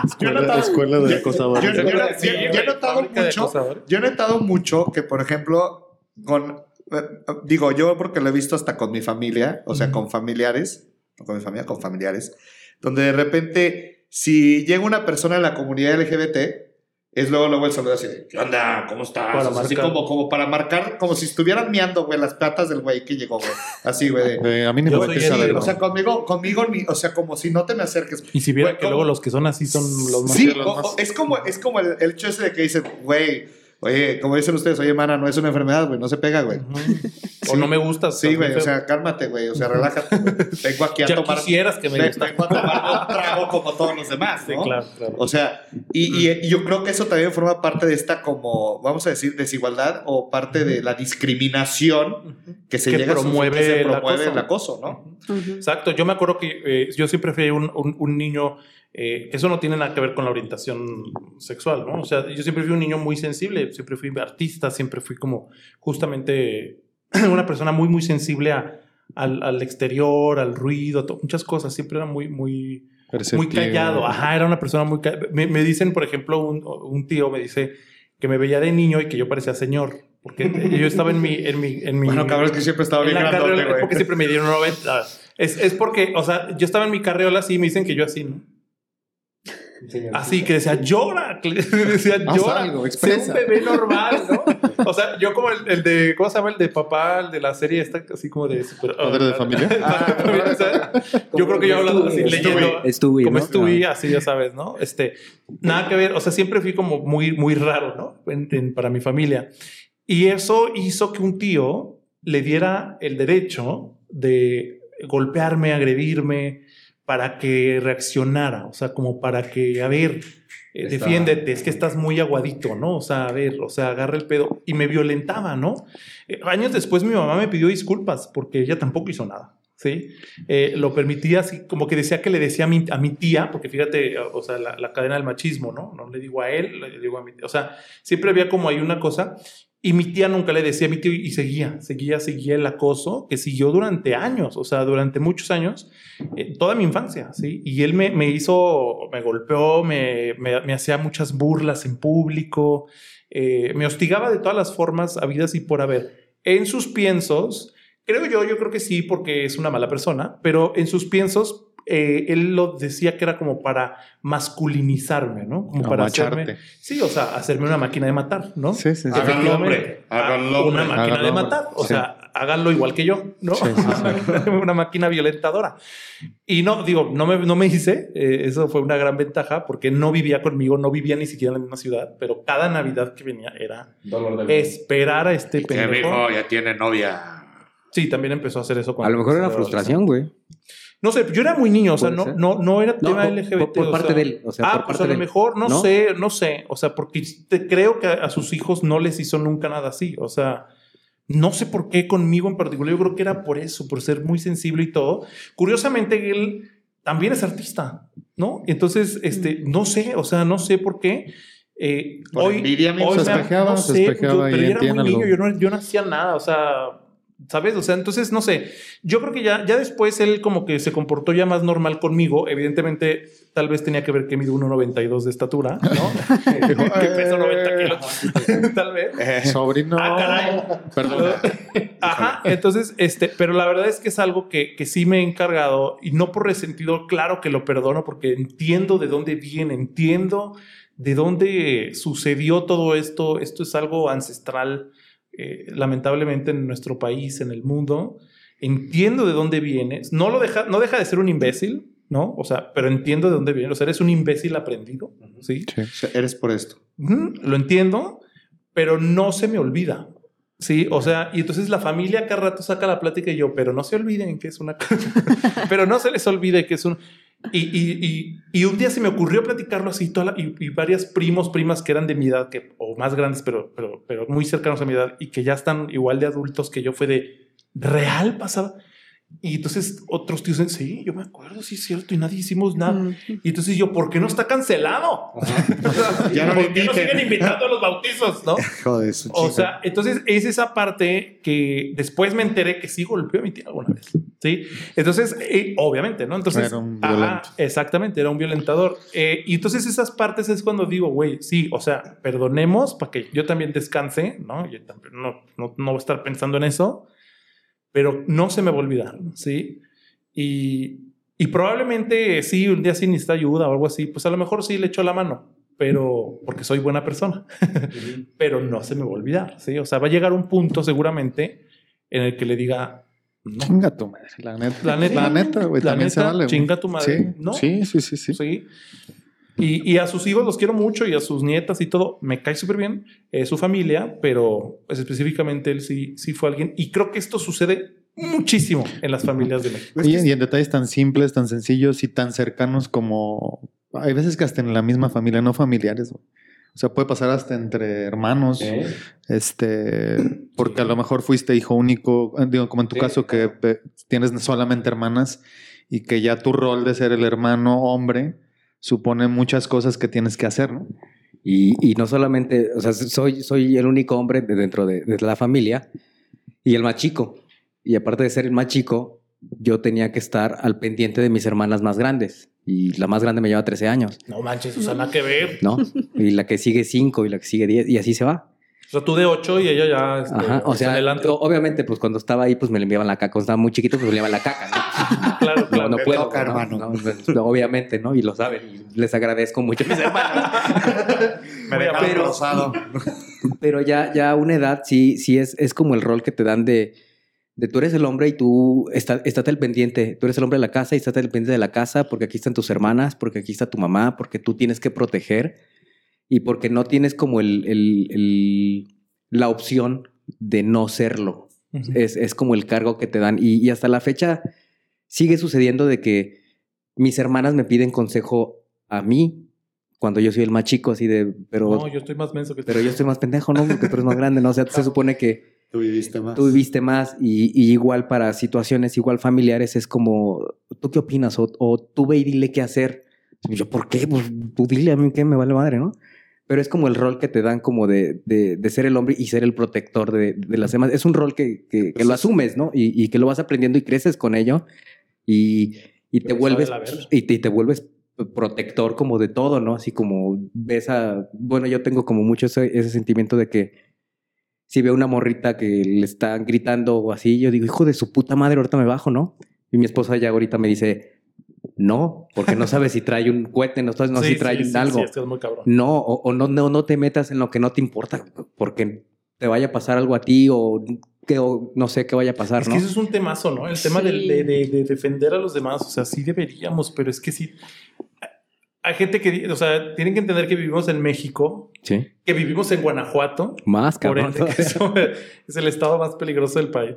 Speaker 1: he
Speaker 2: Escuela,
Speaker 1: notado-
Speaker 2: escuela de acosadores.
Speaker 1: yo- yo- yo-
Speaker 5: Sí,
Speaker 1: yo he notado
Speaker 5: de
Speaker 1: mucho
Speaker 5: acosadores.
Speaker 1: Yo he notado mucho que, por ejemplo, con. eh, Digo, yo porque lo he visto hasta con mi familia, o sea, con familiares, no con mi familia, con familiares, donde de repente, si llega una persona en la comunidad LGBT, es luego, luego el saludo así de, ¿qué onda? ¿Cómo estás?
Speaker 5: Para
Speaker 1: O sea, así
Speaker 5: marcar.
Speaker 1: como, como para marcar, como si estuvieran miando, güey, las patas del güey que llegó, güey. Así, güey. de-
Speaker 2: Eh, a mí ni me
Speaker 1: Sí,
Speaker 2: lo-
Speaker 1: o sea, conmigo, conmigo, ni, o sea, como si no te me acerques.
Speaker 5: Y si viera
Speaker 1: Güey,
Speaker 5: que luego los que son así son los más.
Speaker 1: Sí,
Speaker 2: los
Speaker 1: o-
Speaker 2: más-
Speaker 1: o- es como, es como el, el hecho ese de que dicen, güey, oye, como dicen ustedes, oye, mana, no es una enfermedad, güey, no se pega, güey.
Speaker 5: O
Speaker 1: Sí.
Speaker 5: no me gusta.
Speaker 1: Sí, güey, o sea, cálmate, güey, o sea, relájate. güey. Vengo aquí a
Speaker 5: ya
Speaker 1: tomar.
Speaker 5: quisieras que me gusta.
Speaker 1: Vengo a tomar un trago como todos los demás,
Speaker 5: Sí,
Speaker 1: ¿no?
Speaker 5: claro, claro.
Speaker 1: O sea, y, y- y yo creo que eso también forma parte de esta como, vamos a decir, desigualdad o parte de la discriminación que se
Speaker 5: Que
Speaker 1: llega a
Speaker 5: promueve
Speaker 1: que se
Speaker 5: el acoso.
Speaker 1: el acoso, ¿no?
Speaker 5: Exacto, yo me acuerdo que eh, yo siempre fui un, un- un niño, eh, eso no tiene nada que ver con la orientación sexual, ¿no? O sea, yo siempre fui un niño muy sensible, siempre fui artista, siempre fui como justamente una persona muy, muy sensible a- al, al exterior, al ruido, a muchas cosas, siempre era muy, muy, muy callado, ajá, era una persona muy callada. Me, me dicen, por ejemplo, un, un tío me dice que me veía de niño y que yo parecía señor, porque yo estaba en mi... En mi, en mi
Speaker 1: Bueno, cabrón, es que siempre estaba
Speaker 5: en
Speaker 1: bien grandote,
Speaker 5: carriola,
Speaker 1: güey.
Speaker 5: porque siempre me dieron 90. Es, es porque, o sea, yo estaba en mi carriola así y me dicen que yo así, ¿no? Así que decía, llora, que decía,
Speaker 2: Haz
Speaker 5: llora,
Speaker 2: algo,
Speaker 5: sé
Speaker 2: expresa.
Speaker 5: un bebé normal, ¿no? O sea, yo como el, el de, ¿cómo se llama? El de papá, el de la serie esta, así como de super.
Speaker 2: ¿Padre de familia?
Speaker 5: O sea, yo creo que yo he hablado así, leyendo.
Speaker 3: Stewie,
Speaker 5: como
Speaker 3: ¿no?
Speaker 5: Stewie, así ya sabes, ¿no? Este, nada que ver. O sea, siempre fui como muy, muy raro, ¿no? En- en- para mi familia. Y eso hizo que un tío le diera el derecho de golpearme, agredirme, para que reaccionara. O sea, como para que, a ver, eh,
Speaker 1: Está-
Speaker 5: defiéndete, es que estás muy aguadito, ¿no? O sea, a ver, o sea, agarra el pedo. Y me violentaba, ¿no? Eh, años después mi mamá me pidió disculpas porque ella tampoco hizo nada. ¿Sí? Eh, lo permitía así, como que decía que le decía a mi, a mi tía, porque fíjate, o sea, la, la cadena del machismo, ¿no? No le digo a él, le digo a mi tía. O sea, siempre había como ahí una cosa. Y mi tía nunca le decía a mi tío y seguía, seguía, seguía el acoso que siguió durante años, o sea, durante muchos años, eh, toda mi infancia, ¿sí? Y él me, me hizo, me golpeó, me, me, hacía muchas burlas en público, eh, me hostigaba de todas las formas habidas y por haber. En sus piensos, creo yo, yo creo que sí, porque es una mala persona, pero en sus piensos, eh, él lo decía que era como para masculinizarme, ¿no? Como para
Speaker 2: Amacharte.
Speaker 5: hacerme, sí, o sea, hacerme una máquina de matar, ¿no?
Speaker 2: Sí, sí, sí.
Speaker 1: Háganlo, hombre. Háganlo,
Speaker 5: Una máquina
Speaker 2: Háganlo,
Speaker 5: de matar. O
Speaker 2: Sí.
Speaker 5: sea, háganlo igual que yo, ¿no?
Speaker 2: Sí, sí,
Speaker 5: una máquina violentadora. Y no, digo, no me, no me hice. eh, eso fue una gran ventaja porque no vivía conmigo, no vivía ni siquiera en la misma ciudad, pero cada Navidad que venía era esperar a este
Speaker 1: Que
Speaker 5: pendejo.
Speaker 1: mijo ya tiene novia.
Speaker 5: Sí, también empezó a hacer eso.
Speaker 3: A
Speaker 5: cuando
Speaker 3: lo mejor era
Speaker 5: a-
Speaker 3: frustración, güey.
Speaker 5: No sé, yo era muy niño, o sea, no, no, no era
Speaker 3: No,
Speaker 5: tema LGBT.
Speaker 3: por- por
Speaker 5: o
Speaker 3: parte
Speaker 5: sea.
Speaker 3: de él, o sea,
Speaker 5: ah,
Speaker 3: por
Speaker 5: pues
Speaker 3: parte
Speaker 5: a lo
Speaker 3: de
Speaker 5: mejor, no,
Speaker 3: ¿No?
Speaker 5: sé, no sé. O sea, porque te creo que a, a sus hijos no les hizo nunca nada así. O sea, no sé por qué conmigo en particular. Yo creo que era por eso, por ser muy sensible y todo. Curiosamente, él también es artista, ¿no? Entonces, este, no sé, o sea, no sé por qué. Eh,
Speaker 1: Por
Speaker 5: hoy,
Speaker 1: envidia,
Speaker 5: hoy
Speaker 2: Se espejeaba,
Speaker 5: no
Speaker 2: se
Speaker 5: sé,
Speaker 2: espejeaba
Speaker 5: yo-
Speaker 2: ahí
Speaker 5: pero yo era muy niño, yo no, yo no hacía nada, o sea, ¿sabes? O sea, entonces, no sé, yo creo que ya, ya después él como que se comportó ya más normal conmigo, evidentemente tal vez tenía que ver que mido 1,92 de estatura, ¿no? que peso 90 kilos, tal vez.
Speaker 2: Sobrino.
Speaker 5: Ah, caray.
Speaker 2: Perdón.
Speaker 5: Ajá, entonces, este, pero la verdad es que es algo que, que sí me he encargado y no por resentido, claro que lo perdono porque entiendo de dónde viene, entiendo de dónde sucedió todo esto. Esto es algo ancestral, eh, lamentablemente en nuestro país, en el mundo. Entiendo de dónde viene. No lo deja, no deja de ser un imbécil, ¿no? O sea, pero entiendo de dónde viene. O sea, eres un imbécil aprendido, ¿sí?
Speaker 2: Sí.
Speaker 1: O sea, eres por esto.
Speaker 5: Lo entiendo, pero no se me olvida. Sí, o sea, y entonces la familia cada rato saca la plática y yo, pero no se olviden que es una pero no se les olvide que es un y, y, y, un día se me ocurrió platicarlo así toda la- y, y varias primos, primas que eran de mi edad, que, o más grandes, pero, pero, pero muy cercanos a mi edad y que ya están igual de adultos que yo, fue de real pasaba. Y entonces otros tíos dicen, sí, yo me acuerdo, sí es cierto, y nadie hicimos nada. Y entonces yo, ¿por qué no está cancelado?
Speaker 1: Ya no
Speaker 5: ¿Por
Speaker 1: le
Speaker 5: qué no siguen invitando a los bautizos, no?
Speaker 1: Joder, su
Speaker 5: O sea, entonces es esa parte que después me enteré que sí golpeó a mi tía alguna vez. Sí. Entonces, eh, obviamente, ¿no? Entonces,
Speaker 2: Era un
Speaker 5: ajá,
Speaker 2: violento.
Speaker 5: exactamente, era un violentador. Eh, y entonces esas partes es cuando digo, güey, sí, o sea, perdonemos para que yo también descanse, ¿no? Yo también no, no, no voy a estar pensando en eso, pero no se me va a olvidar, ¿sí? Y, y probablemente sí, un día sí necesita ayuda o algo así, pues a lo mejor sí le echo la mano, pero porque soy buena persona, pero no se me va a olvidar, ¿sí? O sea, va a llegar un punto seguramente en el que le diga, no,
Speaker 2: Chinga tu madre. La neta.
Speaker 5: La neta.
Speaker 2: La neta, güey. También se
Speaker 5: neta,
Speaker 2: vale. güey.
Speaker 5: chinga tu madre.
Speaker 2: Sí.
Speaker 5: No.
Speaker 2: sí, sí, sí, sí.
Speaker 5: Sí. Y, y a sus hijos los quiero mucho y a sus nietas y todo. Me cae súper bien eh, su familia, pero pues, específicamente él sí, sí fue alguien. Y creo que esto sucede muchísimo en las familias de México.
Speaker 2: Y, y en detalles tan simples, tan sencillos y tan cercanos como... Hay veces que hasta en la misma familia, no familiares. O sea, puede pasar hasta entre hermanos. Este, porque a lo mejor fuiste hijo único, eh, digo, como en tu caso, que tienes solamente hermanas y que ya tu rol de ser el hermano hombre supone muchas cosas que tienes que hacer, ¿no?
Speaker 3: Y, y no solamente, o sea, soy, soy el único hombre de dentro de, de la familia y el más chico. Y aparte de ser el más chico, yo tenía que estar al pendiente de mis hermanas más grandes. Y la más grande me lleva 13 años,
Speaker 5: No manches, nada que ver.
Speaker 3: ¿no? y la que sigue 5 y la que sigue 10 y así se va.
Speaker 5: O sea, tú de 8 y ella ya. este,
Speaker 3: Ajá, o sea,
Speaker 5: en el antro.
Speaker 3: obviamente, pues cuando estaba ahí, pues me le enviaban la caca. Cuando estaba muy chiquito, pues me le enviaban la caca, ¿no?
Speaker 5: Claro,
Speaker 3: No,
Speaker 5: claro.
Speaker 3: no
Speaker 1: Me
Speaker 3: puedo,
Speaker 1: toca,
Speaker 3: ¿no?
Speaker 1: hermano.
Speaker 3: No, pues, obviamente, ¿no? Y lo saben. Y les agradezco mucho a mis hermanos.
Speaker 1: Me dejaron
Speaker 3: pero-
Speaker 1: rosado.
Speaker 3: Pero ya, ya a una edad sí, sí es, es como el rol que te dan de, de tú eres el hombre y tú está, estate al pendiente. Tú eres el hombre de la casa y estate al pendiente de la casa porque aquí están tus hermanas, porque aquí está tu mamá, porque tú tienes que proteger y porque no tienes como el, el- el- la opción de no serlo. Es, es como el cargo que te dan. Y, y hasta la fecha sigue sucediendo de que mis hermanas me piden consejo a mí cuando yo soy el más chico, así de, pero,
Speaker 5: No, yo estoy más menso que tú.
Speaker 3: pero yo estoy más pendejo, ¿no? Porque tú eres más grande, ¿no? O sea, se supone que
Speaker 1: Tú viviste más.
Speaker 3: tú viviste más y, y igual para situaciones igual familiares es como, ¿tú qué opinas? O, o tú ve y dile qué hacer. Yo, ¿por qué? Pues tú dile a mí que me vale madre, ¿no? Pero es como el rol que te dan como de, de, de ser el hombre y ser el protector de, de las demás. Es un rol que, que, que lo asumes, ¿no? Y, y que lo vas aprendiendo y creces con ello y, y te vuelves y te, y te vuelves protector como de todo, ¿no? Así como ves a... Bueno, yo tengo como mucho ese, ese sentimiento de que si veo una morrita que le están gritando o así, yo digo, hijo de su puta madre, ahorita me bajo, ¿no? Y mi esposa ya ahorita me dice, no, porque no sabes si trae un cohete, no sabes no
Speaker 5: Sí,
Speaker 3: si trae
Speaker 5: sí,
Speaker 3: un
Speaker 5: sí,
Speaker 3: algo.
Speaker 5: sí, es que es muy cabrón.
Speaker 3: No, o, o no, no, no te metas en lo que no te importa, porque te vaya a pasar algo a ti o que o no sé qué vaya a pasar,
Speaker 5: Es
Speaker 3: ¿no?
Speaker 5: que eso es un temazo, ¿no? El tema de, de- de defender a los demás. O sea, sí deberíamos, pero es que sí. Hay gente que, o sea, tienen que entender que vivimos en México,
Speaker 3: Sí.
Speaker 5: que vivimos en Guanajuato,
Speaker 3: Más
Speaker 5: por
Speaker 3: cabrón.
Speaker 5: ende, que eso es el estado más peligroso del país.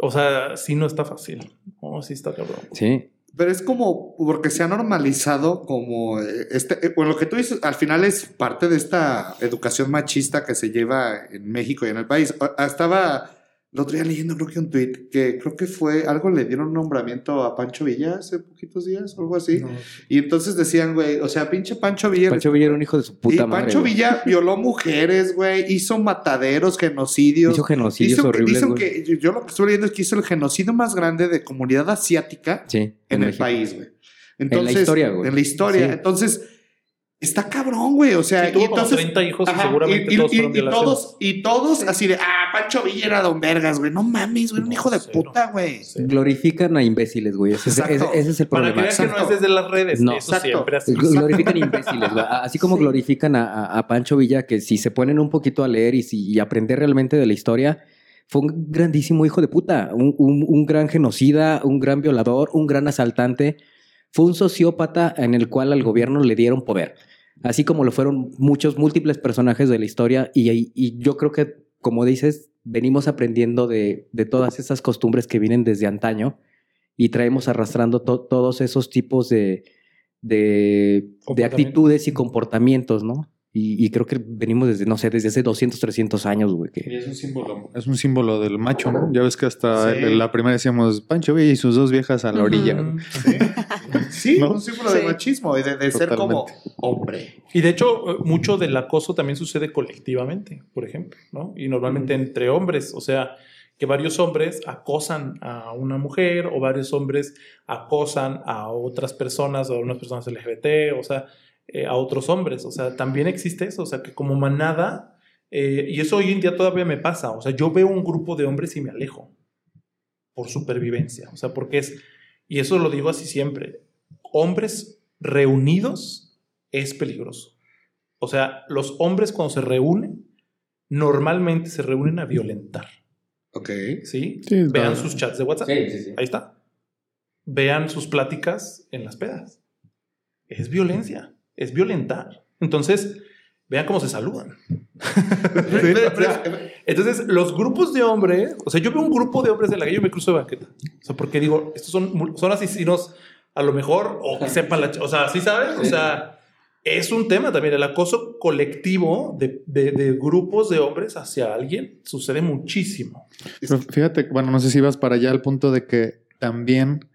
Speaker 5: O sea, sí no está fácil. No, sí está cabrón.
Speaker 3: Sí.
Speaker 1: Pero es como porque se ha normalizado como eh, este, eh, bueno, lo que tú dices al final es parte de esta educación machista que se lleva en México y en el país. Ah, Estaba el otro día leyendo creo que un tweet que creo que fue algo le dieron un nombramiento a Pancho Villa hace poquitos días o algo así.
Speaker 5: No.
Speaker 1: Y entonces decían, güey, o sea, pinche Pancho Villa.
Speaker 3: Pancho Villa era un hijo de su puta
Speaker 1: y
Speaker 3: madre.
Speaker 1: Pancho
Speaker 3: güey.
Speaker 1: Villa violó mujeres, güey, hizo mataderos, genocidios.
Speaker 3: Hizo genocidios
Speaker 1: Hizo-
Speaker 3: horribles,
Speaker 1: hizo que, yo- yo lo que estuve leyendo es que hizo el genocidio más grande de comunidad asiática
Speaker 3: Sí,
Speaker 1: en, el país, güey.
Speaker 3: la
Speaker 1: Entonces,
Speaker 3: historia, güey.
Speaker 1: En la historia.
Speaker 3: Sí.
Speaker 1: Entonces, está cabrón, güey. O sea,
Speaker 5: Sí, tuvo
Speaker 1: y
Speaker 5: como
Speaker 1: entonces.
Speaker 5: 30 hijos y
Speaker 1: Ajá,
Speaker 5: seguramente
Speaker 1: y,
Speaker 5: todos
Speaker 1: y-
Speaker 5: fueron
Speaker 1: y
Speaker 5: violaciones.
Speaker 1: todos, y todos así de, ah, Pancho Villa era Don Vergas, güey. No mames, güey, un
Speaker 5: No,
Speaker 1: hijo de
Speaker 5: cero.
Speaker 1: puta, güey.
Speaker 5: Sí.
Speaker 3: Glorifican a imbéciles, güey. Ese, es-
Speaker 1: Exacto.
Speaker 3: ese- ese es el
Speaker 5: Para que
Speaker 3: problema.
Speaker 5: vean que no es desde las redes.
Speaker 3: No.
Speaker 5: Eso
Speaker 1: Exacto.
Speaker 5: siempre así.
Speaker 3: Gl- Glorifican imbéciles, güey. Así como glorifican a, a- a Pancho Villa, que si se ponen un poquito a leer y, si, y aprender realmente de la historia, fue un grandísimo hijo de puta, un, un- un gran genocida, un gran violador, un gran asaltante. Fue un sociópata en el cual al gobierno le dieron poder, así como lo fueron muchos múltiples personajes de la historia. Y, y yo creo que, como dices, venimos aprendiendo de, de todas esas costumbres que vienen desde antaño y traemos arrastrando to- todos esos tipos de, de, de
Speaker 5: Comportamientos.
Speaker 3: actitudes y comportamientos, ¿no? Y, y creo que venimos desde, no sé, desde hace 200, 300 años, güey.
Speaker 2: Y
Speaker 3: Que...
Speaker 2: es un símbolo. Es un símbolo del macho, ¿no? Ya ves que hasta
Speaker 1: Sí.
Speaker 2: la primera decíamos Pancho Villa y sus dos viejas a la orilla.
Speaker 1: Sí,
Speaker 2: ¿No?
Speaker 1: un símbolo de
Speaker 4: Sí.
Speaker 1: machismo y de, de ser como hombre.
Speaker 5: Y de hecho, eh, mucho del acoso también sucede colectivamente, por ejemplo, ¿no? Y normalmente entre hombres, o sea, que varios hombres acosan a una mujer o varios hombres acosan a otras personas o a unas personas LGBT, o sea, eh, a otros hombres, o sea, también existe eso, o sea, que como manada, eh, y eso hoy en día todavía me pasa, o sea, yo veo un grupo de hombres y me alejo por supervivencia, o sea, porque es, y eso lo digo así siempre, hombres reunidos es peligroso. O sea, los hombres cuando se reúnen, normalmente se reúnen a violentar.
Speaker 1: Ok.
Speaker 5: ¿Sí? Vean sus chats de WhatsApp.
Speaker 3: sí, sí.
Speaker 5: Ahí está. Vean sus pláticas en las pedas. Es violencia, es violentar. Entonces, vean cómo se saludan. Entonces, los grupos de hombres, o sea, yo veo un grupo de hombres en la que yo me cruzo de banqueta. O sea, porque digo, estos son, son asesinos a lo mejor, o que sepan la... O sea, ¿sí sabes? O sea, es un tema también. El acoso colectivo de, de- de grupos de hombres hacia alguien sucede muchísimo.
Speaker 2: Pero fíjate, bueno, no sé si vas para allá al punto de que también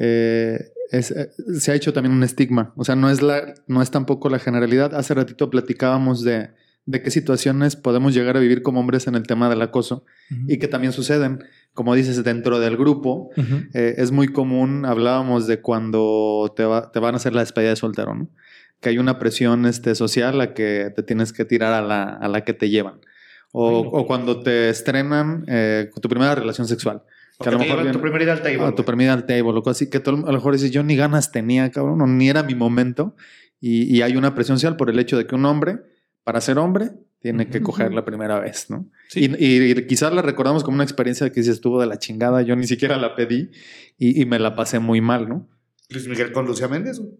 Speaker 2: eh, es, eh, se ha hecho también un estigma. O sea, no es, la, no es tampoco la generalidad. Hace ratito platicábamos de, de qué situaciones podemos llegar a vivir como hombres en el tema del acoso y que también suceden, como dices, dentro del grupo. Eh, es muy común, hablábamos de cuando te, va- te van a hacer la despedida de soltero, ¿no? Que hay una presión este, social a que te tienes que tirar a la, a la que te llevan. O,
Speaker 5: Ay, no.
Speaker 2: o cuando te estrenan eh, con tu primera relación sexual. Que a lo mejor
Speaker 1: tu
Speaker 2: viene-
Speaker 1: primer ida al table.
Speaker 2: a tu
Speaker 1: güey.
Speaker 2: primera al table o algo así, que tú a lo mejor dices, yo ni ganas tenía, cabrón, o ni era mi momento. Y, y hay una presión social por el hecho de que un hombre, para ser hombre, tiene que coger la primera vez, ¿no?
Speaker 5: Sí.
Speaker 2: Y, y quizás la recordamos como una experiencia que sí estuvo de la chingada. Yo ni siquiera la pedí y, y me la pasé muy mal, ¿no?
Speaker 1: Luis Miguel con Lucía Méndez. güey.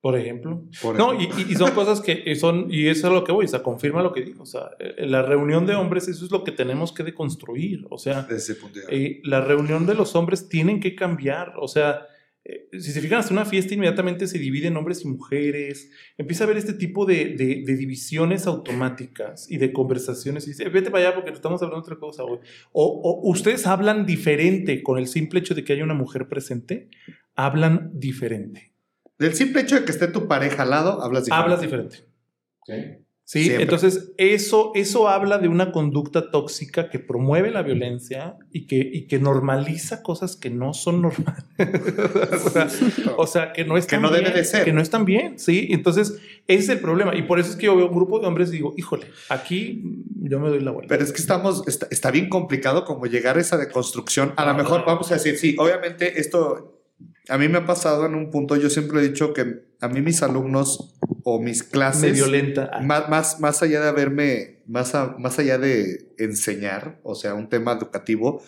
Speaker 5: Por ejemplo.
Speaker 1: Por
Speaker 5: No, y, son cosas que son, y eso es lo que voy, o sea, confirma lo que dijo. O sea, eh, la reunión de hombres, eso es lo que tenemos que deconstruir. O sea,
Speaker 1: Desde ese punto de
Speaker 5: eh, la reunión de los hombres tienen que cambiar. O sea, eh, si se fijan, hasta una fiesta inmediatamente se divide en hombres y mujeres. Empieza a haber este tipo de, de- de divisiones automáticas y de conversaciones. Y dice, vete para allá porque estamos hablando de otra cosa, güey. O, o ustedes hablan diferente con el simple hecho de que haya una mujer presente. Hablan diferente.
Speaker 1: Del simple hecho de que esté tu pareja al lado, hablas diferente.
Speaker 5: Hablas diferente. Sí,
Speaker 1: Siempre.
Speaker 5: entonces eso, eso habla de una conducta tóxica que promueve la violencia y que, y que normaliza cosas que no son normales. o, sea, o sea, que no están
Speaker 1: Que no debe
Speaker 5: bien,
Speaker 1: de ser.
Speaker 5: Que no están bien, sí. Entonces, ese es el problema. Y por eso es que yo veo un grupo de hombres y digo, híjole, aquí yo me doy la vuelta.
Speaker 1: Pero es que estamos, está, está bien complicado como llegar a esa deconstrucción. A lo
Speaker 5: No,
Speaker 1: mejor vamos a decir, sí, obviamente esto a mí me ha pasado en un punto, yo siempre he dicho que a mí mis alumnos o mis clases...
Speaker 5: me violenta.
Speaker 1: Más, más, más allá de haberme, más, a- más allá de enseñar, o sea, un tema educativo,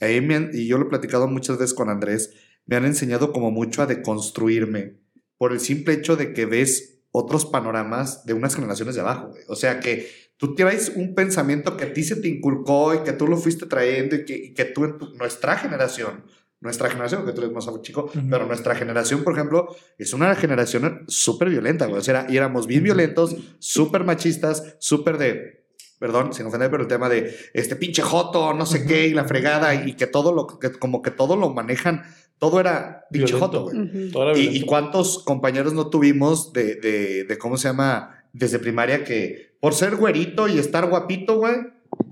Speaker 1: ahí me han- y yo lo he platicado muchas veces con Andrés, me han enseñado como mucho a deconstruirme por el simple hecho de que ves otros panoramas de unas generaciones de abajo. güey. O sea, que tú traes un pensamiento que a ti se te inculcó y que tú lo fuiste trayendo y que, y que tú en tu- nuestra generación, nuestra generación, que tú eres más chico,
Speaker 5: Ujú.
Speaker 1: pero nuestra generación, por ejemplo, es una generación súper violenta, güey. O sea, era- y éramos bien violentos, súper machistas, súper de, perdón, sin ofender, pero el tema de este pinche joto, no sé qué, y la fregada, y que todo lo, que como que todo lo manejan, todo era pinche joto, güey. Y, y cuántos compañeros no tuvimos de, de, de, ¿cómo se llama? Desde primaria que por ser güerito y estar guapito, güey,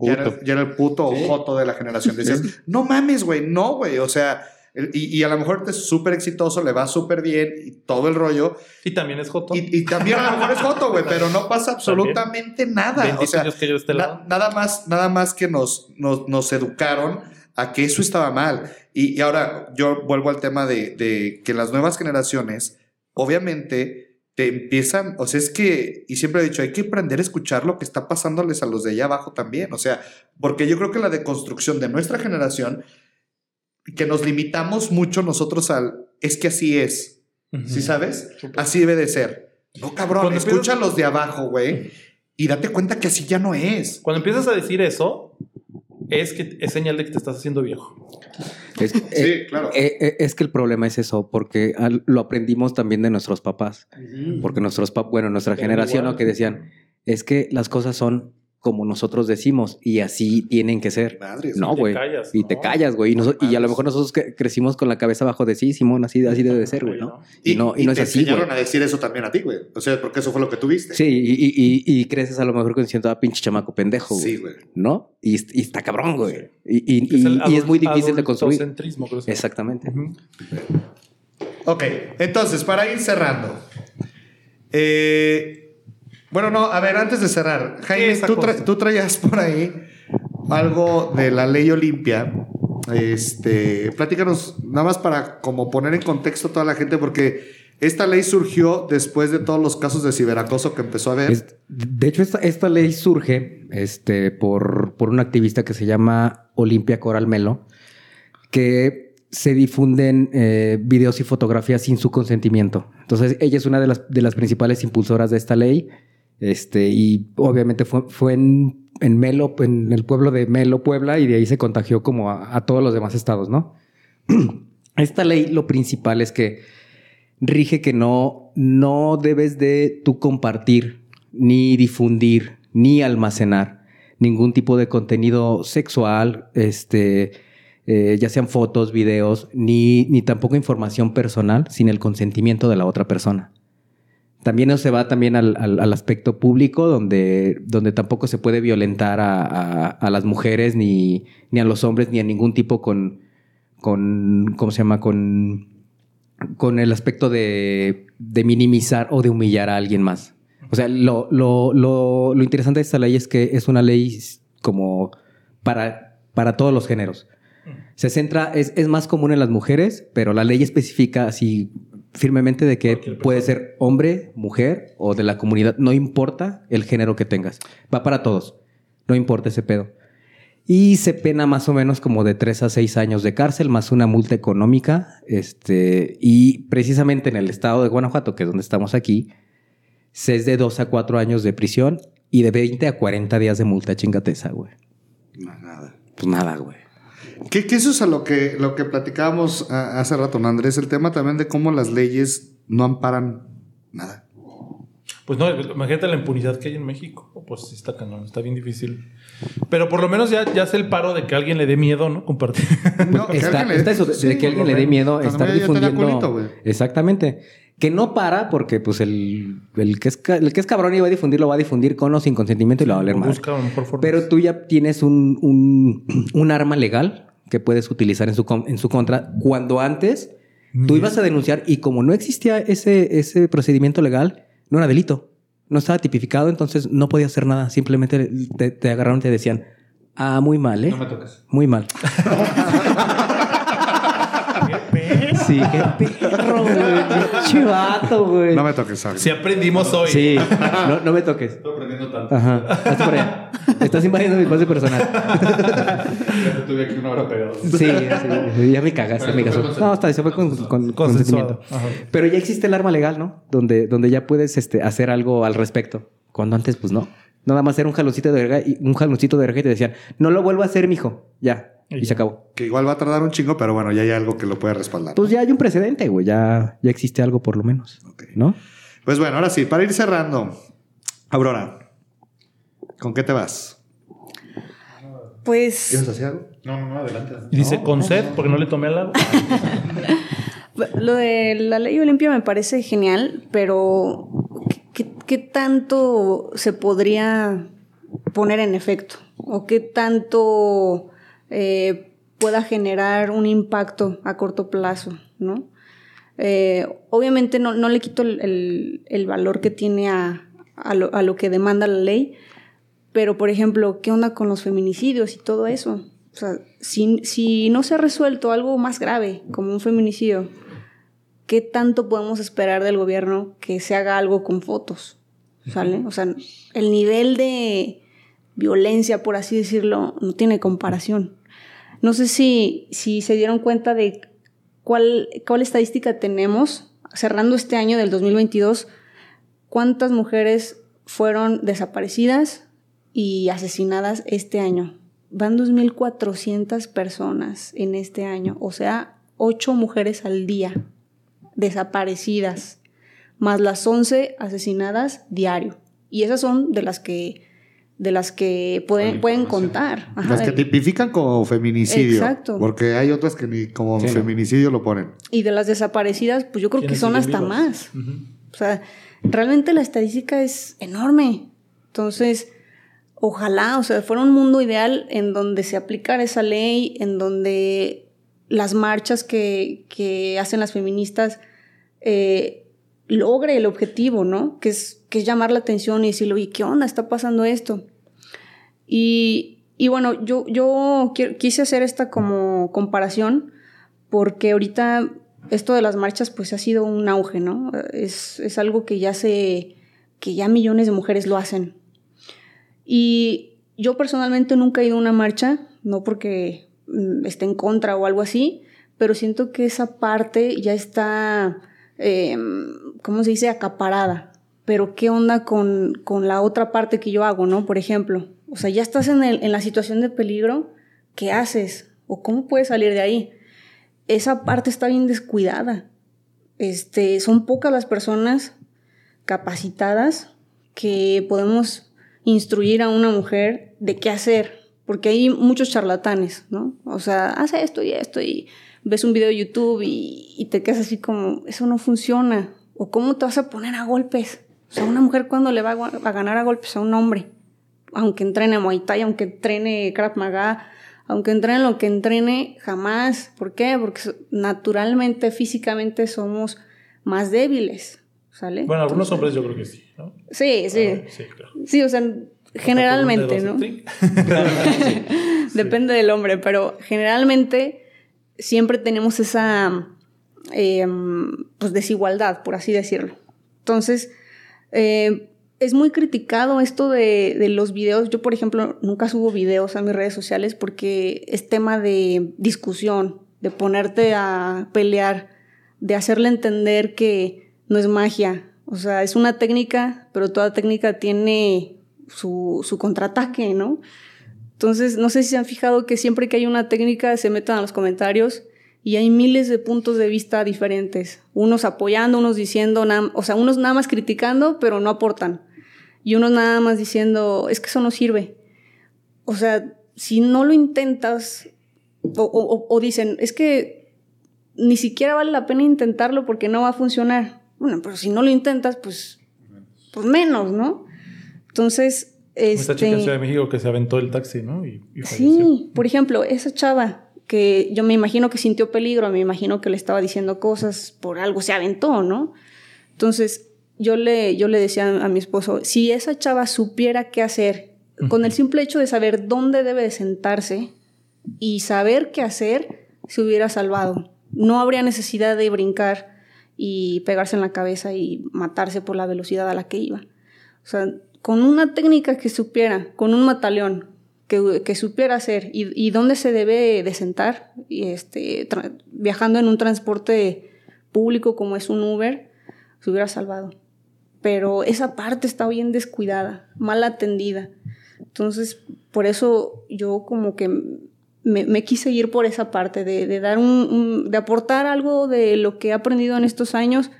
Speaker 1: ya era, el puto
Speaker 2: Sí.
Speaker 1: joto de la generación. Decías, no mames, güey, no, güey. O sea, y, y a lo mejor te es súper exitoso, le va súper bien y todo el rollo.
Speaker 5: Y también es Joto.
Speaker 1: Y, y también a lo mejor es joto, güey, pero no pasa absolutamente nada.
Speaker 5: Bendito
Speaker 1: O sea,
Speaker 5: que yo este
Speaker 1: na- nada más, nada más que nos, nos, nos educaron a que eso estaba mal. Y, y ahora yo vuelvo al tema de, de que las nuevas generaciones, obviamente, te empiezan, o sea, es que, y siempre he dicho, hay que aprender a escuchar lo que está pasándoles a los de allá abajo también. O sea, porque yo creo que la deconstrucción de nuestra generación, que nos limitamos mucho nosotros al, es que así es,
Speaker 5: Ujú.
Speaker 1: ¿sí sabes? Así debe de ser. No, cabrón,
Speaker 5: Cuando
Speaker 1: escucha a los de abajo, güey, y date cuenta que así ya no es.
Speaker 5: Cuando empiezas a decir eso, es que es señal de que te estás haciendo viejo.
Speaker 3: Es, eh,
Speaker 1: claro.
Speaker 3: eh, eh, es que el problema es eso, porque al- lo aprendimos también de nuestros papás. Porque nuestros papás, bueno, nuestra
Speaker 5: Pero
Speaker 3: generación,
Speaker 5: igual.
Speaker 3: lo que decían, es que las cosas son como nosotros decimos y así tienen que ser.
Speaker 1: Madres.
Speaker 3: No, güey. Y te callas, güey. Y, y a lo mejor nosotros que crecimos con la cabeza abajo de sí, Simón, así, así debe de ser, güey, ¿no? Y, no, y no es
Speaker 1: te
Speaker 3: así,
Speaker 1: enseñaron
Speaker 3: güey.
Speaker 1: a decir eso también a ti, güey. O sea, porque eso fue lo que tuviste.
Speaker 3: Sí, y, y- y- y creces a lo mejor diciendo, ah, pinche chamaco pendejo, güey.
Speaker 1: Sí, güey.
Speaker 3: ¿No? Y, y está cabrón, güey. Y, y-
Speaker 5: Es
Speaker 3: y- y muy difícil de construir.
Speaker 5: creo.
Speaker 3: Exactamente.
Speaker 5: Ujú.
Speaker 1: Ok, entonces, para ir cerrando. Eh, bueno, no, a ver, antes de cerrar, Jaime, tú, tra-
Speaker 5: cosa.
Speaker 1: tú traías por ahí algo de la ley Olimpia. Este, platícanos, nada más para como poner en contexto a toda la gente, porque esta ley surgió después de todos los casos de ciberacoso que empezó a haber.
Speaker 3: Es- de hecho, esta, esta ley surge este, por, por una activista que se llama Olimpia Coral Melo, que se difunden eh, videos y fotografías sin su consentimiento. Entonces, ella es una de las, de las principales impulsoras de esta ley. Este, y obviamente fue, en, Melo, en el pueblo de Melo, Puebla, y de ahí se contagió como a, a todos los demás estados, ¿no? Esta ley, lo principal es que rige que no, no debes de tú compartir, ni difundir, ni almacenar ningún tipo de contenido sexual, este, eh, ya sean fotos, videos, ni, ni tampoco información personal sin el consentimiento de la otra persona. También eso se va también al, al- al aspecto público, donde, donde tampoco se puede violentar a, a- a las mujeres, ni, ni a los hombres, ni a ningún tipo con, con ¿cómo se llama? Con, con el aspecto de, de minimizar o de humillar a alguien más. O sea, lo, lo, lo, lo interesante de esta ley es que es una ley como para, para todos los géneros. Se centra, es, es más común en las mujeres, pero la ley especifica así firmemente de que puede ser hombre, mujer o de la comunidad. No importa el género que tengas. Va para todos. No importa ese pedo. Y se pena más o menos como de 3 a 6 años de cárcel, más una multa económica. Este, y precisamente en el estado de Guanajuato, que es donde estamos aquí, se es de 2 a 4 años de prisión y de 20 a 40 días de multa chingateza, güey.
Speaker 1: No, nada.
Speaker 3: Pues nada, güey.
Speaker 1: Que, que eso es a lo que, lo que platicábamos a- hace rato, ¿no, Andrés? El tema también de cómo las leyes no amparan nada.
Speaker 5: Pues no, imagínate la impunidad que hay en México. Pues sí está cañón, está bien difícil. Pero por lo menos ya, ya hace el paro de que alguien le dé miedo, ¿no? Compartir.
Speaker 1: No, que
Speaker 3: está,
Speaker 1: alguien le-
Speaker 3: está eso de, que alguien le dé miedo estar difundiendo.
Speaker 1: culito.
Speaker 3: Exactamente. Que no para porque pues el, el, que es, el que es cabrón y va a difundir, lo va a difundir con o sin consentimiento y lo va a valer más. Pero tú ya tienes un, un, un arma legal que puedes utilizar en su, en su contra cuando antes tú ibas a denunciar y como no existía ese, ese procedimiento legal, no era delito. No estaba tipificado, entonces no podía hacer nada. Simplemente te, te agarraron y te decían, ah, muy mal, ¿eh?
Speaker 2: No me toques.
Speaker 3: Muy mal. sí, qué perro, güey. Chivato, güey.
Speaker 1: No me toques, ¿sabes?
Speaker 5: Si aprendimos hoy.
Speaker 3: Sí, no, no me toques.
Speaker 2: Estoy aprendiendo tanto.
Speaker 3: Ajá, hazte por allá. Estás invadiendo mi espacio personal.
Speaker 2: Ya tuve aquí una hora pegado.
Speaker 3: Sí, ya me cagaste, me casó. No, hasta se fue con, con, consentimiento.
Speaker 5: Ajá.
Speaker 3: Pero ya existe el arma legal, ¿no? Donde, donde ya puedes este, hacer algo al respecto. Cuando antes, pues no. Nada más era un jaloncito de verga y un jaloncito de verga y te decían, no lo vuelvo a hacer, mijo. Ya.
Speaker 5: Y
Speaker 3: se acabó.
Speaker 1: Que igual va a tardar un chingo, pero bueno, ya hay algo que lo puede respaldar.
Speaker 3: Pues ya hay un precedente, güey. Ya, ya existe algo por lo menos.
Speaker 1: Ok.
Speaker 3: ¿No?
Speaker 1: Pues bueno, ahora sí, para ir cerrando. Aurora, ¿con qué te vas?
Speaker 4: Pues
Speaker 1: ¿Quieres hacer algo?
Speaker 2: No, no, no, adelante.
Speaker 5: Y dice con sed, porque no le tomé al agua.
Speaker 4: lo de la ley Olimpia me parece genial, pero ¿qué, qué- qué tanto se podría poner en efecto? ¿O qué tanto eh, pueda generar un impacto a corto plazo? ¿no? Eh, obviamente no, no le quito el, el- el valor que tiene a, a lo, a lo que demanda la ley, pero por ejemplo, ¿qué onda con los feminicidios y todo eso? O sea, si, si no se ha resuelto algo más grave, como un feminicidio, ¿qué tanto podemos esperar del gobierno que se haga algo con fotos? ¿Sale? O sea, el nivel de violencia, por así decirlo, no tiene comparación. No sé si, si se dieron cuenta de cuál, cuál estadística tenemos cerrando este año del 2022, cuántas mujeres fueron desaparecidas y asesinadas este año. Van 2.400 personas en este año, o sea, 8 mujeres al día desaparecidas, más las 11 asesinadas diario. Y esas son de las que, de las que pueden, pueden contar. Ajá,
Speaker 1: Las que tipifican como feminicidio.
Speaker 4: Exacto.
Speaker 1: Porque hay otras que ni como
Speaker 3: Sí, no.
Speaker 1: feminicidio lo ponen.
Speaker 4: Y de las desaparecidas, pues yo creo que
Speaker 5: ¿Quiénes
Speaker 4: son hasta más. O sea, realmente la estadística es enorme. Entonces, ojalá, o sea, fuera un mundo ideal en donde se aplicara esa ley, en donde las marchas que, que hacen las feministas eh, logre el objetivo, ¿no? Que es, que es llamar la atención y decirle, oye, ¿qué onda? Está pasando esto. Y, y bueno, yo, yo qui- quise hacer esta como comparación porque ahorita esto de las marchas pues ha sido un auge, ¿no? Es, es algo que ya se, que ya millones de mujeres lo hacen. Y yo personalmente nunca he ido a una marcha, no porque mm, esté en contra o algo así, pero siento que esa parte ya está, eh, ¿cómo se dice?, acaparada. Pero ¿qué onda con, con la otra parte que yo hago, no? Por ejemplo, o sea, ya estás en, el- en la situación de peligro, ¿qué haces? ¿O cómo puedes salir de ahí? Esa parte está bien descuidada. Este, son pocas las personas capacitadas que podemos instruir a una mujer de qué hacer, porque hay muchos charlatanes, ¿no? O sea, hace esto y esto y ves un video de YouTube y, y te quedas así como, eso no funciona. ¿O cómo te vas a poner a golpes? O sea, una mujer cuando le va a, ganar a golpes a un hombre, aunque entrene Muay Thai, aunque entrene Krav Maga, aunque entrene lo que entrene, jamás. ¿Por qué? Porque naturalmente, físicamente somos más débiles, ¿sale?
Speaker 5: Bueno, algunos
Speaker 4: Entonces-
Speaker 5: hombres yo creo que sí, ¿no?
Speaker 4: Sí, sí.
Speaker 5: Ah, sí, claro.
Speaker 4: Sí, o sea, generalmente, ¿no?
Speaker 5: Sí.
Speaker 4: Depende del hombre, pero generalmente siempre tenemos esa, em, pues desigualdad, por así decirlo. Entonces, eh, es muy criticado esto de, de, los videos. Yo, por ejemplo, nunca subo videos a mis redes sociales porque es tema de discusión, de ponerte a pelear, de hacerle entender que no es magia. O sea, es una técnica, pero toda técnica tiene su, su contraataque, ¿no? Entonces, no sé si se han fijado que siempre que hay una técnica se metan a los comentarios y hay miles de puntos de vista diferentes. Unos apoyando, unos diciendo, o sea, unos nada más criticando, pero no aportan. Y unos nada más diciendo, es que eso no sirve. O sea, si no lo intentas, o, dicen, es que ni siquiera vale la pena intentarlo porque no va a funcionar. Bueno, pero si no lo intentas, pues, pues menos, ¿no? Entonces,
Speaker 5: esta chica en Ciudad de México que se aventó el taxi, ¿no?
Speaker 4: sí, por ejemplo, esa chava que yo me imagino que sintió peligro, me imagino que le estaba diciendo cosas, por algo se aventó, ¿no? Entonces, yo le, yo le decía a mi esposo, si esa chava supiera qué hacer, con el simple hecho de saber dónde debe de sentarse y saber qué hacer, se hubiera salvado. No habría necesidad de brincar y pegarse en la cabeza y matarse por la velocidad a la que iba. O sea, con una técnica que supiera, con un mataleón, que, supiera hacer y, dónde se debe de sentar, y este, viajando en un transporte público como es un Uber, se hubiera salvado. Pero esa parte está bien descuidada, mal atendida. Entonces, por eso yo como que me, quise ir por esa parte, de dar un, de aportar algo de lo que he aprendido en estos años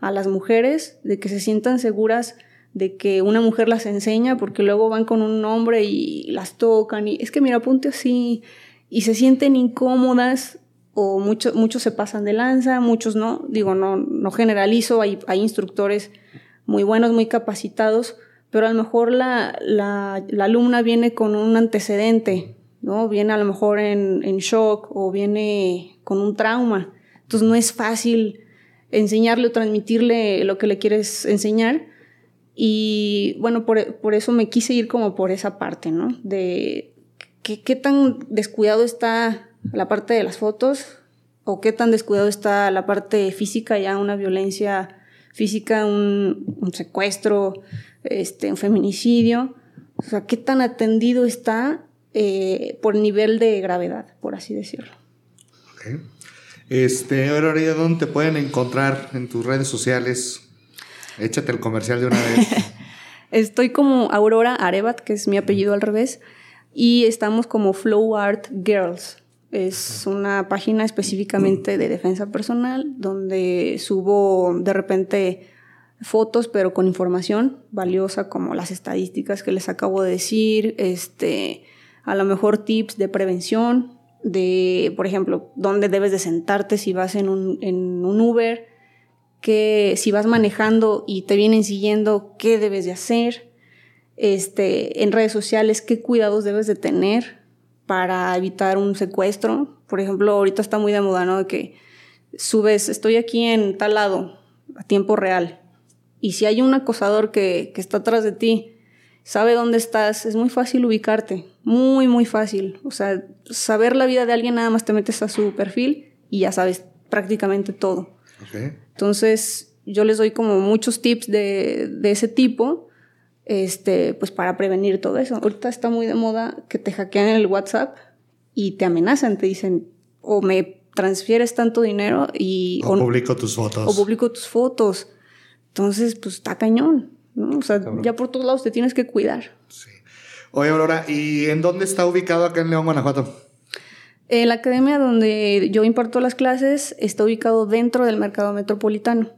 Speaker 4: a las mujeres, de que se sientan seguras de que una mujer las enseña porque luego van con un hombre y las tocan y es que mira, ponte así y se sienten incómodas o muchos muchos se pasan de lanza, muchos no, digo, no, no generalizo, hay, hay instructores muy buenos, muy capacitados, pero a lo mejor la, la, la alumna viene con un antecedente, ¿no? Viene a lo mejor en, en shock o viene con un trauma. Entonces no es fácil enseñarle o transmitirle lo que le quieres enseñar y bueno, por, eso me quise ir como por esa parte, ¿no? De qué, tan descuidado está la parte de las fotos o qué tan descuidado está la parte física, ya una violencia física, un, secuestro, este, un feminicidio. O sea, qué tan atendido está eh, por nivel de gravedad, por así decirlo.
Speaker 1: Ok. Este, ahora, ¿dónde te pueden encontrar en tus redes sociales? Échate el comercial de una vez.
Speaker 4: Estoy como Aurora Arebat, que es mi apellido al revés, y estamos como Flow Art Girls. Es una página específicamente de defensa personal donde subo de repente fotos, pero con información valiosa como las estadísticas que les acabo de decir, este, a lo mejor tips de prevención, de, por ejemplo, dónde debes de sentarte si vas en un, en un Uber, que si vas manejando y te vienen siguiendo, qué debes de hacer, este, en redes sociales, qué cuidados debes de tener para evitar un secuestro. Por ejemplo, ahorita está muy de moda, ¿no? De que subes, estoy aquí en tal lado, a tiempo real. Y si hay un acosador que, que está atrás de ti, sabe dónde estás, es muy fácil ubicarte, muy, muy fácil. O sea, saber la vida de alguien nada más te metes a su perfil y ya sabes prácticamente todo. Entonces, yo les doy como muchos tips de, de, ese tipo, este, pues para prevenir todo eso. Ahorita está muy de moda que te hackean el WhatsApp y te amenazan, te dicen, o me transfieres tanto dinero y...
Speaker 1: O, publico tus fotos.
Speaker 4: O publico tus fotos. Entonces, pues está cañón, ¿no? O sea, ya por todos lados te tienes que cuidar.
Speaker 1: Sí. Oye, Aurora, ¿y en dónde está ubicado acá en León, Guanajuato?
Speaker 4: Eh, la academia donde yo imparto las clases está ubicado dentro del mercado metropolitano.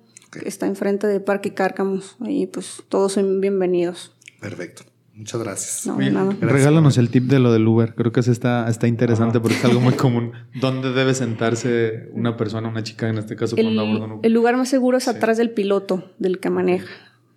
Speaker 4: está enfrente de Parque Cárcamos. Ahí pues todos son bienvenidos.
Speaker 1: Perfecto. Muchas gracias.
Speaker 2: No, nada. Regálanos el tip de lo del Uber. Creo que eso está, está interesante porque es algo muy común. ¿Dónde debe sentarse una persona, una chica en este caso,
Speaker 4: cuando aborda un Uber? El lugar más seguro es atrás del piloto, del que maneja.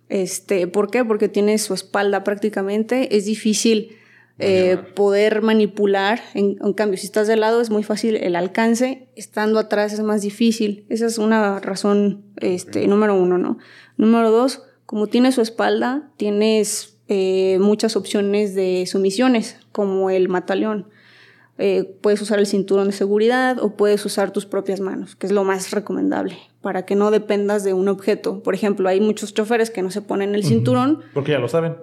Speaker 4: Este, ¿Por qué? Porque tiene su espalda prácticamente. Es difícil eh, poder manipular. En, cambio, si estás de lado es muy fácil el alcance, estando atrás es más difícil. Esa es una razón este, número uno, ¿no? Número dos, como tienes su espalda, tienes eh, muchas opciones de sumisiones, como el mataleón. eh, puedes usar el cinturón de seguridad o puedes usar tus propias manos, que es lo más recomendable, para que no dependas de un objeto. Por ejemplo, hay muchos choferes que no se ponen el cinturón.
Speaker 5: Porque ya lo saben.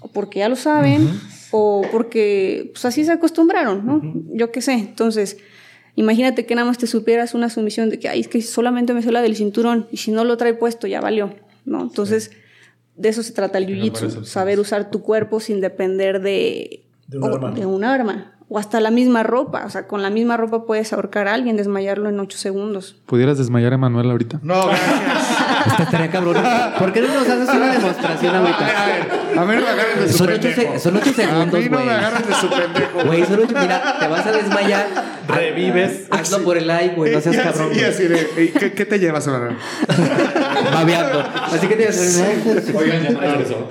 Speaker 4: O porque ya lo saben, o porque pues, así se acostumbraron, ¿no? Yo qué sé. Entonces, imagínate que nada más te supieras una sumisión de que, ay, es que solamente me sé la del cinturón y si no lo trae puesto ya valió, ¿no? Entonces, de eso se trata el jiu-jitsu, saber usar tu cuerpo sin depender de,
Speaker 5: De un arma.
Speaker 4: de un arma. O hasta la misma ropa. O sea, con la misma ropa puedes ahorcar a alguien, desmayarlo en ocho segundos.
Speaker 2: ¿Pudieras desmayar a Emanuel ahorita?
Speaker 1: No, gracias.
Speaker 3: Esta estaría cabrón. ¿Por qué no nos haces una demostración
Speaker 1: A ver,
Speaker 3: ahorita?
Speaker 1: a ver, a mí no me agarren de su
Speaker 3: Son ocho,
Speaker 1: pendejo.
Speaker 3: se- son ocho
Speaker 1: A
Speaker 3: segundos,
Speaker 1: mí no
Speaker 3: güey.
Speaker 1: me agarren de su pendejo.
Speaker 3: Güey, son ocho. Mira, te vas a desmayar.
Speaker 5: Revives.
Speaker 3: Hazlo por el like, güey. No seas
Speaker 1: Y así-
Speaker 3: cabrón.
Speaker 1: Y
Speaker 3: güey.
Speaker 1: así de, "Ey, ¿qué, ¿qué te llevas, Emanuel?
Speaker 3: Babeando. Así que te vas a
Speaker 2: Oigan, ya no regresó.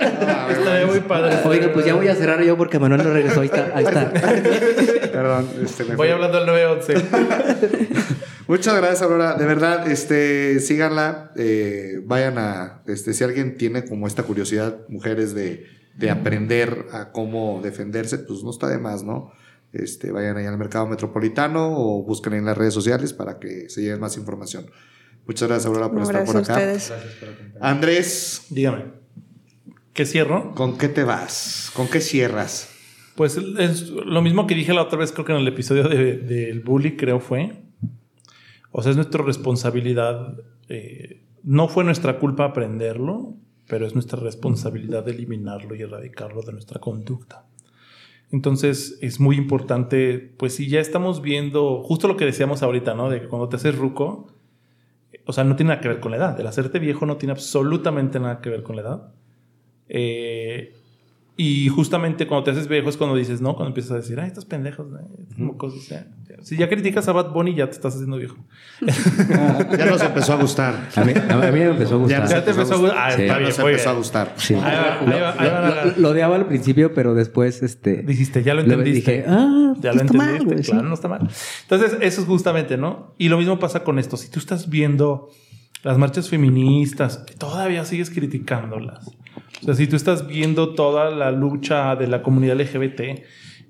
Speaker 5: Estaría muy padre.
Speaker 3: Oiga, pues ya voy a cerrar yo porque Manuel no regresó. Ahí está. Ahí está.
Speaker 1: Perdón, este, me
Speaker 5: Voy
Speaker 1: fui.
Speaker 5: hablando al 911.
Speaker 1: Muchas gracias, Aurora. De verdad, este, síganla. eh, vayan a, este, si alguien tiene como esta curiosidad, mujeres, de, de aprender a cómo defenderse, pues no está de más, ¿no? Este, vayan ahí al mercado metropolitano o busquen en las redes sociales para que se lleven más información. Muchas gracias, Aurora, por
Speaker 4: No,
Speaker 1: estar
Speaker 4: gracias
Speaker 1: por
Speaker 4: a
Speaker 1: acá.
Speaker 4: ustedes.
Speaker 1: Andrés,
Speaker 5: Dígame. ¿Qué cierro?
Speaker 1: ¿con qué te vas? ¿Con qué cierras?
Speaker 5: Pues es lo mismo que dije la otra vez, creo que en el episodio de- del bully, creo fue. O sea, es nuestra responsabilidad. eh, no fue nuestra culpa aprenderlo, pero es nuestra responsabilidad eliminarlo y erradicarlo de nuestra conducta. Entonces es muy importante, pues si ya estamos viendo justo lo que decíamos ahorita, ¿no? De que cuando te haces ruco, o sea, no tiene nada que ver con la edad. El hacerte viejo no tiene absolutamente nada que ver con la edad. Eh, y justamente cuando te haces viejo es cuando dices, ¿no? Cuando empiezas a decir, ay, estos pendejos, ¿no? Mocosos, ya, ya". Si ya criticas a Bad Bunny, ya te estás haciendo viejo.
Speaker 1: Ya nos empezó a gustar.
Speaker 3: A mí, a mí me empezó a gustar.
Speaker 5: Ya te empezó a gustar. Ah,
Speaker 3: Sí.
Speaker 5: está bien,
Speaker 1: nos empezó a gustar.
Speaker 3: Sí.
Speaker 5: Ahí va, ahí va, ahí
Speaker 3: Lo,
Speaker 5: van a-
Speaker 3: lo- lo odiaba al principio, pero después, este.
Speaker 5: Dijiste, ya lo entendiste.
Speaker 3: dije, ah,
Speaker 5: ya lo
Speaker 3: mal,
Speaker 5: entendiste.
Speaker 3: sí.
Speaker 5: claro, no está mal. Entonces, eso es justamente, ¿no? Y lo mismo pasa con esto. Si tú estás viendo las marchas feministas, todavía sigues criticándolas. O sea, si tú estás viendo toda la lucha de la comunidad LGBT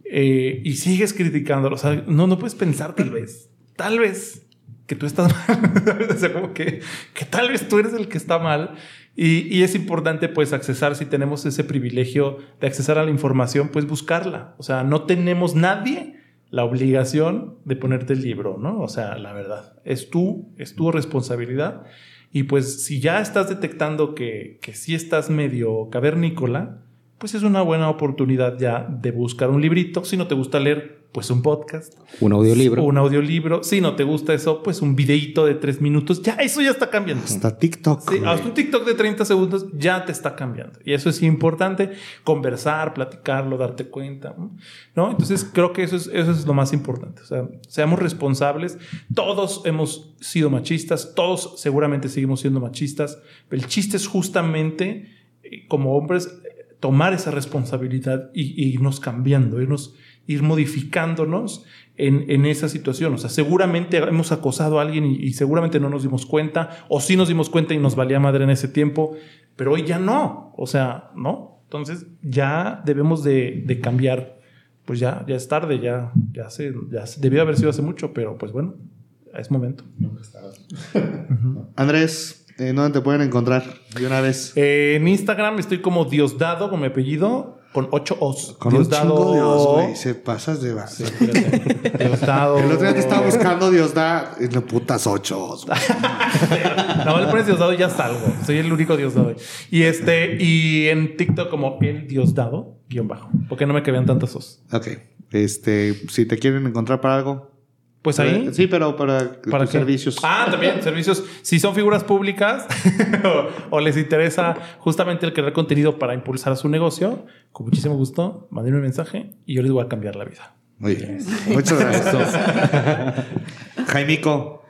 Speaker 5: eh, y sigues criticándolo, o sea, no, no puedes pensar tal vez, tal vez que tú estás mal. o sea, como que, que tal vez tú eres el que está mal. Y, y es importante pues accesar, si tenemos ese privilegio de accesar a la información, pues buscarla. O sea, no tenemos nadie la obligación de ponerte el libro, ¿no? O sea, la verdad, es tú, es tu responsabilidad. Y pues si ya estás detectando que, que sí estás medio cavernícola, pues es una buena oportunidad ya de buscar un librito. Si no te gusta leer, pues un podcast.
Speaker 3: Un audiolibro.
Speaker 5: Un audiolibro. Si no te gusta eso, pues un videíto de tres minutos. Ya, eso ya está cambiando.
Speaker 1: Hasta TikTok.
Speaker 5: Sí, hasta un TikTok de 30 segundos ya te está cambiando. Y eso es importante, conversar, platicarlo, darte cuenta. ¿no? Entonces creo que eso es, eso es lo más importante. O sea, seamos responsables. Todos hemos sido machistas, todos seguramente seguimos siendo machistas. El chiste es justamente, eh, como hombres, tomar esa responsabilidad y, y irnos cambiando, irnos, ir modificándonos en, en esa situación. O sea, seguramente hemos acosado a alguien y, y seguramente no nos dimos cuenta, o sí nos dimos cuenta y nos valía madre en ese tiempo, pero hoy ya no. O sea, ¿no? Entonces ya debemos de, de cambiar. Pues ya, ya es tarde, ya, ya, se, ya se- debió haber sido hace mucho, pero pues bueno, es momento.
Speaker 1: Andrés, ¿en dónde te pueden encontrar? De una vez.
Speaker 5: Eh, en Instagram estoy como Diosdado con mi apellido, con ocho os.
Speaker 1: Con un chingo de os, güey. Se pasas de vas.
Speaker 5: Diosdado.
Speaker 1: El otro día te estaba buscando Dios da en las putas ocho. os, güey.
Speaker 5: Más le pones Diosdado y ya salgo. Soy el único Diosdado. Y este, y en TikTok como el Diosdado, guion bajo. Porque no me cabían tantas os.
Speaker 1: Ok. Este, si te quieren encontrar para algo.
Speaker 5: Pues ahí.
Speaker 1: Sí, pero para,
Speaker 5: ¿Para
Speaker 1: servicios.
Speaker 5: Ah, también, servicios. Si son figuras públicas o, o les interesa justamente el crear contenido para impulsar su negocio, con muchísimo gusto, manden un mensaje y yo les voy a cambiar la vida.
Speaker 1: Muy bien. Muchas gracias. Jaimico.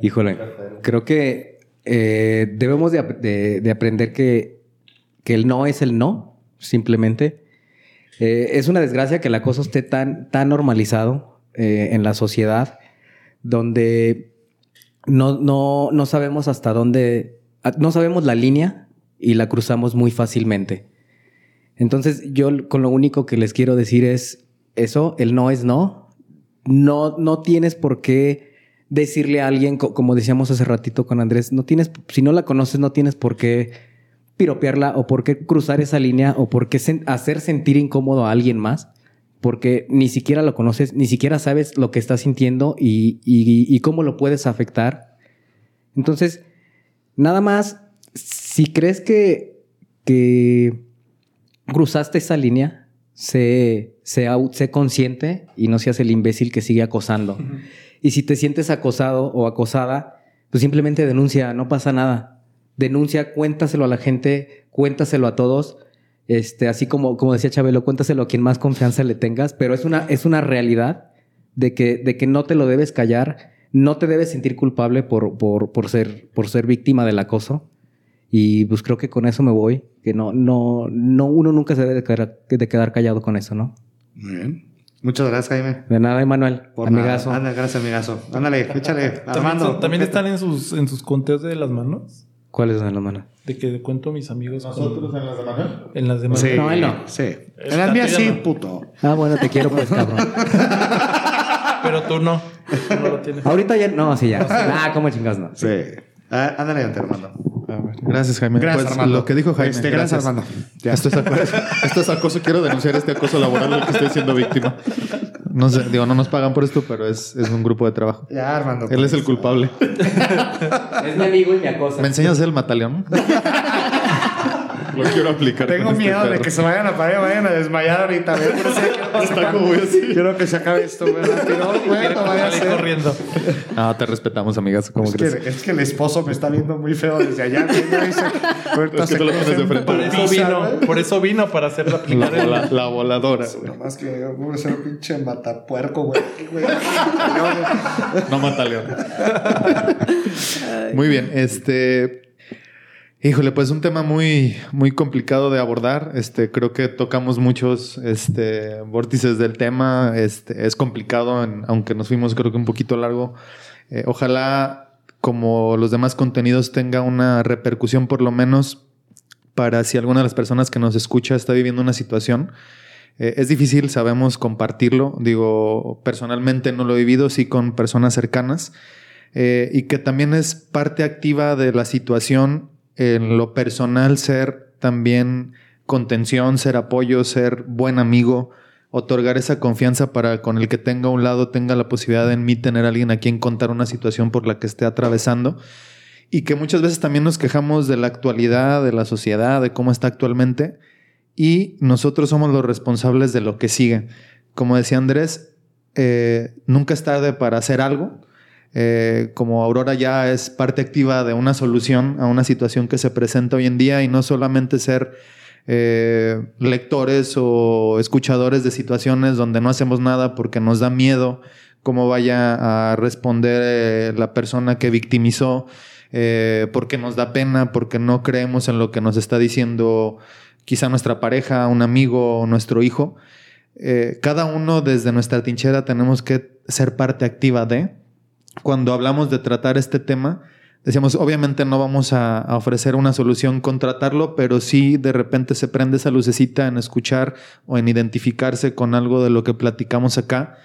Speaker 3: Híjole, creo que eh, debemos de, de- de aprender que, que el no es el no, simplemente. Eh, es una desgracia que el acoso esté tan, tan normalizado eh, en la sociedad, donde no, no, no sabemos hasta dónde, a- no sabemos la línea y la cruzamos muy fácilmente. Entonces yo con lo único que les quiero decir es eso, el no es no, no, no tienes por qué decirle a alguien, como decíamos hace ratito con Andrés, no tienes, si no la conoces, no tienes por qué piropearla o por qué cruzar esa línea o por qué hacer sentir incómodo a alguien más, porque ni siquiera lo conoces, ni siquiera sabes lo que está sintiendo y, y cómo lo puedes afectar. Entonces, nada más, si crees que, que cruzaste esa línea, sé, sé, consciente y no seas el imbécil que sigue acosando. Y si te sientes acosado o acosada, pues simplemente denuncia, no pasa nada. Denuncia, cuéntaselo a la gente, cuéntaselo a todos. Este, así como, como decía Chabelo, cuéntaselo a quien más confianza le tengas, pero es una, es una realidad de que, de que no te lo debes callar, no te debes sentir culpable por, por, por, ser, por ser víctima del acoso. Y pues creo que con eso me voy, que no, no, no, uno nunca se debe de quedar, de quedar callado con eso, ¿no?
Speaker 1: Muy bien. Muchas gracias, Jaime.
Speaker 3: De nada, Emanuel.
Speaker 1: Por amigazo. Anda, gracias, amigazo. Ándale, échale. Armando.
Speaker 5: ¿También están en sus, en sus conteos de las manos?
Speaker 3: ¿Cuáles son las manos?
Speaker 5: De que cuento a mis amigos.
Speaker 2: ¿Nosotros en las de Manuel?
Speaker 5: En las de Manuel.
Speaker 1: Sí, no, él no. Sí. En las mías sí, puto.
Speaker 3: Ah, bueno, te quiero pues, cabrón.
Speaker 5: Pero tú no. Tú no lo tienes.
Speaker 3: Ahorita ya, no, sí, ya. Ah, ¿cómo chingas no?
Speaker 1: Sí. Ah, ándale, Armando.
Speaker 2: Gracias, Jaime.
Speaker 1: Gracias,
Speaker 2: pues,
Speaker 1: Armando.
Speaker 2: Lo que dijo Jaime.
Speaker 1: Este, gracias, Armando.
Speaker 2: Esto, es acoso, esto es acoso. Quiero denunciar este acoso laboral del que estoy siendo víctima. No sé, digo, no nos pagan por esto, pero es, es un grupo de trabajo.
Speaker 1: Ya, Armando.
Speaker 2: Él es el culpable.
Speaker 3: es mi amigo y me acosa.
Speaker 2: ¿Me enseñas el mataleón? Lo quiero aplicar.
Speaker 1: Tengo
Speaker 2: este
Speaker 1: miedo de que se vayan a parar y vayan a desmayar ahorita. güey. Por eso quiero que se
Speaker 2: Está
Speaker 1: acabe.
Speaker 2: como así.
Speaker 1: Quiero que se acabe esto, ¿verdad? Que no, güey, no vaya a ser.
Speaker 5: corriendo.
Speaker 2: Ah, te respetamos, amigas. ¿Cómo
Speaker 1: Es
Speaker 2: crees?
Speaker 1: que, es que el esposo me está viendo muy feo desde allá. güey. Ahorita
Speaker 2: Es que te lo pones de frente.
Speaker 5: Por eso vino,
Speaker 1: güey.
Speaker 5: por eso vino para hacer la
Speaker 2: La, vola- la voladora.
Speaker 1: Nomás que voy a ser un pinche matapuerco, güey. güey.
Speaker 2: No mataleón. Muy bien, este. Híjole, pues un tema muy, muy complicado de abordar. Este, creo que tocamos muchos este, vórtices del tema. Este, es complicado, en- aunque nos fuimos creo que un poquito largo. Eh, ojalá, como los demás contenidos, tenga una repercusión por lo menos para si alguna de las personas que nos escucha está viviendo una situación. Eh, es difícil, sabemos, compartirlo. Digo, personalmente no lo he vivido, sí con personas cercanas. Eh, y que también es parte activa de la situación en lo personal, ser también contención, ser apoyo, ser buen amigo, otorgar esa confianza para con el que tenga a un lado tenga la posibilidad en mí tener a alguien a quien contar una situación por la que esté atravesando y que muchas veces también nos quejamos de la actualidad, de la sociedad, de cómo está actualmente y nosotros somos los responsables de lo que sigue. Como decía Andrés, eh, nunca es tarde para hacer algo. Eh, como Aurora ya es parte activa de una solución a una situación que se presenta hoy en día y no solamente ser eh, lectores o escuchadores de situaciones donde no hacemos nada porque nos da miedo cómo vaya a responder eh, la persona que victimizó, porque nos da pena, porque no creemos en lo que nos está diciendo quizá nuestra pareja, un amigo o nuestro hijo. Cada uno desde nuestra trinchera tenemos que ser parte activa de. Cuando hablamos de tratar este tema, decíamos, obviamente no vamos a, ofrecer una solución con tratarlo, pero sí de repente se prende esa lucecita en escuchar o en identificarse con algo de lo que platicamos acá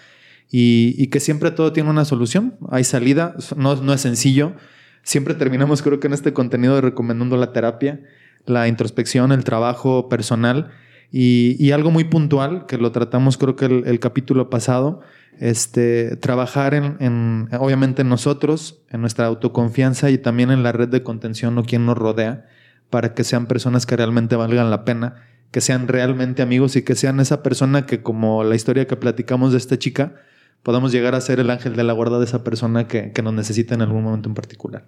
Speaker 2: y, que siempre todo tiene una solución, hay salida, no, no es sencillo. Siempre terminamos creo que en este contenido recomendando la terapia, la introspección, el trabajo personal y, algo muy puntual que lo tratamos creo que el capítulo pasado, este, trabajar en, en, obviamente en nosotros, en nuestra autoconfianza y también en la red de contención o quien nos rodea para que sean personas que realmente valgan la pena, que sean realmente amigos y que sean esa persona que como la historia que platicamos de esta chica, podamos llegar a ser el ángel de la guarda de esa persona que, que nos necesita en algún momento en particular.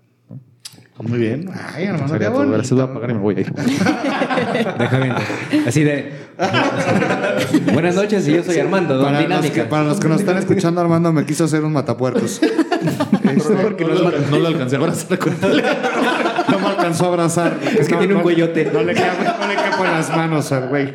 Speaker 1: Muy bien. Ay, hermano,
Speaker 2: Sería
Speaker 1: qué bonito.
Speaker 2: Gracias, voy a apagar y me voy a ir.
Speaker 3: Deja bien. Así de. Buenas noches, y yo soy Armando, don
Speaker 1: Para los, que,
Speaker 3: Dinámica.
Speaker 1: para los que nos están escuchando, Armando me quiso hacer un matapuercos. Este,
Speaker 2: no, lo, no lo alcancé a abrazar con
Speaker 1: no me alcanzó a abrazar.
Speaker 3: Es que
Speaker 1: No,
Speaker 3: tiene un cuellote.
Speaker 1: No le quepo no le quepo en las manos al güey.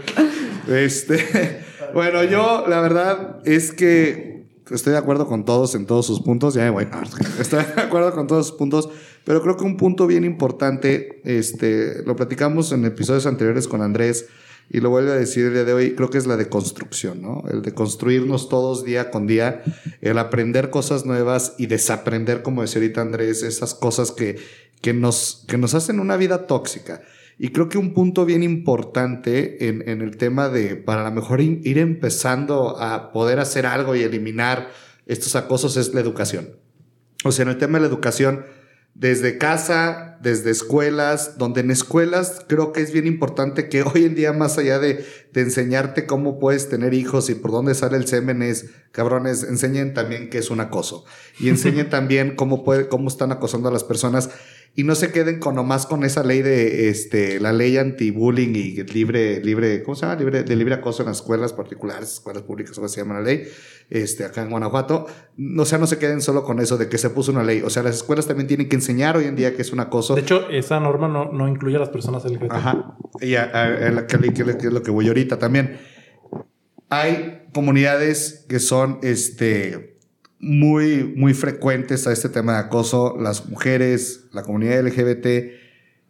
Speaker 1: Este, bueno, yo la verdad es que estoy de acuerdo con todos en todos sus puntos. Ya me voy. Estoy de acuerdo con todos sus puntos, pero creo que un punto bien importante, este, lo platicamos en episodios anteriores con Andrés y lo vuelvo a decir el día de hoy, creo que es la de construcción, ¿no? El de construirnos todos día con día, el aprender cosas nuevas y desaprender, como decía ahorita Andrés, esas cosas que, que, nos, que nos hacen una vida tóxica. Y creo que un punto bien importante en, en el tema de, para a lo mejor ir empezando a poder hacer algo y eliminar estos acosos es la educación. O sea, en el tema de la educación, desde casa, desde escuelas, donde en escuelas creo que es bien importante que hoy en día, más allá de, de enseñarte cómo puedes tener hijos y por dónde sale el semen, es, cabrones, enseñen también qué es un acoso. Y enseñen también cómo, puede, cómo están acosando a las personas y no se queden con nomás con esa ley de este la ley anti-bullying y libre libre ¿cómo se llama? libre de libre acoso en las escuelas particulares, escuelas públicas, o se llama la ley, este acá en Guanajuato, o sea, no se queden solo con eso de que se puso una ley, o sea, las escuelas también tienen que enseñar hoy en día que es un acoso.
Speaker 5: De hecho, esa norma no, no incluye a las personas LGBT.
Speaker 1: Ajá. Y a, a, a la que, que es lo que voy ahorita también. Hay comunidades que son este muy, muy frecuentes a este tema de acoso, las mujeres, la comunidad LGBT,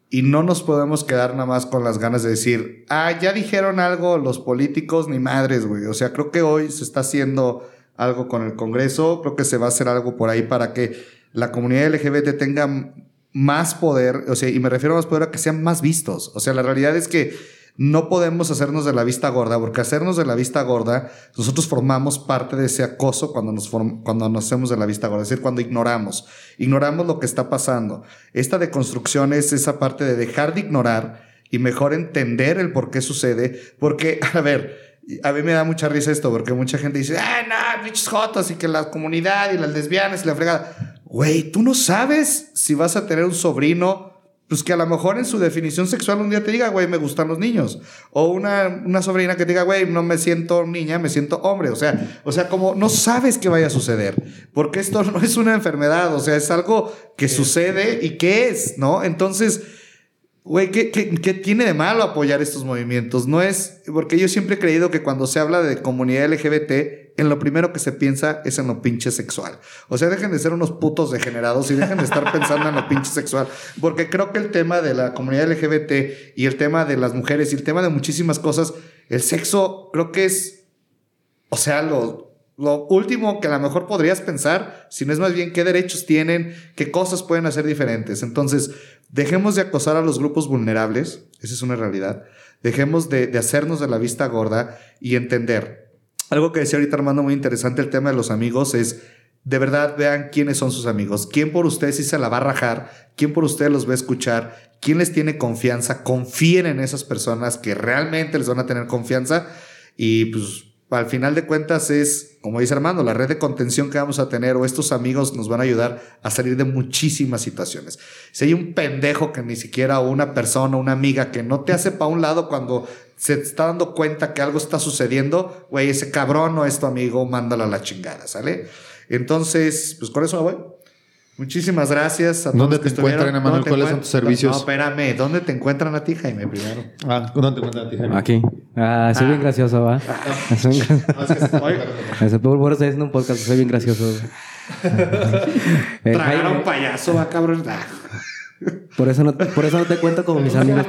Speaker 1: y no nos podemos quedar nada más con las ganas de decir, ah, ya dijeron algo los políticos, ni madres, güey. O sea, creo que hoy se está haciendo algo con el Congreso, creo que se va a hacer algo por ahí para que la comunidad LGBT tenga más poder, o sea, y me refiero a más poder a que sean más vistos. O sea, la realidad es que no podemos hacernos de la vista gorda, porque hacernos de la vista gorda, nosotros formamos parte de ese acoso cuando nos, cuando nos hacemos de la vista gorda, es decir, cuando ignoramos, ignoramos lo que está pasando. Esta deconstrucción es esa parte de dejar de ignorar y mejor entender el por qué sucede, porque, a ver, a mí me da mucha risa esto, porque mucha gente dice, ay, no, bichos jotos, y que la comunidad y las lesbianas y la fregada. Güey, tú no sabes si vas a tener un sobrino pues que a lo mejor en su definición sexual un día te diga, güey, me gustan los niños. O una, una sobrina que te diga, güey, no me siento niña, me siento hombre. O sea, o sea, como no sabes qué vaya a suceder. Porque esto no es una enfermedad, o sea, es algo que sucede y que es, ¿no? Entonces, güey, ¿qué, ¿qué, qué, tiene de malo apoyar estos movimientos? No es, porque yo siempre he creído que cuando se habla de comunidad LGBT, en lo primero que se piensa es en lo pinche sexual. O sea, dejen de ser unos putos degenerados y dejen de estar pensando en lo pinche sexual. Porque creo que el tema de la comunidad LGBT y el tema de las mujeres y el tema de muchísimas cosas, el sexo creo que es, o sea, lo, lo último que a lo mejor podrías pensar, si no es más bien qué derechos tienen, qué cosas pueden hacer diferentes. Entonces, dejemos de acosar a los grupos vulnerables, esa es una realidad. Dejemos de, de hacernos de la vista gorda y entender. Algo que decía ahorita Armando muy interesante, el tema de los amigos, es de verdad vean quiénes son sus amigos, quién por ustedes sí se la va a rajar, quién por ustedes los va a escuchar, quién les tiene confianza, confíen en esas personas que realmente les van a tener confianza. Y pues al final de cuentas es, como dice Armando, la red de contención que vamos a tener o estos amigos nos van a ayudar a salir de muchísimas situaciones. Si hay un pendejo que ni siquiera o una persona, una amiga que no te hace para un lado cuando se está dando cuenta que algo está sucediendo, güey, ese cabrón no es tu amigo, mándalo a la chingada, ¿sale? Entonces, pues con eso me voy. Muchísimas gracias
Speaker 2: a todos ¿Dónde te encuentran, Emanuel? ¿Cuáles son tus servicios?
Speaker 1: No, espérame. ¿Dónde te encuentran a ti, Jaime, primero?
Speaker 2: Ah, ¿dónde te encuentran a ti, Jaime?
Speaker 3: Aquí. Ah, soy bien gracioso, va. soy bien gracioso. Por eso estoy haciendo un podcast. Soy bien gracioso.
Speaker 1: eh, Tragar a un payaso, va, cabrón.
Speaker 3: Por eso, no, por eso no te cuento como mis amigos.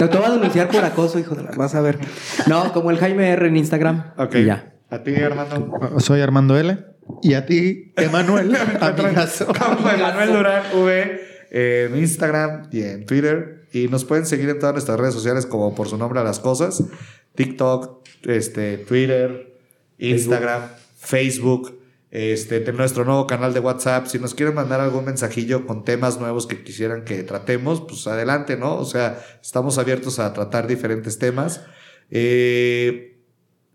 Speaker 3: Te, te voy a denunciar por acoso, hijo de la... Vas a ver. No, como el Jaime R en Instagram.
Speaker 1: Ok.
Speaker 3: Y ya.
Speaker 1: A ti, Armando.
Speaker 2: Soy Armando L. Y a ti, Emanuel.
Speaker 1: como Emanuel Durán V en Instagram y en Twitter. Y nos pueden seguir en todas nuestras redes sociales como por su nombre a las cosas. TikTok, este, Twitter, Instagram, Facebook. Facebook este, nuestro nuevo canal de WhatsApp. Si nos quieren mandar algún mensajillo con temas nuevos que quisieran que tratemos, pues adelante, ¿no? O sea, estamos abiertos a tratar diferentes temas. Eh,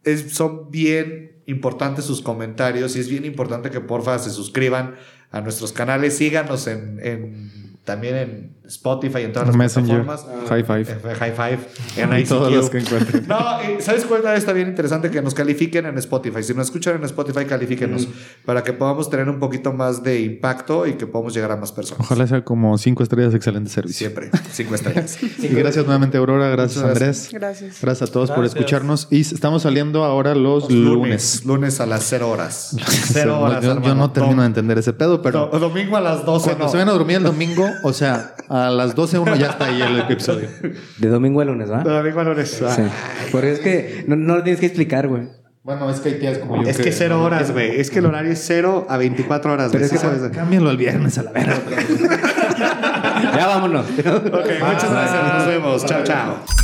Speaker 1: es, son bien importantes sus comentarios y es bien importante que porfa se suscriban a nuestros canales, síganos en, en también en Spotify, en todas las
Speaker 2: Messenger,
Speaker 1: plataformas.
Speaker 2: High Five.
Speaker 1: High Five. En
Speaker 2: ICQ. Todos los que encuentren.
Speaker 1: No, ¿sabes cuál está bien interesante? Que nos califiquen en Spotify. Si nos escuchan en Spotify, califíquenos mm. para que podamos tener un poquito más de impacto y que podamos llegar a más personas.
Speaker 2: Ojalá sea como cinco estrellas, excelente servicio.
Speaker 1: Siempre, cinco estrellas.
Speaker 2: y gracias nuevamente, Aurora. Gracias, Andrés.
Speaker 4: Gracias.
Speaker 2: Gracias a todos por escucharnos. Y estamos saliendo ahora los,
Speaker 1: los lunes. lunes. a las cero horas. Cero horas.
Speaker 2: yo, yo, no termino de entender ese pedo, pero.
Speaker 1: No, domingo a las 12.
Speaker 2: Cuando
Speaker 1: no.
Speaker 2: se van a dormir el domingo, o sea, a las 12 uno ya está ahí el episodio.
Speaker 3: De domingo a lunes, ¿va?
Speaker 1: No, amigo Valores.
Speaker 3: Sí. Porque es que no, no lo tienes que explicar, güey.
Speaker 2: Bueno, es que hay tías como yo.
Speaker 1: Es que cero horas, güey. Es que el horario es cero a 24 horas,
Speaker 3: Pero
Speaker 1: güey.
Speaker 3: es que
Speaker 1: sabes.
Speaker 2: Cámbialo al viernes a la verga.
Speaker 3: ya vámonos.
Speaker 1: Ok, muchas gracias. Nos vemos. Chao, chao.